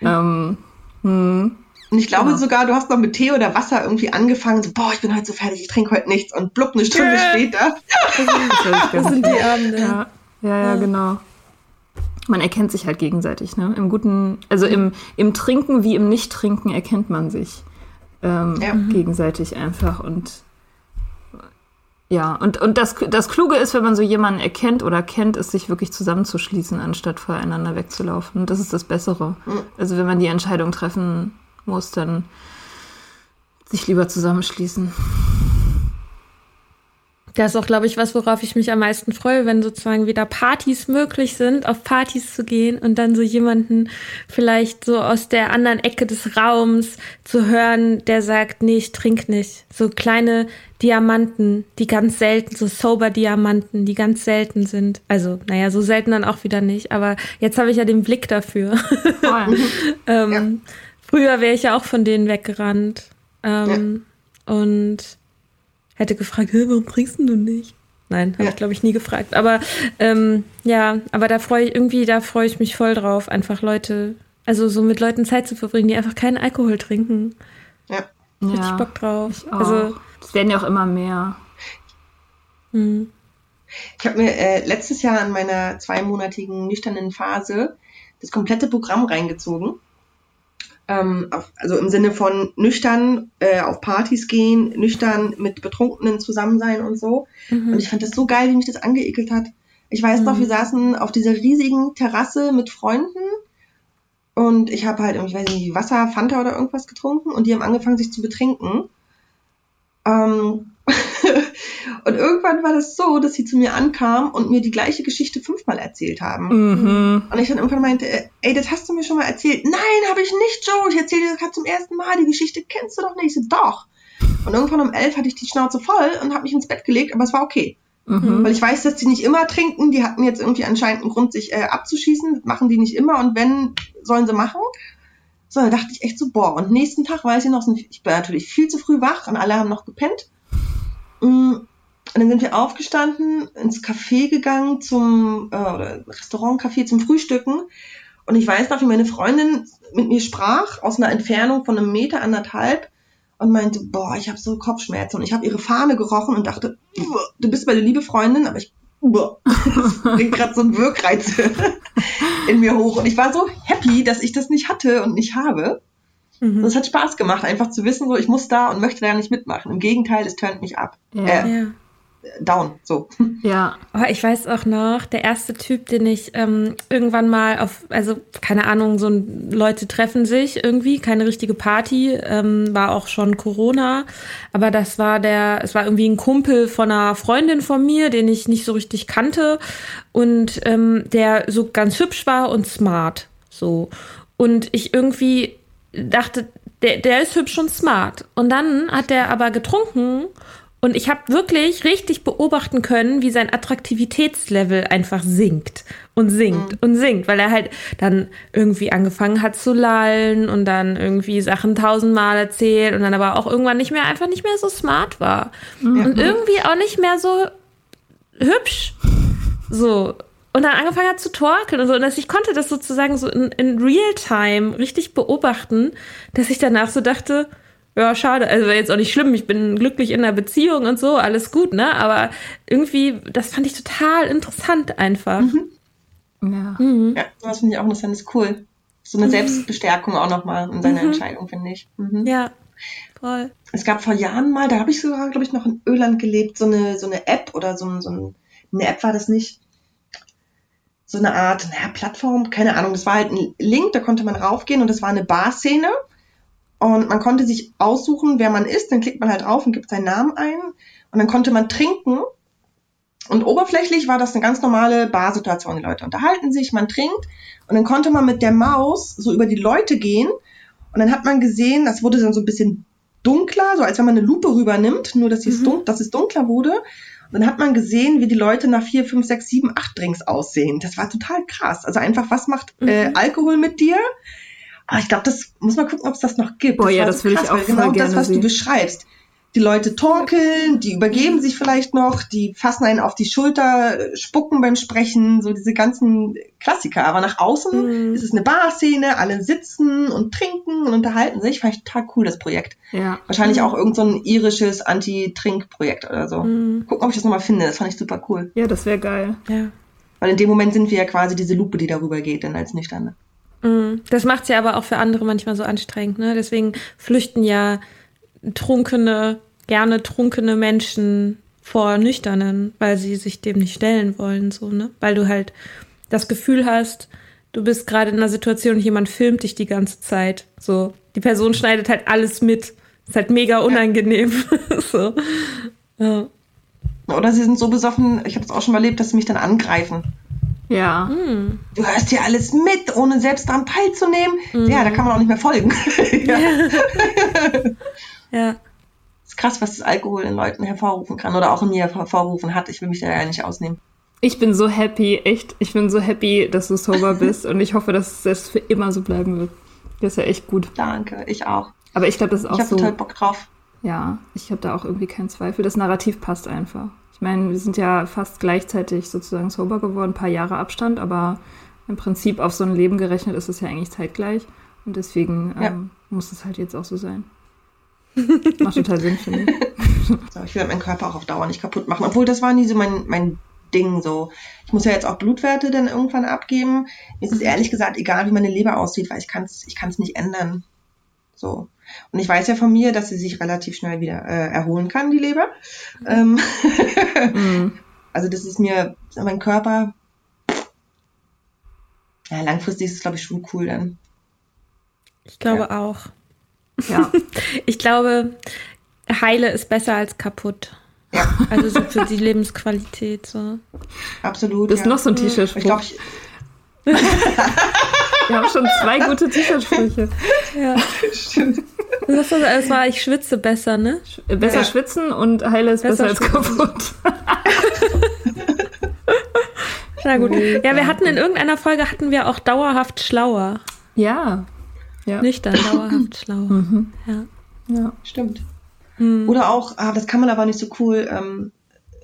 Ähm, hm. Und ich glaube genau. sogar, du hast noch mit Tee oder Wasser irgendwie angefangen, so, boah, ich bin heute so fertig, ich trinke heute nichts. Und blub, eine Stunde yeah. später. das sind die Abende. Ja, ja, ja, genau. Man erkennt sich halt gegenseitig, ne? Im guten, also im, im Trinken wie im Nicht-Trinken erkennt man sich ähm, ja. gegenseitig einfach. Und ja, und, und das, das Kluge ist, wenn man so jemanden erkennt oder kennt, ist sich wirklich zusammenzuschließen, anstatt voreinander wegzulaufen. Und das ist das Bessere. Mhm. Also wenn man die Entscheidung treffen muss, dann sich lieber zusammenschließen. Das ist auch, glaube ich, was, worauf ich mich am meisten freue, wenn sozusagen wieder Partys möglich sind, auf Partys zu gehen und dann so jemanden vielleicht so aus der anderen Ecke des Raums zu hören, der sagt, nee, ich trink nicht. So kleine Diamanten, die ganz selten, so sober Diamanten, die ganz selten sind. Also, naja, so selten dann auch wieder nicht, aber jetzt habe ich ja den Blick dafür. [LAUGHS] ähm, ja. Früher wäre ich ja auch von denen weggerannt. Ähm, ja. Und hätte gefragt, warum trinkst du nicht? Nein, habe ja. ich glaube ich nie gefragt. Aber ähm, ja, aber da freue ich irgendwie, da freue ich mich voll drauf, einfach Leute, also so mit Leuten Zeit zu verbringen, die einfach keinen Alkohol trinken. Ja. Richtig ja, Bock drauf. Also es werden ja auch immer mehr. Hm. Ich habe mir äh, letztes Jahr in meiner zweimonatigen nüchternen Phase das komplette Programm reingezogen ähm, auf, also im Sinne von nüchtern äh, auf Partys gehen, nüchtern mit Betrunkenen zusammen sein und so. Mhm. Und ich fand das so geil, wie mich das angeekelt hat. Ich weiß mhm. noch, wir saßen auf dieser riesigen Terrasse mit Freunden und ich habe halt, ich weiß nicht, Wasser, Fanta oder irgendwas getrunken und die haben angefangen, sich zu betrinken. Ähm, [LAUGHS] und irgendwann war das so, dass sie zu mir ankam und mir die gleiche Geschichte fünfmal erzählt haben. Mhm. Und ich dann irgendwann meinte, ey, das hast du mir schon mal erzählt. Nein, habe ich nicht, Joe. Ich erzähle dir das gerade zum ersten Mal. Die Geschichte kennst du doch nicht. Ich so, doch. Und irgendwann um elf hatte ich die Schnauze voll und habe mich ins Bett gelegt, aber es war okay. Mhm. Weil ich weiß, dass die nicht immer trinken. Die hatten jetzt irgendwie anscheinend einen Grund, sich äh, abzuschießen. Das machen die nicht immer. Und wenn, sollen sie machen. So, da dachte ich echt so, boah. Und nächsten Tag weiß ich noch, ich bin natürlich viel zu früh wach und alle haben noch gepennt. Mm, und dann sind wir aufgestanden, ins Café gegangen, zum äh, oder Restaurant, Café zum Frühstücken. Und ich weiß noch, wie meine Freundin mit mir sprach, aus einer Entfernung von einem Meter, anderthalb, und meinte, boah, ich habe so Kopfschmerzen. Und ich habe ihre Fahne gerochen und dachte, du bist meine liebe Freundin, aber ich [LAUGHS] bringt gerade so ein Wirkreiz [LAUGHS] in mir hoch. Und ich war so happy, dass ich das nicht hatte und nicht habe. Mhm. Und es hat Spaß gemacht, einfach zu wissen, so ich muss da und möchte da nicht mitmachen. Im Gegenteil, es turnt mich ab. Ja. Äh, ja. Down, so. [LAUGHS] Ja. Oh, ich weiß auch noch, der erste Typ, den ich ähm, irgendwann mal auf, also keine Ahnung, so ein, Leute treffen sich irgendwie, keine richtige Party, ähm, war auch schon Corona, aber das war der, es war irgendwie ein Kumpel von einer Freundin von mir, den ich nicht so richtig kannte und ähm, der so ganz hübsch war und smart, so. Und ich irgendwie dachte, der, der ist hübsch und smart. Und dann hat der aber getrunken und ich habe wirklich richtig beobachten können, wie sein Attraktivitätslevel einfach sinkt und sinkt mhm. und sinkt, weil er halt dann irgendwie angefangen hat zu lallen und dann irgendwie Sachen tausendmal erzählt und dann aber auch irgendwann nicht mehr, einfach nicht mehr so smart war. Mhm. Und irgendwie auch nicht mehr so hübsch. So. Und dann angefangen hat zu torkeln und so. Und dass ich konnte das sozusagen so in, in Real-Time richtig beobachten, dass ich danach so dachte, ja, schade, also wäre jetzt auch nicht schlimm, ich bin glücklich in einer Beziehung und so, alles gut, ne? Aber irgendwie, das fand ich total interessant einfach. Mhm. Ja. Mhm. Ja, sowas finde ich auch interessant, ist cool. So eine mhm. Selbstbestärkung auch nochmal in seiner mhm. Entscheidung, finde ich. Mhm. Ja, voll. Es gab vor Jahren mal, da habe ich sogar, glaube ich, noch in Öland gelebt, so eine, so eine App oder so, so ein, eine App war das nicht. So eine Art, naja, Plattform, keine Ahnung, das war halt ein Link, da konnte man raufgehen und das war eine Barszene. Und man konnte sich aussuchen, wer man ist, dann klickt man halt drauf und gibt seinen Namen ein. Und dann konnte man trinken und oberflächlich war das eine ganz normale Barsituation. Die Leute unterhalten sich, man trinkt und dann konnte man mit der Maus so über die Leute gehen und dann hat man gesehen, das wurde dann so ein bisschen dunkler, so als wenn man eine Lupe rübernimmt, nur dass, mhm. dun dass es dunkler wurde. Dann hat man gesehen, wie die Leute nach vier, fünf, sechs, sieben, acht Drinks aussehen. Das war total krass. Also einfach, was macht äh, mhm. Alkohol mit dir? Aber ich glaube, das muss man gucken, ob es das noch gibt. Boah, das ja, das so würde ich auch genau das, was sehen. du beschreibst die Leute torkeln, die übergeben sich vielleicht noch, die fassen einen auf die Schulter, spucken beim Sprechen, so diese ganzen Klassiker. Aber nach außen mhm. ist es eine Barszene, alle sitzen und trinken und unterhalten sich. Fand ich total cool, das Projekt. Ja. Wahrscheinlich mhm. auch irgend so ein irisches Anti-Trink-Projekt oder so. Mhm. Gucken, ob ich das nochmal finde. Das fand ich super cool. Ja, das wäre geil. Ja. Weil in dem Moment sind wir ja quasi diese Lupe, die darüber geht, dann als Nüchterne. Mhm. Das macht es ja aber auch für andere manchmal so anstrengend. Ne? Deswegen flüchten ja trunkene, gerne trunkene Menschen vor nüchternen, weil sie sich dem nicht stellen wollen, so, ne? Weil du halt das Gefühl hast, du bist gerade in einer Situation, jemand filmt dich die ganze Zeit. So, die Person schneidet halt alles mit. Ist halt mega unangenehm. Ja. [LAUGHS] so. Ja. Oder sie sind so besoffen, ich habe es auch schon mal erlebt, dass sie mich dann angreifen. Ja. Hm. Du hörst hier alles mit, ohne selbst daran teilzunehmen. Mhm. Ja, da kann man auch nicht mehr folgen. [LAUGHS] ja. ja [LAUGHS] ist krass, was das Alkohol in Leuten hervorrufen kann oder auch in mir hervorrufen hat. Ich will mich da ja nicht ausnehmen. Ich bin so happy, echt. Ich bin so happy, dass du sober [LAUGHS] bist und ich hoffe, dass das für immer so bleiben wird. Das ist ja echt gut. Danke, ich auch. Aber ich glaube, das ist auch ich so. Ich habe total Bock drauf. Ja, ich habe da auch irgendwie keinen Zweifel. Das Narrativ passt einfach. Ich meine, wir sind ja fast gleichzeitig sozusagen sober geworden, ein paar Jahre Abstand, aber im Prinzip auf so ein Leben gerechnet ist es ja eigentlich zeitgleich. Und deswegen ja. ähm, muss es halt jetzt auch so sein. Macht total Sinn, finde ich. [LAUGHS] So, ich will halt meinen Körper auch auf Dauer nicht kaputt machen. Obwohl, das war nie so mein, mein Ding so. Ich muss ja jetzt auch Blutwerte dann irgendwann abgeben. Mir ist es ehrlich gesagt egal, wie meine Leber aussieht, weil ich kann es ich kann's nicht ändern. So. Und ich weiß ja von mir, dass sie sich relativ schnell wieder äh, erholen kann, die Leber. Ähm mhm. [LAUGHS] Also das ist mir, mein Körper, ja, langfristig ist es, glaube ich, schon cool dann. Ich glaube ja. auch. Ja. [LAUGHS] ich glaube, heile ist besser als kaputt. Ja. Also so für die Lebensqualität. So. Absolut. Das ist ja. noch so ein T-Shirt. Ich glaube, ich. [LAUGHS] Wir haben schon zwei gute T-Shirt-Sprüche. Ja. Stimmt. Das es war, ich schwitze besser, ne? Besser ja. schwitzen und heile ist besser, besser als kaputt. [LAUGHS] Na gut. Ja, wir hatten in irgendeiner Folge hatten wir auch dauerhaft schlauer. Ja. Ja. Nüchtern, [COUGHS] dauerhaft schlau. Mhm. Ja. ja, stimmt. Mhm. Oder auch, ah, das kann man aber nicht so cool ähm,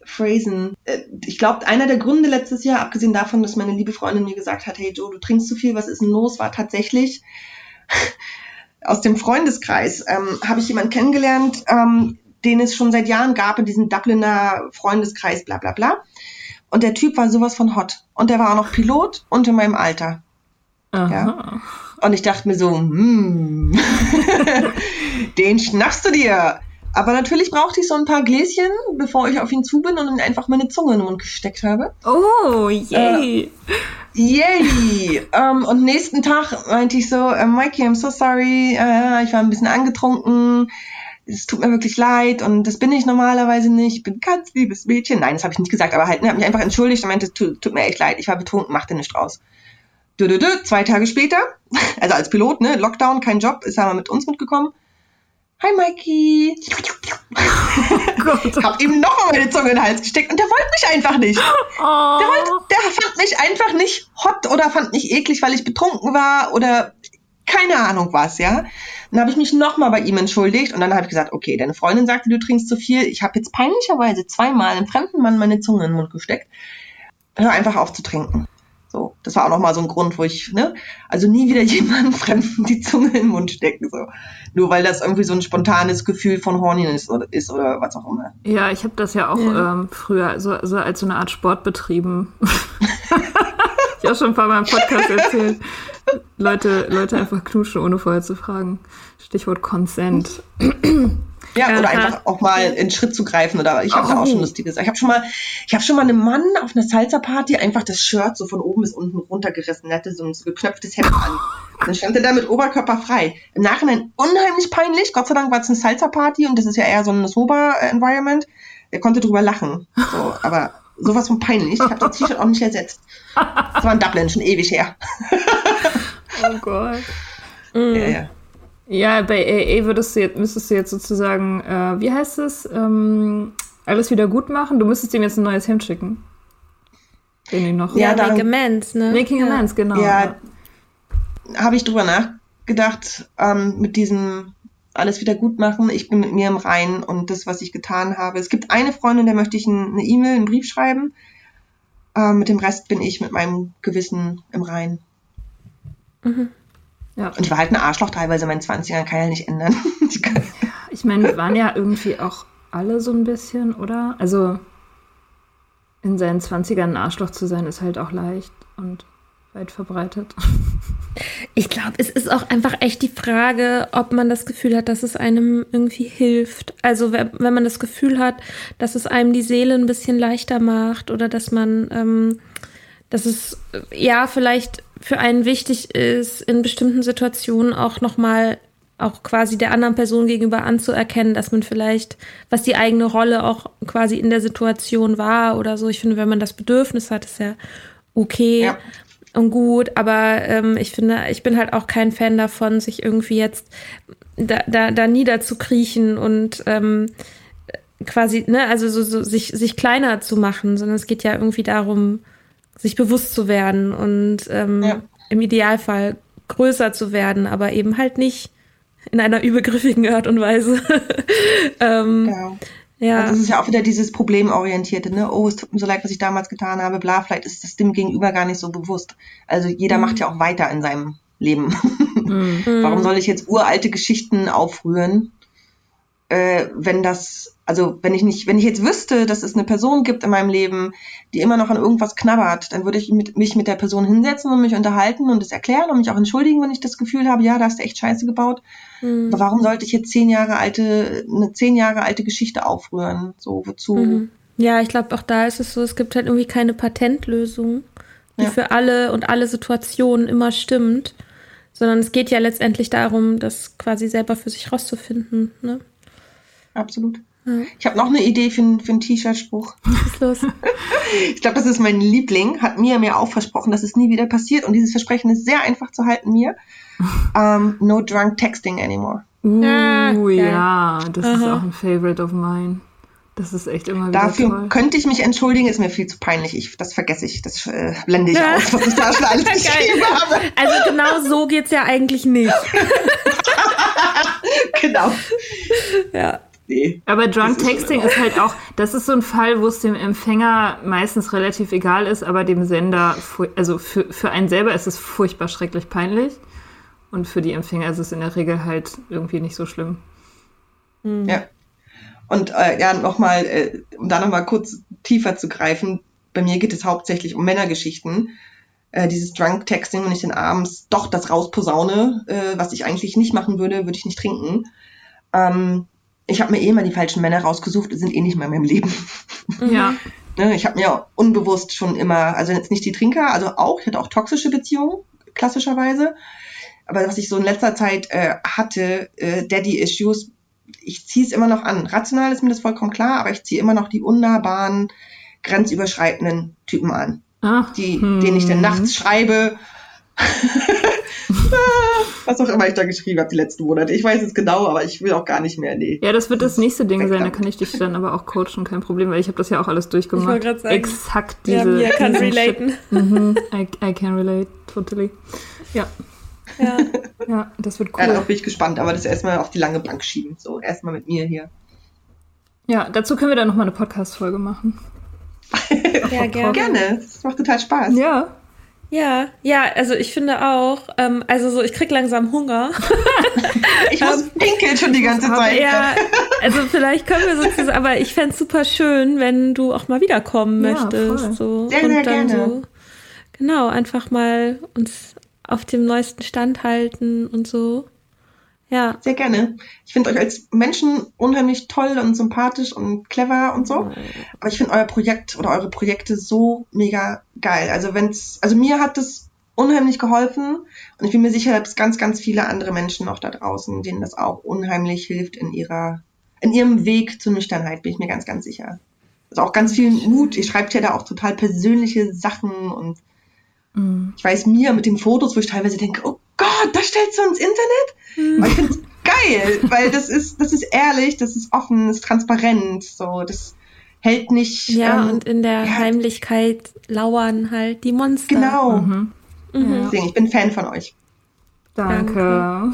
phrasen. Äh, ich glaube, einer der Gründe letztes Jahr, abgesehen davon, dass meine liebe Freundin mir gesagt hat, hey Joe, du trinkst zu viel, was ist denn los, war tatsächlich [LAUGHS] aus dem Freundeskreis. Ähm, Habe ich jemanden kennengelernt, ähm, den es schon seit Jahren gab in diesem Dubliner Freundeskreis, bla bla bla. Und der Typ war sowas von hot. Und der war auch noch Pilot und in meinem Alter. Aha. Ja. Und ich dachte mir so, hm, [LAUGHS] den schnappst du dir. Aber natürlich brauchte ich so ein paar Gläschen, bevor ich auf ihn zu bin und ihm einfach meine Zunge in den Mund gesteckt habe. Oh, yay. Äh, yay. um, [LAUGHS] und nächsten Tag meinte ich so, äh, Mikey, I'm so sorry, äh, ich war ein bisschen angetrunken, es tut mir wirklich leid und das bin ich normalerweise nicht, ich bin ganz liebes Mädchen. Nein, das habe ich nicht gesagt, aber halt, ne, habe mich einfach entschuldigt und meinte, tut, tut mir echt leid, ich war betrunken, mach dir nicht draus dü, dü, dü, zwei Tage später, [LAUGHS] also als Pilot, ne, Lockdown, kein Job, ist er mit uns mitgekommen. Hi Mikey. [LAUGHS] Oh hab ihm nochmal meine Zunge in den Hals gesteckt und der wollte mich einfach nicht. Oh. Der, wollte, der fand mich einfach nicht hot oder fand mich eklig, weil ich betrunken war oder keine Ahnung was, ja. Dann habe ich mich nochmal bei ihm entschuldigt und dann habe ich gesagt, okay, deine Freundin sagte, du trinkst zu viel. Ich habe jetzt peinlicherweise zweimal einem fremden Mann meine Zunge in den Mund gesteckt. Hör einfach auf zu trinken. So, das war auch nochmal so ein Grund, wo ich, ne, also nie wieder [LAUGHS] jemandem Fremden die Zunge in den Mund stecken, so. Nur weil das irgendwie so ein spontanes Gefühl von Horniness ist oder, ist oder was auch immer. Ja, ich habe das ja auch ja. Ähm, früher so, so als so eine Art Sport betrieben. [LAUGHS] ich auch schon ein paar Mal im Podcast erzählt. Leute, Leute einfach knuschen, ohne vorher zu fragen. Stichwort Consent. [LAUGHS] Ja, oder einfach auch mal in Schritt zu greifen oder ich habe oh. da auch schon lustiges. Ich habe schon mal, ich habe schon mal einem Mann auf einer Salsa Party einfach das Shirt so von oben bis unten runtergerissen, er hatte so ein so geknöpftes Hemd an. Dann stand er da mit Oberkörper frei. Im Nachhinein unheimlich peinlich. Gott sei Dank war es eine Salsa Party und das ist ja eher so ein sober Environment. Er konnte drüber lachen. So, aber sowas von peinlich. Ich habe das T-Shirt auch nicht ersetzt. Das war in Dublin schon ewig her. oh Gott. Mm. Ja, ja. Ja, bei AA würdest du jetzt, müsstest du jetzt sozusagen, äh, wie heißt es, ähm, alles wieder gut machen? Du müsstest ihm jetzt ein neues Hemd schicken. Den ich noch. Ja, ja Make Amends, ne? Making ja. Amends, genau. Ja, habe ich drüber nachgedacht, ähm, mit diesem alles wieder gut machen. Ich bin mit mir im Reinen und das, was ich getan habe. Es gibt eine Freundin, der möchte ich eine E-Mail, einen Brief schreiben. Ähm, mit dem Rest bin ich mit meinem Gewissen im Reinen. Mhm. Ja. Und ich war halt ein Arschloch teilweise in meinen 20ern, kann ja nicht ändern. [LAUGHS] ich meine, wir waren ja irgendwie auch alle so ein bisschen, oder? Also in seinen 20ern ein Arschloch zu sein, ist halt auch leicht und weit verbreitet. [LAUGHS] Ich glaube, es ist auch einfach echt die Frage, ob man das Gefühl hat, dass es einem irgendwie hilft. Also wenn man das Gefühl hat, dass es einem die Seele ein bisschen leichter macht oder dass man, ähm, dass es ja vielleicht für einen wichtig ist, in bestimmten Situationen auch nochmal auch quasi der anderen Person gegenüber anzuerkennen, dass man vielleicht, was die eigene Rolle auch quasi in der Situation war oder so. Ich finde, wenn man das Bedürfnis hat, ist ja okay ja. und gut, aber ähm, ich finde, ich bin halt auch kein Fan davon, sich irgendwie jetzt da, da, da niederzukriechen und ähm, quasi, ne, also so, so sich, sich kleiner zu machen, sondern es geht ja irgendwie darum, sich bewusst zu werden und ähm, ja. im Idealfall größer zu werden, aber eben halt nicht in einer übergriffigen Art und Weise. [LAUGHS] ähm, genau. Ja. Also das ist ja auch wieder dieses Problemorientierte, ne? Oh, es tut mir so leid, was ich damals getan habe, bla, vielleicht ist das dem Gegenüber gar nicht so bewusst. Also jeder mhm. macht ja auch weiter in seinem Leben. Mhm. [LAUGHS] Warum soll ich jetzt uralte Geschichten aufrühren, äh, wenn das, also wenn ich nicht, wenn ich jetzt wüsste, dass es eine Person gibt in meinem Leben, die immer noch an irgendwas knabbert, dann würde ich mit, mich mit der Person hinsetzen und mich unterhalten und es erklären und mich auch entschuldigen, wenn ich das Gefühl habe, ja, da hast du echt Scheiße gebaut. Mhm. Aber warum sollte ich jetzt zehn Jahre alte, eine zehn Jahre alte Geschichte aufrühren? So, wozu? Mhm. Ja, ich glaube, auch da ist es so, es gibt halt irgendwie keine Patentlösung, die ja. für alle und alle Situationen immer stimmt, sondern es geht ja letztendlich darum, das quasi selber für sich rauszufinden. Ne? absolut. Ja. Ich habe noch eine Idee für, für einen T-Shirt-Spruch. Was ist los? [LAUGHS] ich glaube, das ist mein Liebling. Hat mir mir auch versprochen, dass es nie wieder passiert. Und dieses Versprechen ist sehr einfach zu halten mir. Um, [LAUGHS] ähm, no drunk texting anymore. Uh, ja, ja das Aha. ist auch ein Favorite of mine. Das ist echt immer wieder Dafür toll. könnte ich mich entschuldigen, ist mir viel zu peinlich. Ich, das vergesse ich, das äh, blende ich ja. aus, was ich da schon alles [LAUGHS] geschrieben habe. Also genau so geht es ja eigentlich nicht. genau. Ja nee. Aber Drunk Texting ist halt auch, das ist so ein Fall, wo es dem Empfänger meistens relativ egal ist, aber dem Sender, also für, für einen selber ist es furchtbar schrecklich peinlich. Und für die Empfänger ist es in der Regel halt irgendwie nicht so schlimm. Mhm. Ja. Und äh, ja, nochmal, äh, um da nochmal kurz tiefer zu greifen, bei mir geht es hauptsächlich um Männergeschichten. Äh, dieses Drunk Texting, wenn ich dann abends doch das rausposaune, äh, was ich eigentlich nicht machen würde, würde ich nicht trinken. Ähm, ich habe mir eh mal die falschen Männer rausgesucht, die sind eh nicht mehr in meinem Leben. Ja. [LAUGHS] ne, ich habe mir unbewusst schon immer, also jetzt nicht die Trinker, also auch, ich hatte auch toxische Beziehungen, klassischerweise. Aber was ich so in letzter Zeit äh, hatte, äh, Daddy-Issues, ich ziehe es immer noch an. Rational ist mir das vollkommen klar, aber ich ziehe immer noch die unnahbaren, grenzüberschreitenden Typen an. Ach, die, hm. denen ich dann nachts schreibe, [LAUGHS] Was auch immer ich da geschrieben habe die letzten Monate. Ich weiß es genau, aber ich will auch gar nicht mehr. Nee. Ja, das wird das nächste Ding sein. Da kann ich dich dann aber auch coachen, kein Problem, weil ich habe das ja auch alles durchgemacht. Ich sagen, Exakt diese. Ja, mir kann relaten. Mhm, I, I can relate, totally. Ja. Ja, ja das wird cool. Ja, darauf bin ich gespannt, aber das erstmal auf die lange Bank schieben. So, erstmal mit mir hier. Ja, dazu können wir dann nochmal eine Podcast-Folge machen. [LAUGHS] ja, gerne. gerne. Das macht total Spaß. Ja. Ja, ja, also ich finde auch, ähm, also so, ich krieg langsam Hunger. [LAUGHS] ich muss ähm, pinkeln schon die ganze [LAUGHS] Zeit. Ja, also vielleicht können wir sozusagen, aber ich fände es super schön, wenn du auch mal wiederkommen ja, möchtest. Voll. So. Sehr, und sehr dann gerne. so, genau, einfach mal uns auf dem neuesten Stand halten und so. Ja. Sehr gerne. Ich finde euch als Menschen unheimlich toll und sympathisch und clever und so. Aber ich finde euer Projekt oder eure Projekte so mega geil. Also wenn's, also mir hat das unheimlich geholfen und ich bin mir sicher, dass ganz, ganz viele andere Menschen noch da draußen, denen das auch unheimlich hilft in ihrer, in ihrem Weg zur Nüchternheit, bin ich mir ganz, ganz sicher. Also auch ganz viel Mut. Ihr schreibt ja da auch total persönliche Sachen und mhm. ich weiß mir mit den Fotos, wo ich teilweise denke, oh Gott, das stellst du ins Internet? Mhm. ich finde es [LAUGHS] geil, weil das ist, das ist ehrlich, das ist offen, das ist transparent, so, das hält nicht. Ja, ähm, und in der ja, Heimlichkeit lauern halt die Monster. Genau. Mhm. Mhm. Deswegen, ich bin Fan von euch. Danke.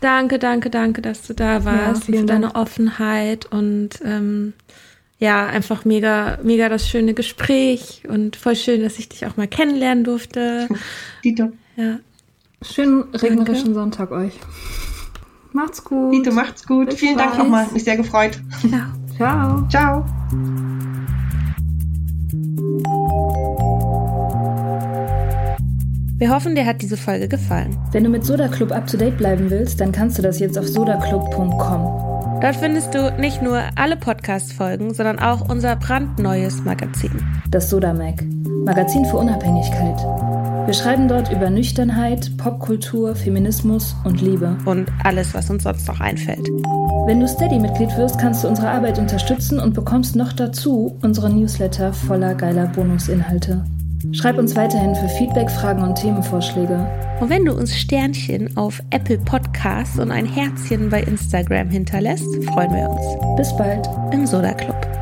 Danke, [LAUGHS] danke, danke, dass du da warst, ja, für deine Dank. Offenheit und ähm, ja, einfach mega, mega das schöne Gespräch und voll schön, dass ich dich auch mal kennenlernen durfte. [LAUGHS] Dito. Ja, Schönen regnerischen Sonntag euch. Macht's gut. Dito, macht's gut. Bis Vielen bald. Dank nochmal. Mich sehr gefreut. Ja. Ciao. Ciao. Wir hoffen, dir hat diese Folge gefallen. Wenn du mit Soda Club up to date bleiben willst, dann kannst du das jetzt auf sodaclub.com. Dort findest du nicht nur alle Podcast-Folgen, sondern auch unser brandneues Magazin. Das Soda Mag. Magazin für Unabhängigkeit. Wir schreiben dort über Nüchternheit, Popkultur, Feminismus und Liebe. Und alles, was uns sonst noch einfällt. Wenn du Steady-Mitglied wirst, kannst du unsere Arbeit unterstützen und bekommst noch dazu unsere Newsletter voller geiler Bonusinhalte. Schreib uns weiterhin für Feedback, Fragen und Themenvorschläge. Und wenn du uns Sternchen auf Apple Podcasts und ein Herzchen bei Instagram hinterlässt, freuen wir uns. Bis bald im Soda Club.